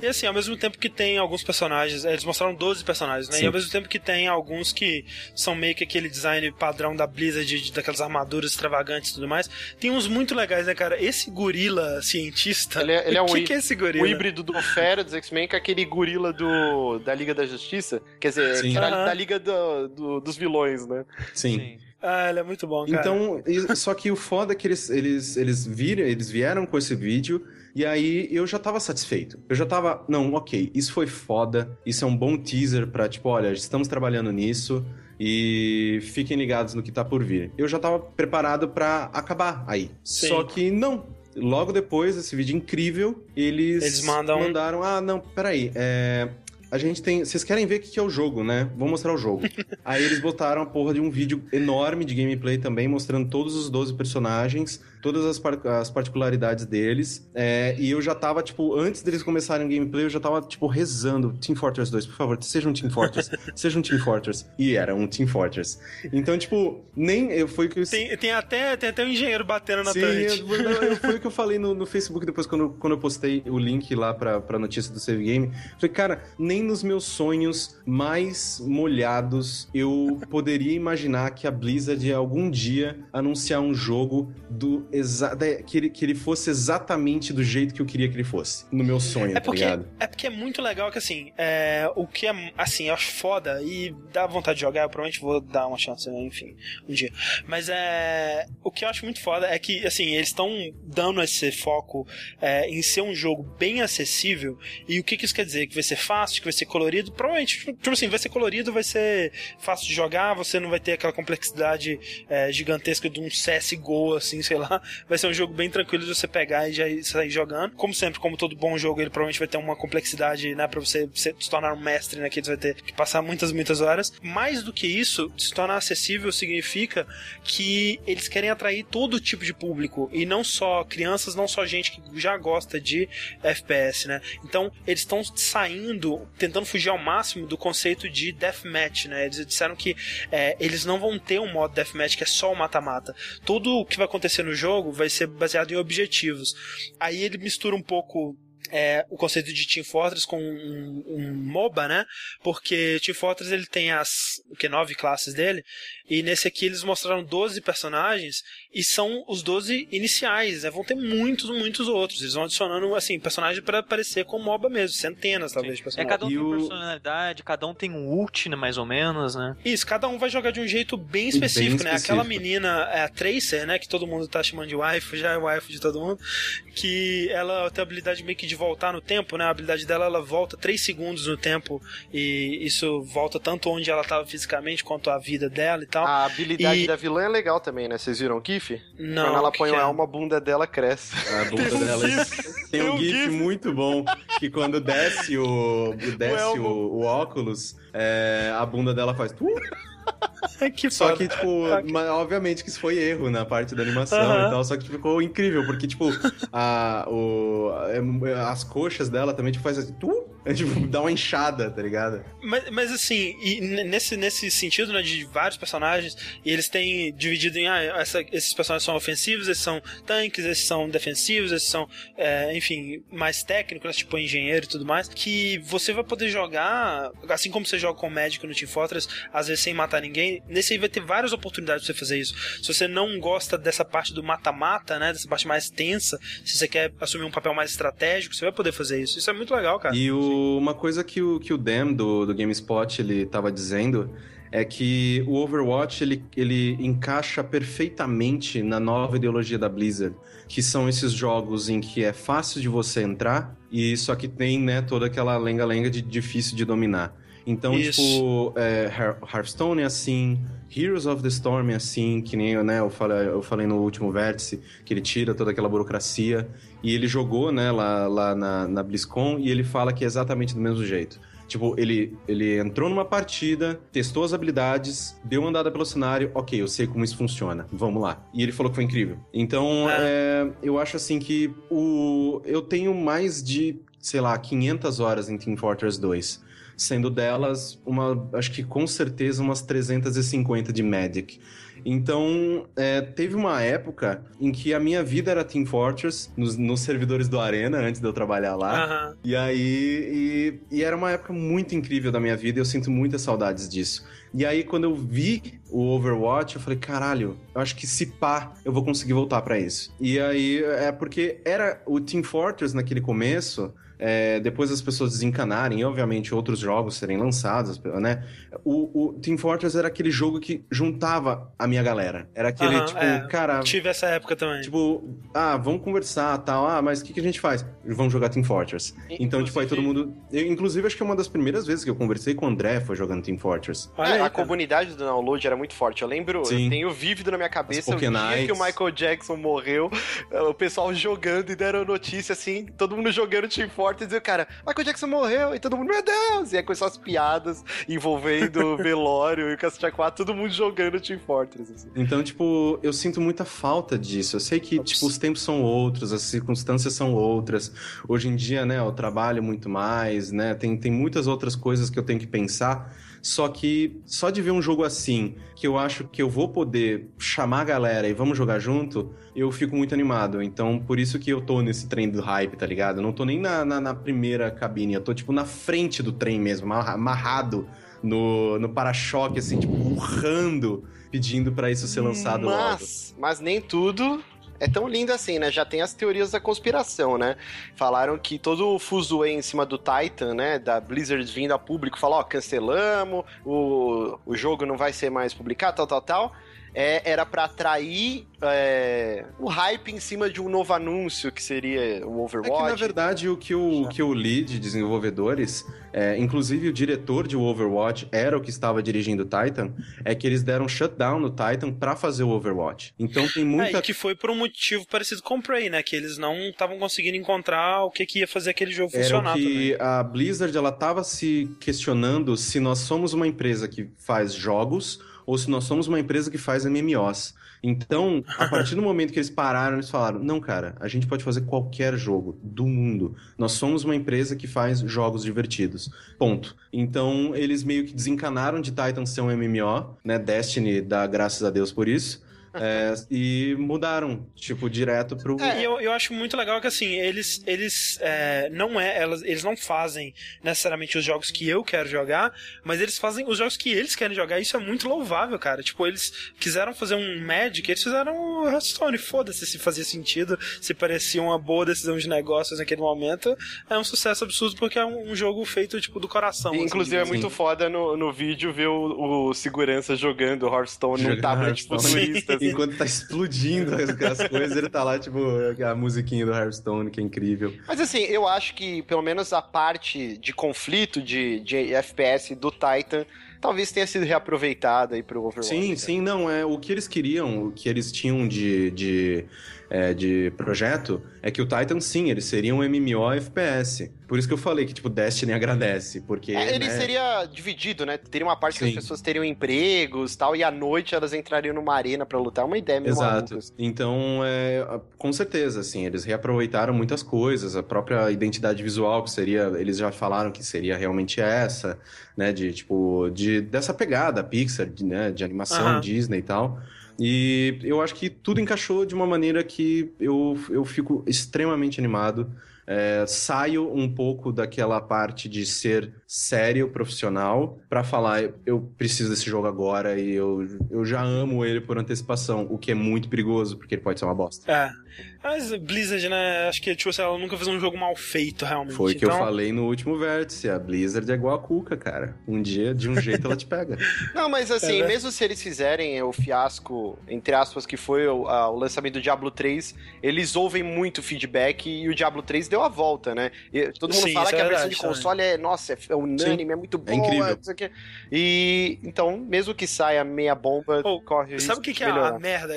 E assim, ao mesmo tempo que tem alguns personagens, eles mostraram 12 personagens, né? Sim. E ao mesmo tempo que tem alguns que são meio que aquele design padrão da Blizzard, de, daquelas armaduras extravagantes e tudo mais, tem uns muito legais, né, cara? Esse gorila cientista. Ele é, ele é o que, que é esse gorila? O híbrido do Fera dos X-Men com aquele gorila do, da Liga da Justiça. Quer dizer, Sim. era da Liga do, do, dos vilões, né? Sim. Sim. Ah, ele é muito bom, cara. Então, só que o foda é que eles, eles, eles, viram, eles vieram com esse vídeo e aí eu já tava satisfeito. Eu já tava, não, ok, isso foi foda, isso é um bom teaser pra, tipo, olha, estamos trabalhando nisso e fiquem ligados no que tá por vir. Eu já tava preparado para acabar aí. Sim. Só que não, logo depois desse vídeo incrível, eles, eles mandam... mandaram: ah, não, peraí, é, a gente tem. Vocês querem ver o que é o jogo, né? Vou mostrar o jogo. Aí eles botaram a porra de um vídeo enorme de gameplay também, mostrando todos os 12 personagens todas as, par as particularidades deles. É, e eu já tava, tipo, antes deles começarem o gameplay, eu já tava, tipo, rezando. Team Fortress 2, por favor, seja um Team Fortress. seja um Team Fortress. E era um Team Fortress. Então, tipo, nem. Eu, foi que eu... tem, tem, até, tem até um engenheiro batendo na Sim, eu, foi o que eu falei no, no Facebook depois, quando, quando eu postei o link lá pra, pra notícia do Save Game. Falei, cara, nem nos meus sonhos mais molhados eu poderia imaginar que a Blizzard algum dia anunciar um jogo do que, ele, que ele fosse exatamente do jeito que eu queria que ele fosse. No meu sonho, é tá porque, ligado? É porque é muito legal que, assim, é, o que é, assim, eu acho foda e dá vontade de jogar, eu provavelmente vou dar uma chance, enfim, um dia. Mas é, o que eu acho muito foda é que, assim, eles estão dando esse foco é, em ser um jogo bem acessível e o que, que isso quer dizer? Que vai ser fácil, que vai ser colorido. Provavelmente, tipo, tipo assim, vai ser colorido, vai ser fácil de jogar, você não vai ter aquela complexidade é, gigantesca de um CSGO, assim, sei lá. Vai ser um jogo bem tranquilo de você pegar e já sair jogando. Como sempre, como todo bom jogo, ele provavelmente vai ter uma complexidade, né, pra você, se tornar um mestre naquele, né, você vai ter que passar muitas, muitas horas. Mais do que isso, se tornar acessível significa que eles querem atrair todo tipo de público e não só crianças, não só gente que já gosta de FPS, né? Então, eles estão saindo, tentando fugir ao máximo do conceito de deathmatch, né? Eles disseram que é, eles não vão ter um modo deathmatch que é só o mata-mata. Tudo o que vai acontecer no jogo vai ser baseado em objetivos. Aí ele mistura um pouco é, o conceito de Team Fortress com um, um, MOBA, né? Porque Team Fortress ele tem as o que nove classes dele e nesse aqui eles mostraram 12 personagens e são os 12 iniciais, né? Vão ter muitos, muitos outros. Eles vão adicionando assim personagens para parecer com MOBA mesmo, centenas talvez de personagens. É cada um e tem o... personalidade, cada um tem um ult, né, mais ou menos, né? Isso, cada um vai jogar de um jeito bem específico, bem né? Específico. Aquela menina é a Tracer, né, que todo mundo tá chamando de wife, já é wife de todo mundo, que ela tem a habilidade meio que de voltar no tempo, né? A habilidade dela ela volta 3 segundos no tempo e isso volta tanto onde ela estava fisicamente quanto a vida dela e tal. A habilidade e... da vilã é legal também, né? Vocês viram o GIF? Não. Quando ela põe o elmo, a bunda dela cresce. A bunda tem dela. Um tem um, GIF, muito bom que quando desce o desce o, o, o óculos, é, a bunda dela faz. que só foda. que, tipo, obviamente que isso foi erro na parte da animação e tal, só que tipo, ficou incrível, porque, tipo, a, o, as coxas dela também tipo, faz assim, tu, é, tipo, dá uma enxada, tá ligado? Mas, mas assim, e nesse, nesse sentido, né, de vários personagens, e eles têm dividido em, ah, essa, esses personagens são ofensivos, esses são tanques, esses são defensivos, esses são, é, enfim, mais técnicos, né, tipo engenheiro e tudo mais, que você vai poder jogar, assim como você joga com o médico no Team Fortress, às vezes sem matar ninguém, nesse aí vai ter várias oportunidades pra você fazer isso. Se você não gosta dessa parte do mata-mata, né, dessa parte mais tensa, se você quer assumir um papel mais estratégico, você vai poder fazer isso. Isso é muito legal, cara. E o, uma coisa que o, que o Dem do, do GameSpot ele tava dizendo é que o Overwatch ele, ele encaixa perfeitamente na nova ideologia da Blizzard, que são esses jogos em que é fácil de você entrar e só que tem né, toda aquela lenga-lenga de difícil de dominar. Então, Isso. tipo, é, Hearthstone é assim, Heroes of the Storm é assim, que nem né, eu, falei, eu falei no último vértice, que ele tira toda aquela burocracia. E ele jogou né, lá, lá na, na BlizzCon e ele fala que é exatamente do mesmo jeito. Tipo, ele, ele entrou numa partida, testou as habilidades, deu uma andada pelo cenário, ok, eu sei como isso funciona, vamos lá. E ele falou que foi incrível. Então, é. É, eu acho assim que o, eu tenho mais de, sei lá, 500 horas em Team Fortress 2 sendo delas uma, acho que com certeza umas 350 de Magic. Então, é, teve uma época em que a minha vida era Team Fortress, nos, nos servidores do Arena, antes de eu trabalhar lá. Uhum. E aí, e, e, era uma época muito incrível da minha vida e eu sinto muitas saudades disso. E aí, quando eu vi o Overwatch, eu falei, caralho, eu acho que se pá, eu vou conseguir voltar para isso. E aí, é porque era o Team Fortress naquele começo é, depois as pessoas desencanarem e, obviamente, outros jogos serem lançados, né? O, o, Team Fortress era aquele jogo que juntava a minha galera. Era aquele, tipo, é, cara... Tive essa época também. Tipo, ah, vamos conversar, tal. Ah, mas o que, que a gente faz? Vamos jogar Team Fortress. Inclusive... Então, tipo, aí todo mundo... Eu, inclusive, acho que é uma das primeiras vezes que eu conversei com o André foi jogando Team Fortress. É, aí, a comunidade do download era muito forte. Eu lembro, Sim. eu tenho vívido na minha cabeça o dia que o Michael Jackson morreu, o pessoal jogando e deram notícia, assim, todo mundo jogando Team Fortress e dizer, cara, Michael Jackson morreu, e todo mundo, meu Deus! E aí começou as piadas envolvendo velório e o Cacete 4, todo mundo jogando Team Fortress. Assim. Então, tipo, eu sinto muita falta disso. Eu sei que, Ops. tipo, os tempos são outros, as circunstâncias são outras. Hoje em dia, né, eu trabalho muito mais, né, tem, tem muitas outras coisas que eu tenho que pensar. Só que só de ver um jogo assim, que eu acho que eu vou poder chamar a galera e vamos jogar junto, eu fico muito animado. Então, por isso que eu tô nesse trem do hype, tá ligado? Eu não tô nem na, na, na primeira cabine, eu tô, tipo, na frente do trem mesmo, amarrado no, no para-choque, assim, tipo, urrando, pedindo para isso ser lançado mas, logo. Mas nem tudo é tão lindo assim, né? Já tem as teorias da conspiração, né? Falaram que todo o fuzuê em cima do Titan, né? Da Blizzard vindo a público, falou, ó, cancelamos, o, o jogo não vai ser mais publicado, tal, tal, tal. É, era para atrair é, o hype em cima de um novo anúncio que seria o Overwatch. É que, na verdade, o que o, que o lead de desenvolvedores, é, inclusive o diretor de Overwatch era o que estava dirigindo o Titan, é que eles deram shutdown no Titan para fazer o Overwatch. Então tem muita... É, e que foi por um motivo parecido com o Prey, né? Que eles não estavam conseguindo encontrar o que, que ia fazer aquele jogo era funcionar que também. a Blizzard, ela tava se questionando se nós somos uma empresa que faz jogos ou se nós somos uma empresa que faz MMOs. Então, a partir do momento que eles pararam, eles falaram: não, cara, a gente pode fazer qualquer jogo do mundo. Nós somos uma empresa que faz jogos divertidos. Ponto. Então, eles meio que desencanaram de Titan ser um MMO, né? Destiny dá graças a Deus por isso. É, e mudaram, tipo, direto pro. É, e eu, eu acho muito legal que assim, eles, eles é, não é, elas, eles não fazem necessariamente os jogos que eu quero jogar, mas eles fazem os jogos que eles querem jogar. Isso é muito louvável, cara. Tipo, eles quiseram fazer um Magic, eles fizeram o Hearthstone. Foda-se se fazia sentido, se parecia uma boa decisão de negócios naquele momento. É um sucesso absurdo porque é um, um jogo feito, tipo, do coração. E, assim, inclusive, é digamos muito foda no, no vídeo ver o, o segurança jogando Hearthstone num Jogando tablet futurista. Enquanto tá explodindo as, as coisas, ele tá lá, tipo, a musiquinha do Hearthstone, que é incrível. Mas assim, eu acho que pelo menos a parte de conflito de, de FPS do Titan talvez tenha sido reaproveitada aí pro Overwatch. Sim, né? sim, não, é o que eles queriam, o que eles tinham de, de, é, de projeto é que o Titan, sim, ele seria um MMO FPS. Por isso que eu falei que, tipo, Destiny agradece, porque... É, ele né, seria dividido, né? Teria uma parte que as Sim. pessoas teriam empregos e tal, e à noite elas entrariam numa arena pra lutar. É uma ideia meio Exato. maluca, assim. Então, é, com certeza, assim, eles reaproveitaram muitas coisas, a própria identidade visual, que seria, eles já falaram que seria realmente essa, né, de, tipo, de, dessa pegada Pixar, de, né, de animação. Disney e tal. E eu acho que tudo encaixou de uma maneira que eu, eu fico extremamente animado. É, saio um pouco daquela parte de ser sério, profissional, pra falar, eu preciso desse jogo agora e eu, eu já amo ele por antecipação, o que é muito perigoso, porque ele pode ser uma bosta. É. Mas Blizzard, né? Acho que tipo, assim, ela nunca fez um jogo mal feito, realmente. Foi o que então, eu falei no último vértice, a Blizzard é igual a Cuca, cara. Um dia, de um jeito, ela te pega. Não, mas assim, É, né? mesmo se eles fizerem o fiasco, entre aspas, que foi o, a- o lançamento do Diablo 3, eles ouvem muito feedback e o Diablo 3 deu a volta, né? E todo mundo Sim, fala que é a versão verdade de console é, nossa, é, é unânime, é muito boa, incrível. não sei o quê. E então, mesmo que saia meia bomba, Pô, corre Sabe risco o que, que é a, melhorar. a merda?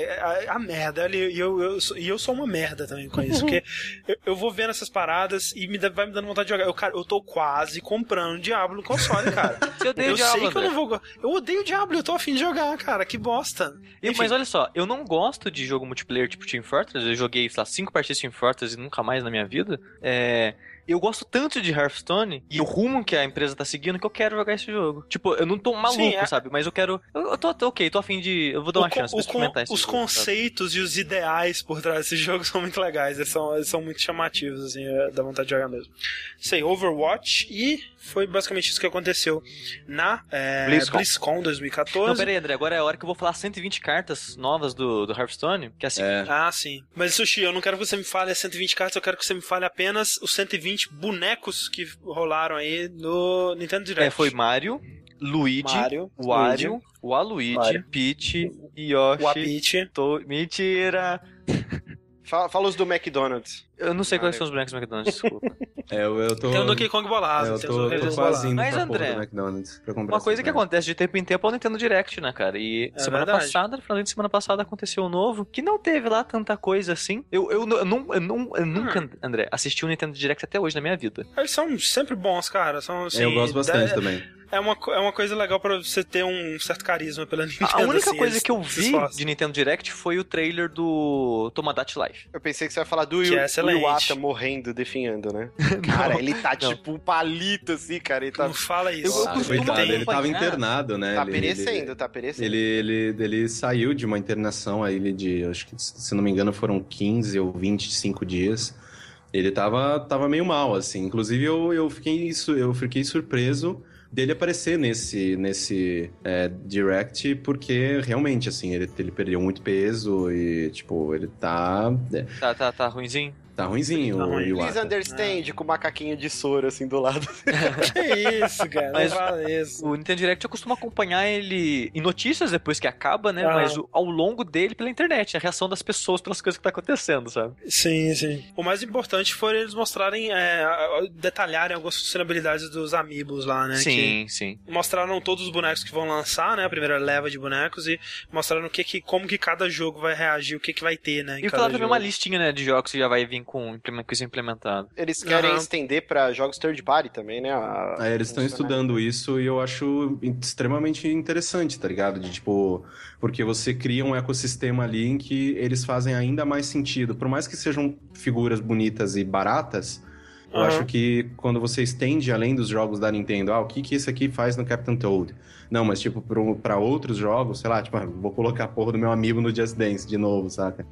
A, a merda, e eu, eu, sou- e eu sou uma merda também com isso, porque eu, eu vou vendo essas paradas e me dá- vai me dando vontade de jogar. Eu, cara, eu tô quase comprando Diablo no console, cara. Você odeia eu o Diablo, sei que eu não vou. Eu odeio Diablo, eu tô afim de jogar, cara. Que bosta. Enfim. mas olha só, eu não gosto de jogo multiplayer tipo Team Fortress. Eu joguei, sei lá, cinco partidas de Team Fortress e nunca mais na minha vida. É. Eu gosto tanto de Hearthstone e o rumo que a empresa tá seguindo que eu quero jogar esse jogo. Tipo, eu não tô maluco, Sim, é- sabe? Mas eu quero. Eu, eu tô, tô ok, tô afim de. Eu vou dar uma O chance pra con- experimentar esse os jogo, sabe? conceitos e os ideais por trás desse jogo são muito legais, eles são, eles são muito chamativos, assim, é, dá vontade de jogar mesmo. Sei, Overwatch e foi basicamente isso que aconteceu na é, BlizzCon. BlizzCon 2014. Não, pera aí, André, agora é a hora que eu vou falar 120 cartas novas do, do Hearthstone. Que é assim. É. Ah, sim. Mas, Sushi, eu não quero que você me fale as 120 cartas, eu quero que você me fale apenas os 120 bonecos que rolaram aí no Nintendo Direct. É, foi Mario, Luigi, Mario, Wario, Luigi, Waluigi, Wario. Peach, Yoshi. Wapit. To... Mentira! Fala, fala os do McDonald's. Eu não sei Ah, quais são os bonecos do McDonald's, desculpa. É, eu, eu tô... Tem o Donkey Kong bolado. é, eu tem tô, Resident quase indo Mas, pra André, do McDonald's pra comprar Uma coisa que acontece de tempo em tempo é o Nintendo Direct, né, cara? E É semana verdade. passada, no final de semana passada, aconteceu um novo que não teve lá tanta coisa assim. Eu, eu, eu, não- eu, não- eu nunca, Hum. André, assisti o Nintendo Direct até hoje na minha vida. Eles são sempre bons, cara. São, assim, É, eu gosto bastante é, também. É, uma, é uma coisa legal pra você ter um certo carisma pela Nintendo. A única assim, coisa eles que eu vi de Nintendo Direct foi o trailer do Tomodachi Life. Eu pensei que você ia falar do é Yu-. Iwata morrendo, definhando, né? Cara, ele tá não. tipo um palito assim, cara. Ele tá, Não fala isso. Eu- eu Ah, costumo coitado, ele tava internado, né? tá Ele- perecendo, ele- tá perecendo. Ele, ele, ele saiu de uma internação aí ele de, acho que, se não me engano, foram 15 ou 25 dias. Ele tava, tava meio mal, assim. Inclusive, eu, eu, fiquei, eu fiquei surpreso dele aparecer nesse, nesse é, direct, porque realmente, assim, ele, ele perdeu muito peso e, tipo, ele tá... é, Tá, tá, tá ruimzinho? Tá ruimzinho Tá o ruim. Please understand, com o macaquinho de soro assim do lado. Que isso, cara. Mas- Não fala isso. O Nintendo Direct eu costumo acompanhar ele em notícias depois que acaba, né? Ah. Mas o- ao longo dele pela internet, a reação das pessoas pelas coisas que tá acontecendo, sabe? Sim, sim. O mais importante foi eles mostrarem, é, detalharem algumas funcionalidades dos amiibos lá, né? sim, sim. Que mostraram todos os bonecos que vão lançar, né? A primeira leva de bonecos e mostraram o que, que como que cada jogo vai reagir, o que, que vai ter, né? E cada falar também uma listinha, né, de jogos que já vai vir com, com isso implementado. Eles querem Aham. estender pra jogos third party também, né? a- É, eles estão estudando isso e eu acho extremamente interessante, tá ligado? De tipo, porque você cria um ecossistema ali em que eles fazem ainda mais sentido. Por mais que sejam figuras bonitas e baratas, eu acho que quando você estende além dos jogos da Nintendo, ah, o que que esse aqui faz no Captain Toad? Não, mas tipo, pra outros jogos, sei lá, tipo, ah, vou colocar a porra do meu amigo no Just Dance de novo, saca?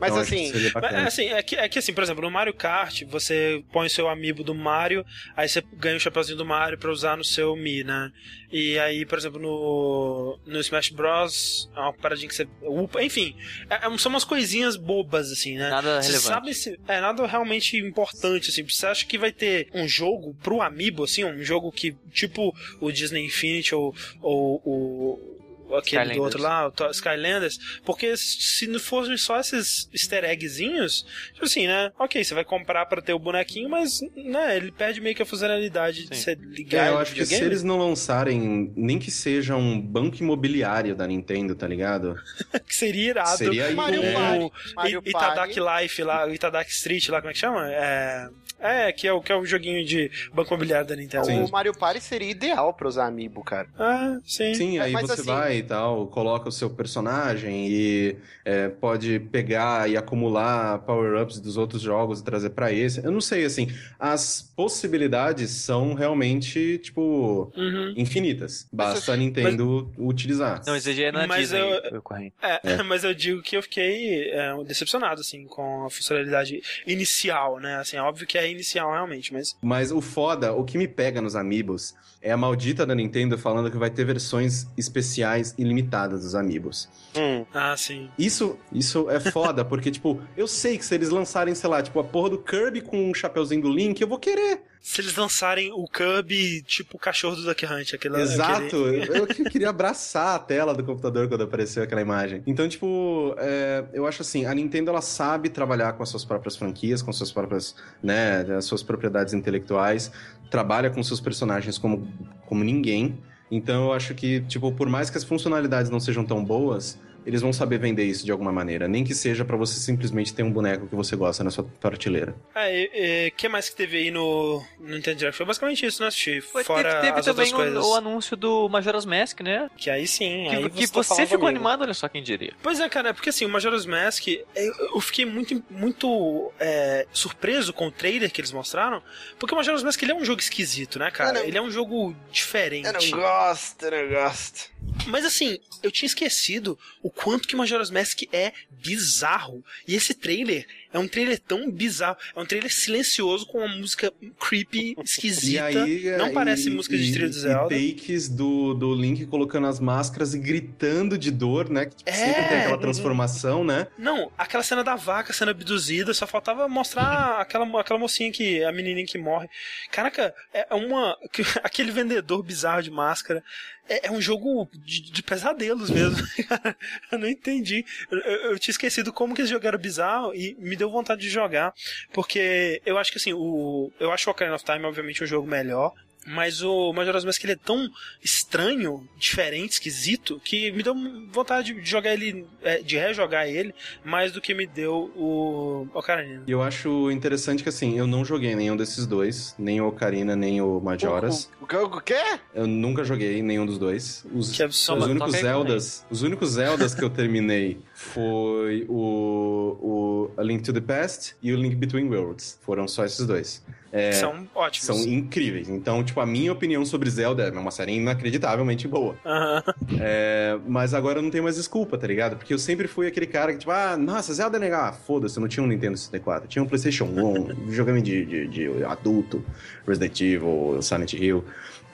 Mas Então, assim. É, assim, é que, é que assim, por exemplo, no Mario Kart, você põe o seu amiibo do Mario, aí você ganha o chapeuzinho do Mario pra usar no seu Mi, né? E aí, por exemplo, no, no Smash Bros, é uma paradinha que você upa, enfim, é- é- são umas coisinhas bobas, assim, né? Nada Você relevante. sabe se. É nada realmente importante, assim. Você acha que vai ter um jogo pro Amiibo, assim? Um jogo que, tipo o Disney Infinity ou, ou o. Aquele do Skylanders. outro lá, o Skylanders, porque se não fossem só esses easter eggzinhos, tipo assim, né? Ok, você vai comprar pra ter o bonequinho, mas, né, ele perde meio que a funcionalidade de Sim. você ligar É, eu acho que se eles não lançarem, nem que seja um banco imobiliário da Nintendo, tá ligado? que seria irado. Seria Mario é, Party. Mario I- Itadaki Party. Life lá, o Itadaki Street lá, como é que chama? É, é que é o que é o joguinho de banco imobiliário da Nintendo. Sim. O Mario Party seria ideal pra usar amiibo, cara. Ah, sim. Sim, É, aí mas você assim- vai e tal, coloca o seu personagem e é, pode pegar e acumular power-ups dos outros jogos e trazer pra esse. Eu não sei, assim, as possibilidades são realmente, tipo, Uhum. infinitas. Basta a Nintendo utilizar. Não, aí é na Mas Disney, eu- o corrente. É, mas eu digo que eu fiquei é, decepcionado, assim, com a funcionalidade inicial, né? Assim, é óbvio que é inicial realmente, mas. Mas o foda, o que me pega nos Amiibos é a maldita da Nintendo falando que vai ter versões especiais ilimitadas dos Amiibos. Hum. Ah, sim. Isso, isso é foda, porque, tipo, eu sei que se eles lançarem, sei lá, tipo, a porra do Kirby com um chapeuzinho do Link, eu vou querer. Se eles lançarem o Kirby, tipo o cachorro do Duck Hunt, aquele. Exato. aquele- Eu, eu queria abraçar a tela do computador quando apareceu aquela imagem. Então, tipo, é, eu acho assim, a Nintendo, ela sabe trabalhar com as suas próprias franquias, com suas próprias, né, as suas propriedades intelectuais, trabalha com seus personagens como, como ninguém. Então, eu acho que, tipo, por mais que as funcionalidades não sejam tão boas, eles vão saber vender isso de alguma maneira. Nem que seja pra você simplesmente ter um boneco que você gosta na sua prateleira. É, o que mais que teve aí no, no Nintendo Direct? Foi basicamente isso, né, Steve? Foi- Fora teve teve as outras também coisas. o, o anúncio do Majora's Mask, né? Que aí sim, Que, aí que tá você ficou comigo. animado, olha só quem diria. Pois é, cara, é porque assim, o Majora's Mask, eu, fiquei muito, muito é, surpreso com o trailer que eles mostraram, porque o Majora's Mask ele é um jogo esquisito, né, cara? Não- Ele é um jogo diferente. Eu não gosto, eu não gosto. Mas assim, eu tinha esquecido o quanto que Majora's Mask é bizarro. E esse trailer é um trailer tão bizarro. É um trailer silencioso com uma música creepy, esquisita. não é, parece e- música de trilha do Zelda. E takes do, do Link colocando as máscaras e gritando de dor, né? Que tipo, É. sempre tem aquela transformação, né? Não, aquela cena da vaca sendo abduzida, só faltava mostrar aquela, aquela mocinha que. a menininha que morre. Caraca, é uma. aquele vendedor bizarro de máscara. É, é um jogo de, de pesadelos mesmo. Eu não entendi. Eu- eu tinha esquecido como que esse jogo era bizarro e me deu vontade de jogar. Porque eu acho que assim, o. Eu acho o Ocarina of Time, obviamente, um jogo melhor. Mas o Majora's Mask ele é tão estranho, diferente, esquisito, que me deu vontade de jogar ele, é, de rejogar ele, mais do que me deu o Ocarina. E eu acho interessante que, assim, eu não joguei nenhum desses dois, nem o Ocarina, nem o Majoras. O, o, o quê? Eu nunca joguei nenhum dos dois. Os, Que os absurdo. Toma, únicos Zeldas, os únicos Zeldas que eu terminei foi o, o A Link to the Past e o Link Between Worlds. Foram só esses dois. É, São ótimos. são incríveis. Então, tipo, a minha opinião sobre Zelda é uma série inacreditavelmente boa. Aham. É, mas agora eu não tenho mais desculpa, tá ligado? Porque eu sempre fui aquele cara que, tipo, ah, nossa, Zelda é legal. Ah, foda-se, eu não tinha um Nintendo 64. Eu tinha um PlayStation 1, videogame de, de, de adulto, Resident Evil, Silent Hill.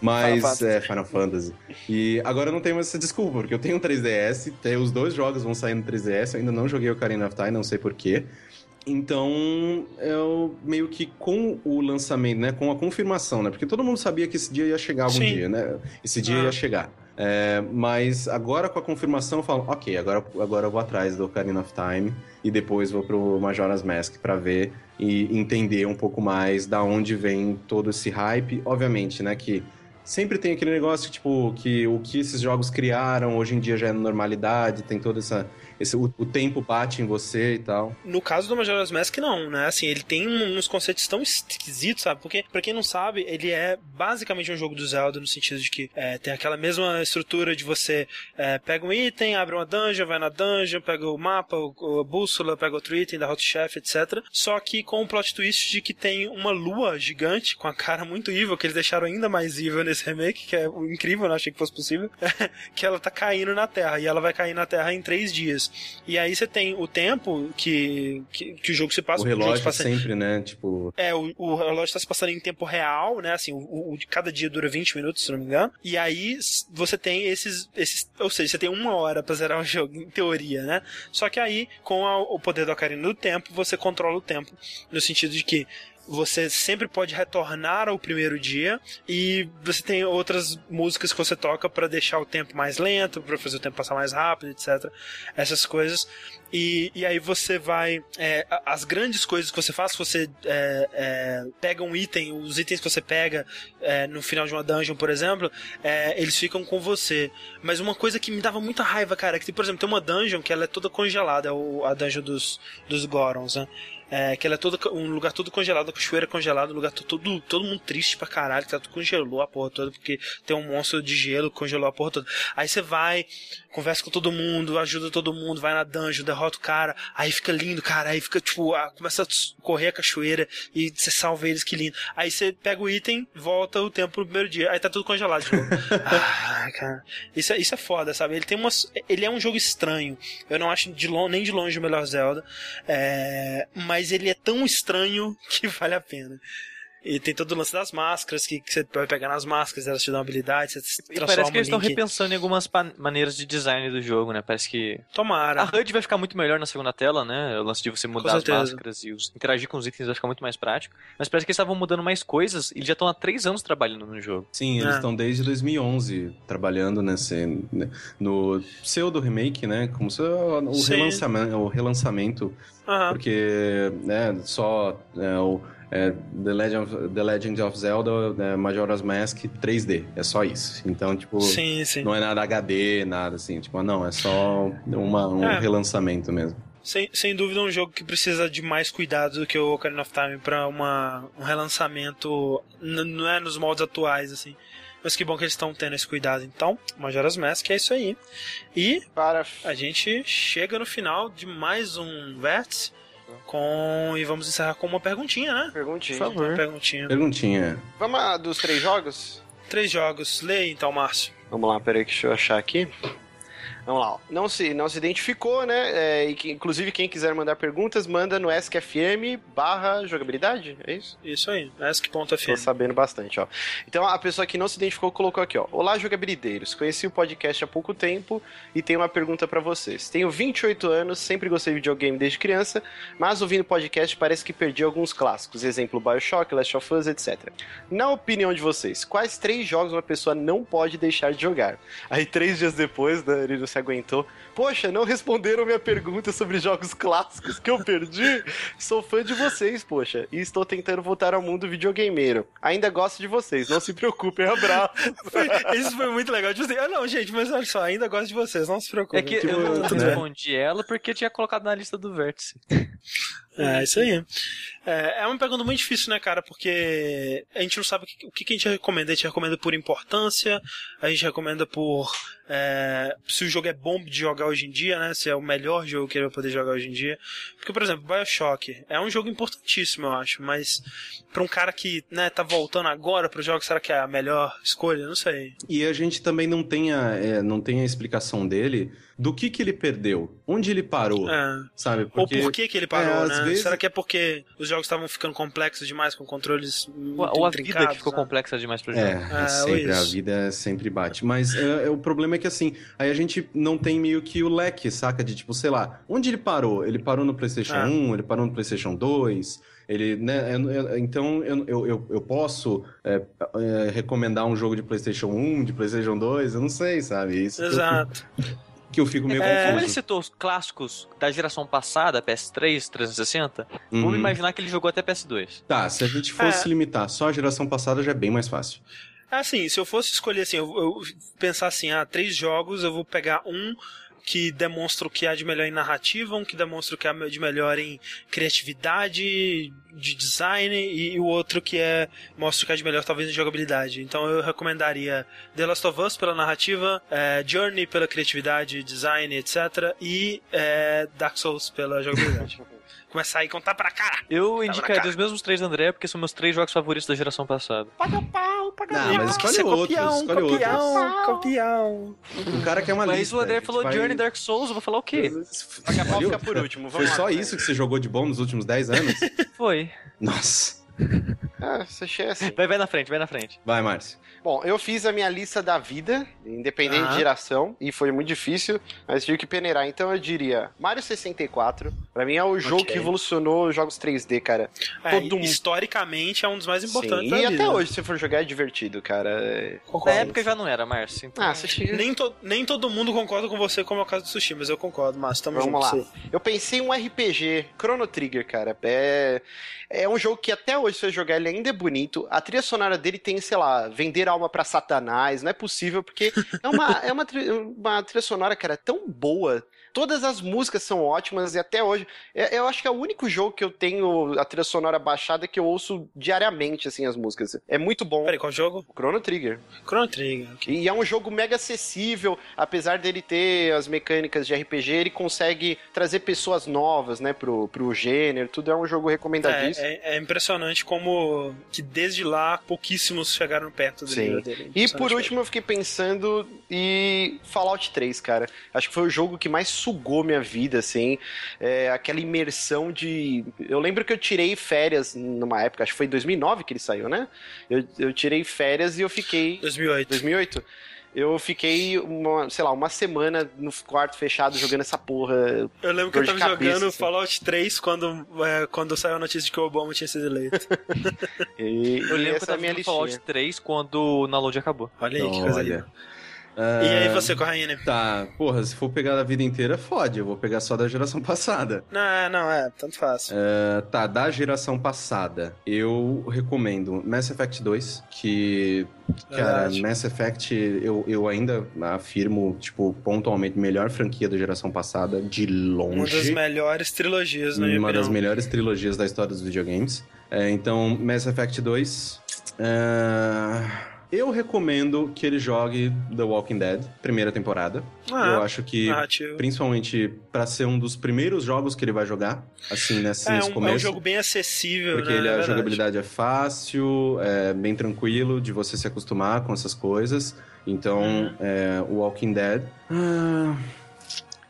Mas, Final Fantasy. é, Final Fantasy. E agora eu não tenho mais essa desculpa, porque eu tenho um 3DS, tem- os dois jogos vão sair no 3DS, eu ainda não joguei o Ocarina of Time, não sei porquê. Então, eu meio que com o lançamento, né, com a confirmação, né, porque todo mundo sabia que esse dia ia chegar algum Sim. dia, né? Esse dia Ah. ia chegar. É, mas agora com a confirmação eu falo, ok, agora, agora eu vou atrás do Ocarina of Time e depois vou pro Majora's Mask pra ver e entender um pouco mais da onde vem todo esse hype. Obviamente, né, que sempre tem aquele negócio, tipo, que o que esses jogos criaram hoje em dia já é normalidade, tem toda essa... Esse, o, o tempo bate em você e tal. No caso do Majora's Mask, não, né? Assim, ele tem um- uns conceitos tão esquisitos, sabe? Porque, pra quem não sabe, ele é basicamente um jogo do Zelda no sentido de que é, tem aquela mesma estrutura de você é, pega um item, abre uma dungeon, vai na dungeon, pega o mapa, o, a bússola, pega outro item, dá hot chef, etc. Só que com o plot twist de que tem uma lua gigante com a cara muito evil, que eles deixaram ainda mais evil nesse remake, que é incrível, não achei que fosse possível, que ela tá caindo na Terra, e ela vai cair na Terra em três dias. E aí você tem o tempo que, que, que o jogo se passa. o relógio se passa sempre, né, tipo... é, o, o relógio está se passando em tempo real, né? Assim, o, o cada dia dura 20 minutos, se não me engano. E aí você tem esses, esses. Ou seja, você tem uma hora pra zerar o jogo, em teoria, né? Só que aí, com a- o poder do Ocarina do Tempo, você controla o tempo. No sentido de que você sempre pode retornar ao primeiro dia e você tem outras músicas que você toca pra deixar o tempo mais lento, pra fazer o tempo passar mais rápido, etc. Essas coisas. E, e aí você vai. é, as grandes coisas que você faz, você é, é, pega um item, os itens que você pega é, no final de uma dungeon, por exemplo, é, eles ficam com você. Mas uma coisa que me dava muita raiva, cara, é que, por exemplo, tem uma dungeon que ela é toda congelada, é a dungeon dos, dos Gorons, né? É, que ela é toda, um lugar todo congelado, a cachoeira congelada, um lugar to- todo, todo mundo triste pra caralho, que tá tudo congelou a porra toda, porque tem um monstro de gelo que congelou a porra toda. Aí você vai, conversa com todo mundo, ajuda todo mundo, vai na dungeon, derrota o cara, aí fica lindo, cara, aí fica tipo, começa a correr a cachoeira e você salva eles, que lindo. Aí você pega o item, volta o tempo pro primeiro dia, aí tá tudo congelado de novo. ah, cara. Isso é, isso é foda, sabe? Ele tem umas. Ele é um jogo estranho. Eu não acho de lon- nem de longe o melhor Zelda. É, mas ele é tão estranho que vale a pena. E tem todo o lance das máscaras, que, que você vai pegar nas máscaras, elas te dão habilidade, você E parece que eles estão repensando em algumas maneiras de design do jogo, né? Parece que Tomara. a HUD vai ficar muito melhor na segunda tela, né? O lance de você mudar as máscaras e os- interagir com os itens vai ficar muito mais prático. Mas parece que eles estavam mudando mais coisas e eles já estão há três anos trabalhando no jogo. Sim, eles É. estão desde 2011 trabalhando nesse né, no pseudo remake, né? Como se o Sim. relançamento, o relançamento, Aham. porque né, só é, o é, The, Legend of, The Legend of Zelda, né, Majora's Mask 3D, é só isso. Então, tipo, Sim, sim. não é nada HD, nada assim, tipo, não, é só uma, um É. relançamento mesmo. Sem, sem dúvida um jogo que precisa de mais cuidado do que o Ocarina of Time pra uma, um relançamento, não é nos moldes atuais, assim. Mas que bom que eles estão tendo esse cuidado. Então, Majora's Mask é isso aí. E Para. a gente chega no final de mais um Vértice. Com... E vamos encerrar com uma perguntinha, né? Perguntinha. Por favor. Uma perguntinha. Perguntinha. Vamos lá, dos três jogos? Três jogos. Leia então, Márcio. Vamos lá, peraí, deixa eu achar aqui. Vamos lá. ó. Não se, não se identificou, né? É, e que, inclusive, quem quiser mandar perguntas, manda no ESCFM barra jogabilidade, é isso? Isso aí. Tô Ask.fm. sabendo bastante, ó. Então, a pessoa que não se identificou colocou aqui, ó. Olá, jogabilideiros. Conheci o podcast há pouco tempo e tenho uma pergunta pra vocês. Tenho 28 anos, sempre gostei de videogame desde criança, mas ouvindo o podcast parece que perdi alguns clássicos. Exemplo, Bioshock, Last of Us, etc. Na opinião de vocês, quais três jogos uma pessoa não pode deixar de jogar? Aí, três dias depois, né, ele não se aguentou. Poxa, não responderam minha pergunta sobre jogos clássicos que eu perdi? Sou fã de vocês, poxa, e estou tentando voltar ao mundo videogameiro. Ainda gosto de vocês, não se preocupem, abraço. Foi- Isso foi muito legal. Tipo assim, ah, não, gente, mas olha só, ainda gosto de vocês, não se preocupem. É que Tipo, eu não né? respondi ela porque eu tinha colocado na lista do vértice. É, isso aí. É, é uma pergunta muito difícil, né, cara? Porque a gente não sabe o que, o que que a gente recomenda. A gente recomenda por importância, a gente recomenda por é, se o jogo é bom de jogar hoje em dia, né? Se é o melhor jogo que ele vai poder jogar hoje em dia. Porque, por exemplo, Bioshock é um jogo importantíssimo, eu acho, mas pra um cara que né, tá voltando agora pro jogo, será que é a melhor escolha? Não sei. E a gente também não tem a, é, não tem a explicação dele do que que ele perdeu, onde ele parou, É. sabe? Ou por que, que ele parou, é, né? às vezes- Será que é porque os jogos estavam ficando complexos demais com controles muito Ou a vida que ficou né? complexa demais pro jogo. É, É, é sempre, a vida sempre bate. Mas é, é, o problema é que assim, aí a gente não tem meio que o leque, saca? De tipo, sei lá, onde ele parou? Ele parou no PlayStation Ah. 1, ele parou no PlayStation 2. Ele, né, eu- eu- então eu, eu, eu, posso é, é, recomendar um jogo de PlayStation 1, de PlayStation 2, eu não sei, sabe? Isso Exato. que eu fico meio É, Como ele confuso. citou os clássicos da geração passada, PS3, 360, Uhum. vamos imaginar que ele jogou até PS2. Tá, se a gente fosse É. limitar só a geração passada já é bem mais fácil. É assim, se eu fosse escolher assim, eu, eu pensar assim, ah, três jogos, eu vou pegar um que demonstra o que há de melhor em narrativa, um que demonstra o que há de melhor em criatividade, de design, e o outro que é mostra o que há de melhor talvez em jogabilidade. Então eu recomendaria The Last of Us pela narrativa, eh, Journey pela criatividade, design, etc. E eh, Dark Souls pela jogabilidade. Começar aí a contar pra cara. Eu na indicaria os mesmos três do André, porque são meus três jogos favoritos da geração passada. Paga pau, paga Não, mas escolhe é outros, copião, escolhe copião, copião. O cara quer uma Mas lista. o André falou vai- Journey Dark Souls, eu vou falar o quê? Daqui a pouco Valeu? fica por último. Foi Vamos lá, só né? isso que você jogou de bom nos últimos 10 anos? Foi. Nossa. Ah, você achei assim. Vai, vai na frente, vai na frente. Vai, Márcio. Bom, eu fiz a minha lista da vida, independente Aham. de geração, e foi muito difícil, mas tive que peneirar. Então eu diria Mario 64. Pra mim é o jogo Ok. que revolucionou os jogos 3D, cara. É, Todo mundo- historicamente é um dos mais importantes Sim, E vida. até hoje, se for jogar, é divertido, cara. É- Na Concordo. época já não era, Márcio. Então... Ah. Nem, to- nem todo mundo concorda com você, como é o caso do Sushi, mas eu concordo, mas tamo Vamos junto. lá. Eu pensei em um RPG, Chrono Trigger, cara. É, é um jogo que até hoje, se você jogar, ele ainda é bonito. A trilha sonora dele tem, sei lá, vender alma pra Satanás. Não é possível, porque é uma, é uma, uma trilha sonora, cara, tão boa. Todas as músicas são ótimas e até hoje. é- Eu acho que é o único jogo que eu tenho a trilha sonora baixada que eu ouço diariamente, assim, as músicas. É muito bom. Peraí, qual jogo? Chrono Trigger. Chrono Trigger. ok. E é um jogo mega acessível, apesar dele ter as mecânicas de RPG, ele consegue trazer pessoas novas, né, pro, pro gênero, tudo é um jogo recomendadíssimo. É, é- é impressionante como que desde lá pouquíssimos chegaram perto do Sim. nível dele. E por último eu fiquei pensando em Fallout 3, cara. Acho que foi o jogo que mais sugou minha vida, assim. É, aquela imersão de. Eu lembro que eu tirei férias numa época, acho que foi em 2009 que ele saiu, né? Eu, eu tirei férias e eu fiquei. 2008. 2008? Eu fiquei, uma, sei lá, uma semana no quarto fechado jogando essa porra. Eu lembro que eu tava cabeça, jogando assim. Fallout 3 quando, é, quando saiu a notícia de que o Obama tinha sido eleito. E, Eu e lembro que eu tava minha listinha. Fallout 3 quando o download acabou. Olha aí, que coisa Olha. linda. E aí você, Corraine? Tá, porra, se for pegar da vida inteira, fode. Eu vou pegar só da geração passada. Não, não, é, tanto faz. Uh, tá, da geração passada, eu recomendo Mass Effect 2, que, cara, Verdade. Mass Effect eu, eu ainda afirmo, tipo, pontualmente, melhor franquia da geração passada, de longe. Uma das melhores trilogias, minha Uma das melhores trilogias da história dos videogames. É, então, Mass Effect 2. é, Eu recomendo que ele jogue The Walking Dead, primeira temporada. Ah, eu acho que, narrativo. principalmente pra ser um dos primeiros jogos que ele vai jogar, assim, nesse, É nesse um, é começo. um jogo bem acessível, Porque né? ele, É a verdade. jogabilidade é fácil, é bem tranquilo de você se acostumar com essas coisas. Então, Uhum. é, o Walking Dead. Ah,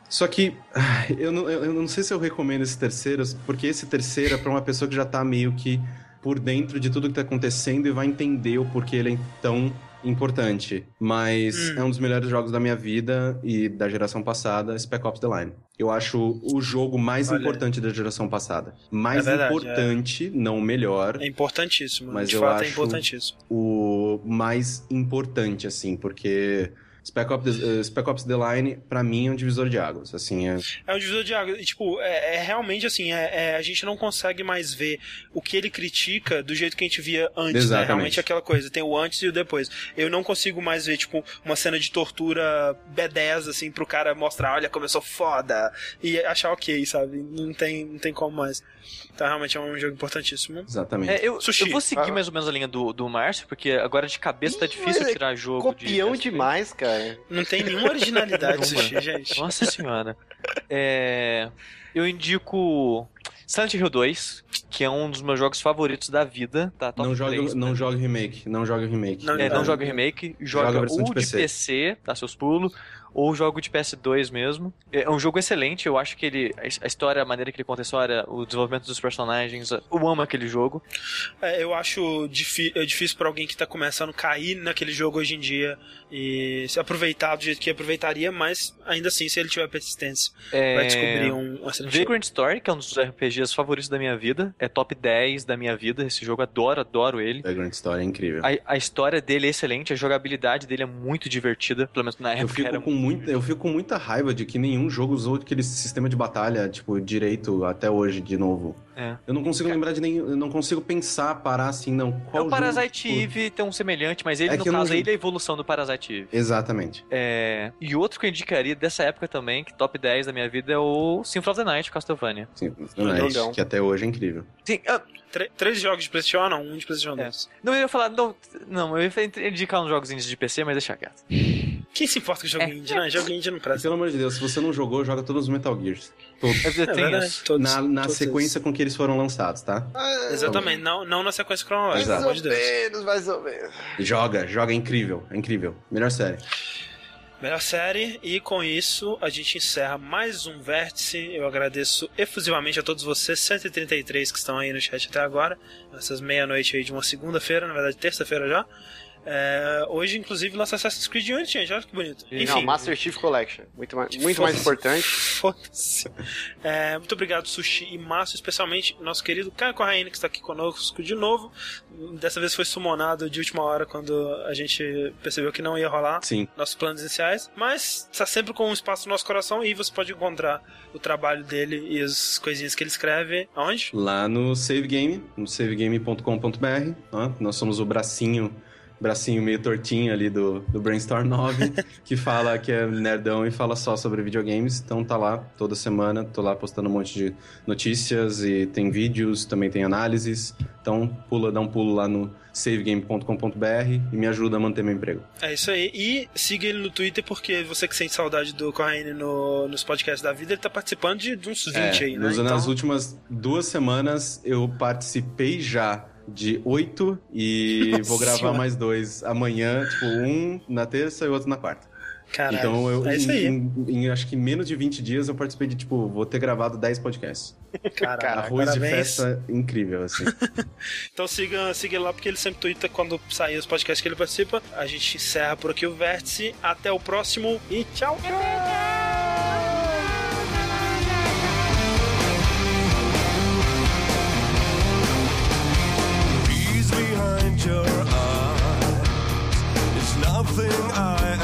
só que ah, eu não, eu não sei se eu recomendo esse terceiro, porque esse terceiro é pra uma pessoa que já tá meio que por dentro de tudo que tá acontecendo e vai entender o porquê ele é tão importante. Mas Hum. é um dos melhores jogos da minha vida e da geração passada, Spec Ops The Line. Eu acho o jogo mais Olha. importante da geração passada. Mais É verdade, importante, não o melhor, É importantíssimo. Mas de eu fato, é acho- importantíssimo. o mais importante, assim, porque Spec Ops, eh, Spec Ops The Line, pra mim, é um divisor de águas. Assim, é... É um divisor de água. E, tipo, é, é realmente assim, é, é- a gente não consegue mais ver o que ele critica do jeito que a gente via antes, né? Exatamente. Realmente aquela coisa, tem o antes e o depois. Eu não consigo mais ver, tipo, uma cena de tortura B10, assim, pro cara mostrar, olha como eu sou foda, e achar ok, sabe? Não tem, não tem como mais. Então, realmente é um jogo importantíssimo. Exatamente. É, eu, Sushi. eu vou seguir Ah. mais ou menos a linha do, do Márcio, porque agora de cabeça tá Ih, difícil mas é tirar jogo Copião de... demais, cara. Não tem nenhuma originalidade Nenhuma. sushi, gente. Nossa senhora. É, eu indico Silent Hill 2, que é um dos meus jogos favoritos da vida. Tá, top não, jogue, 3, não né? jogue remake. Não jogue remake. Não, É, não não. joga remake, Joga joga, a versão o de de PC. PC, dá seus pulos, ou jogo de PS2 mesmo. É um jogo excelente, eu acho que ele. A história, a maneira que ele conta a história, o desenvolvimento dos personagens, eu amo aquele jogo. É, eu acho é difícil para alguém que tá começando a cair naquele jogo hoje em dia e se aproveitar do jeito que aproveitaria, mas ainda assim, se ele tiver persistência, é... vai descobrir um, um excelente Vagrant Story, que é um dos RPGs favoritos da minha vida, é top 10 da minha vida. Esse jogo adoro, adoro ele. Vagrant Story é incrível. A, a história dele é excelente, a jogabilidade dele é muito divertida, pelo menos na época. Eu fico, era... com, muito, eu fico com muita raiva de que nenhum jogo usou aquele sistema de batalha, tipo, direito até hoje, de novo. É. Eu não consigo lembrar de nenhum. Eu não consigo pensar, parar assim, não. Qual é o Parasite jogo. Eve tem um semelhante, mas ele, é no caso, não... ele é a evolução do Parasite Eve. Exatamente. É... E outro que eu indicaria dessa época também, que top 10 da minha vida, é o Symphony of the Night, Castlevania. Symphony of the Night, que até hoje é incrível. Sim, uh... três jogos de PlayStation, não, um de PlayStation 2. É. Não, eu ia falar, não, não, eu ia indicar uns jogos indies de PC, mas deixa quieto. Quem se importa com jogo é. indie, né? Jogo indie não presta. Pelo amor de Deus, se você não jogou, joga todos os Metal Gears. Todos. É, verdade, todos, na, na todos sequência com que eles foram lançados, tá? Ah, Exatamente, não, não na sequência cronológica. Mais ou menos, mais ou menos. Joga, joga, é incrível, é incrível. Melhor série. Melhor série, e com isso a gente encerra mais um vértice. Eu agradeço efusivamente a todos vocês, 133 que estão aí no chat até agora, essas meia-noite aí de uma segunda-feira, na verdade, terça-feira já. É, hoje, inclusive, lança Assassin's Creed Unity, gente. Olha que bonito. Enfim, Não, Master Chief Collection. Muito mais, muito mais importante. Foda-se. É, muito obrigado, Sushi e Márcio, especialmente nosso querido Caio Corraine, que está aqui conosco de novo. Dessa vez foi sumonado de última hora quando a gente percebeu que não ia rolar Sim. nossos planos iniciais. Mas está sempre com um espaço no nosso coração e você pode encontrar o trabalho dele e as coisinhas que ele escreve. Aonde? Lá no Save Game, no savegame.com.br. Nós somos o bracinho bracinho meio tortinho ali do, do Brainstorm 9, que fala que é nerdão e fala só sobre videogames. Então tá lá toda semana, tô lá postando um monte de notícias e tem vídeos, também tem análises. Então pula, dá um pulo lá no savegame.com.br e me ajuda a manter meu emprego. É isso aí. E siga ele no Twitter, porque você que sente saudade do Corraine no, nos podcasts da vida, ele tá participando de, de uns 20 é, aí, né? Nas então... últimas duas semanas eu participei já de oito e Nossa vou gravar senhora. mais dois amanhã, tipo, um na terça e outro na quarta. Caralho, então eu é em, em, em, acho que menos de 20 dias eu participei de, tipo, vou ter gravado 10 podcasts. Caralho, Arroz parabéns. de festa incrível, assim. então siga, siga lá, porque ele sempre twitta quando sair os podcasts que ele participa. A gente encerra por aqui o Vértice. Até o próximo e tchau! tchau. Nothing I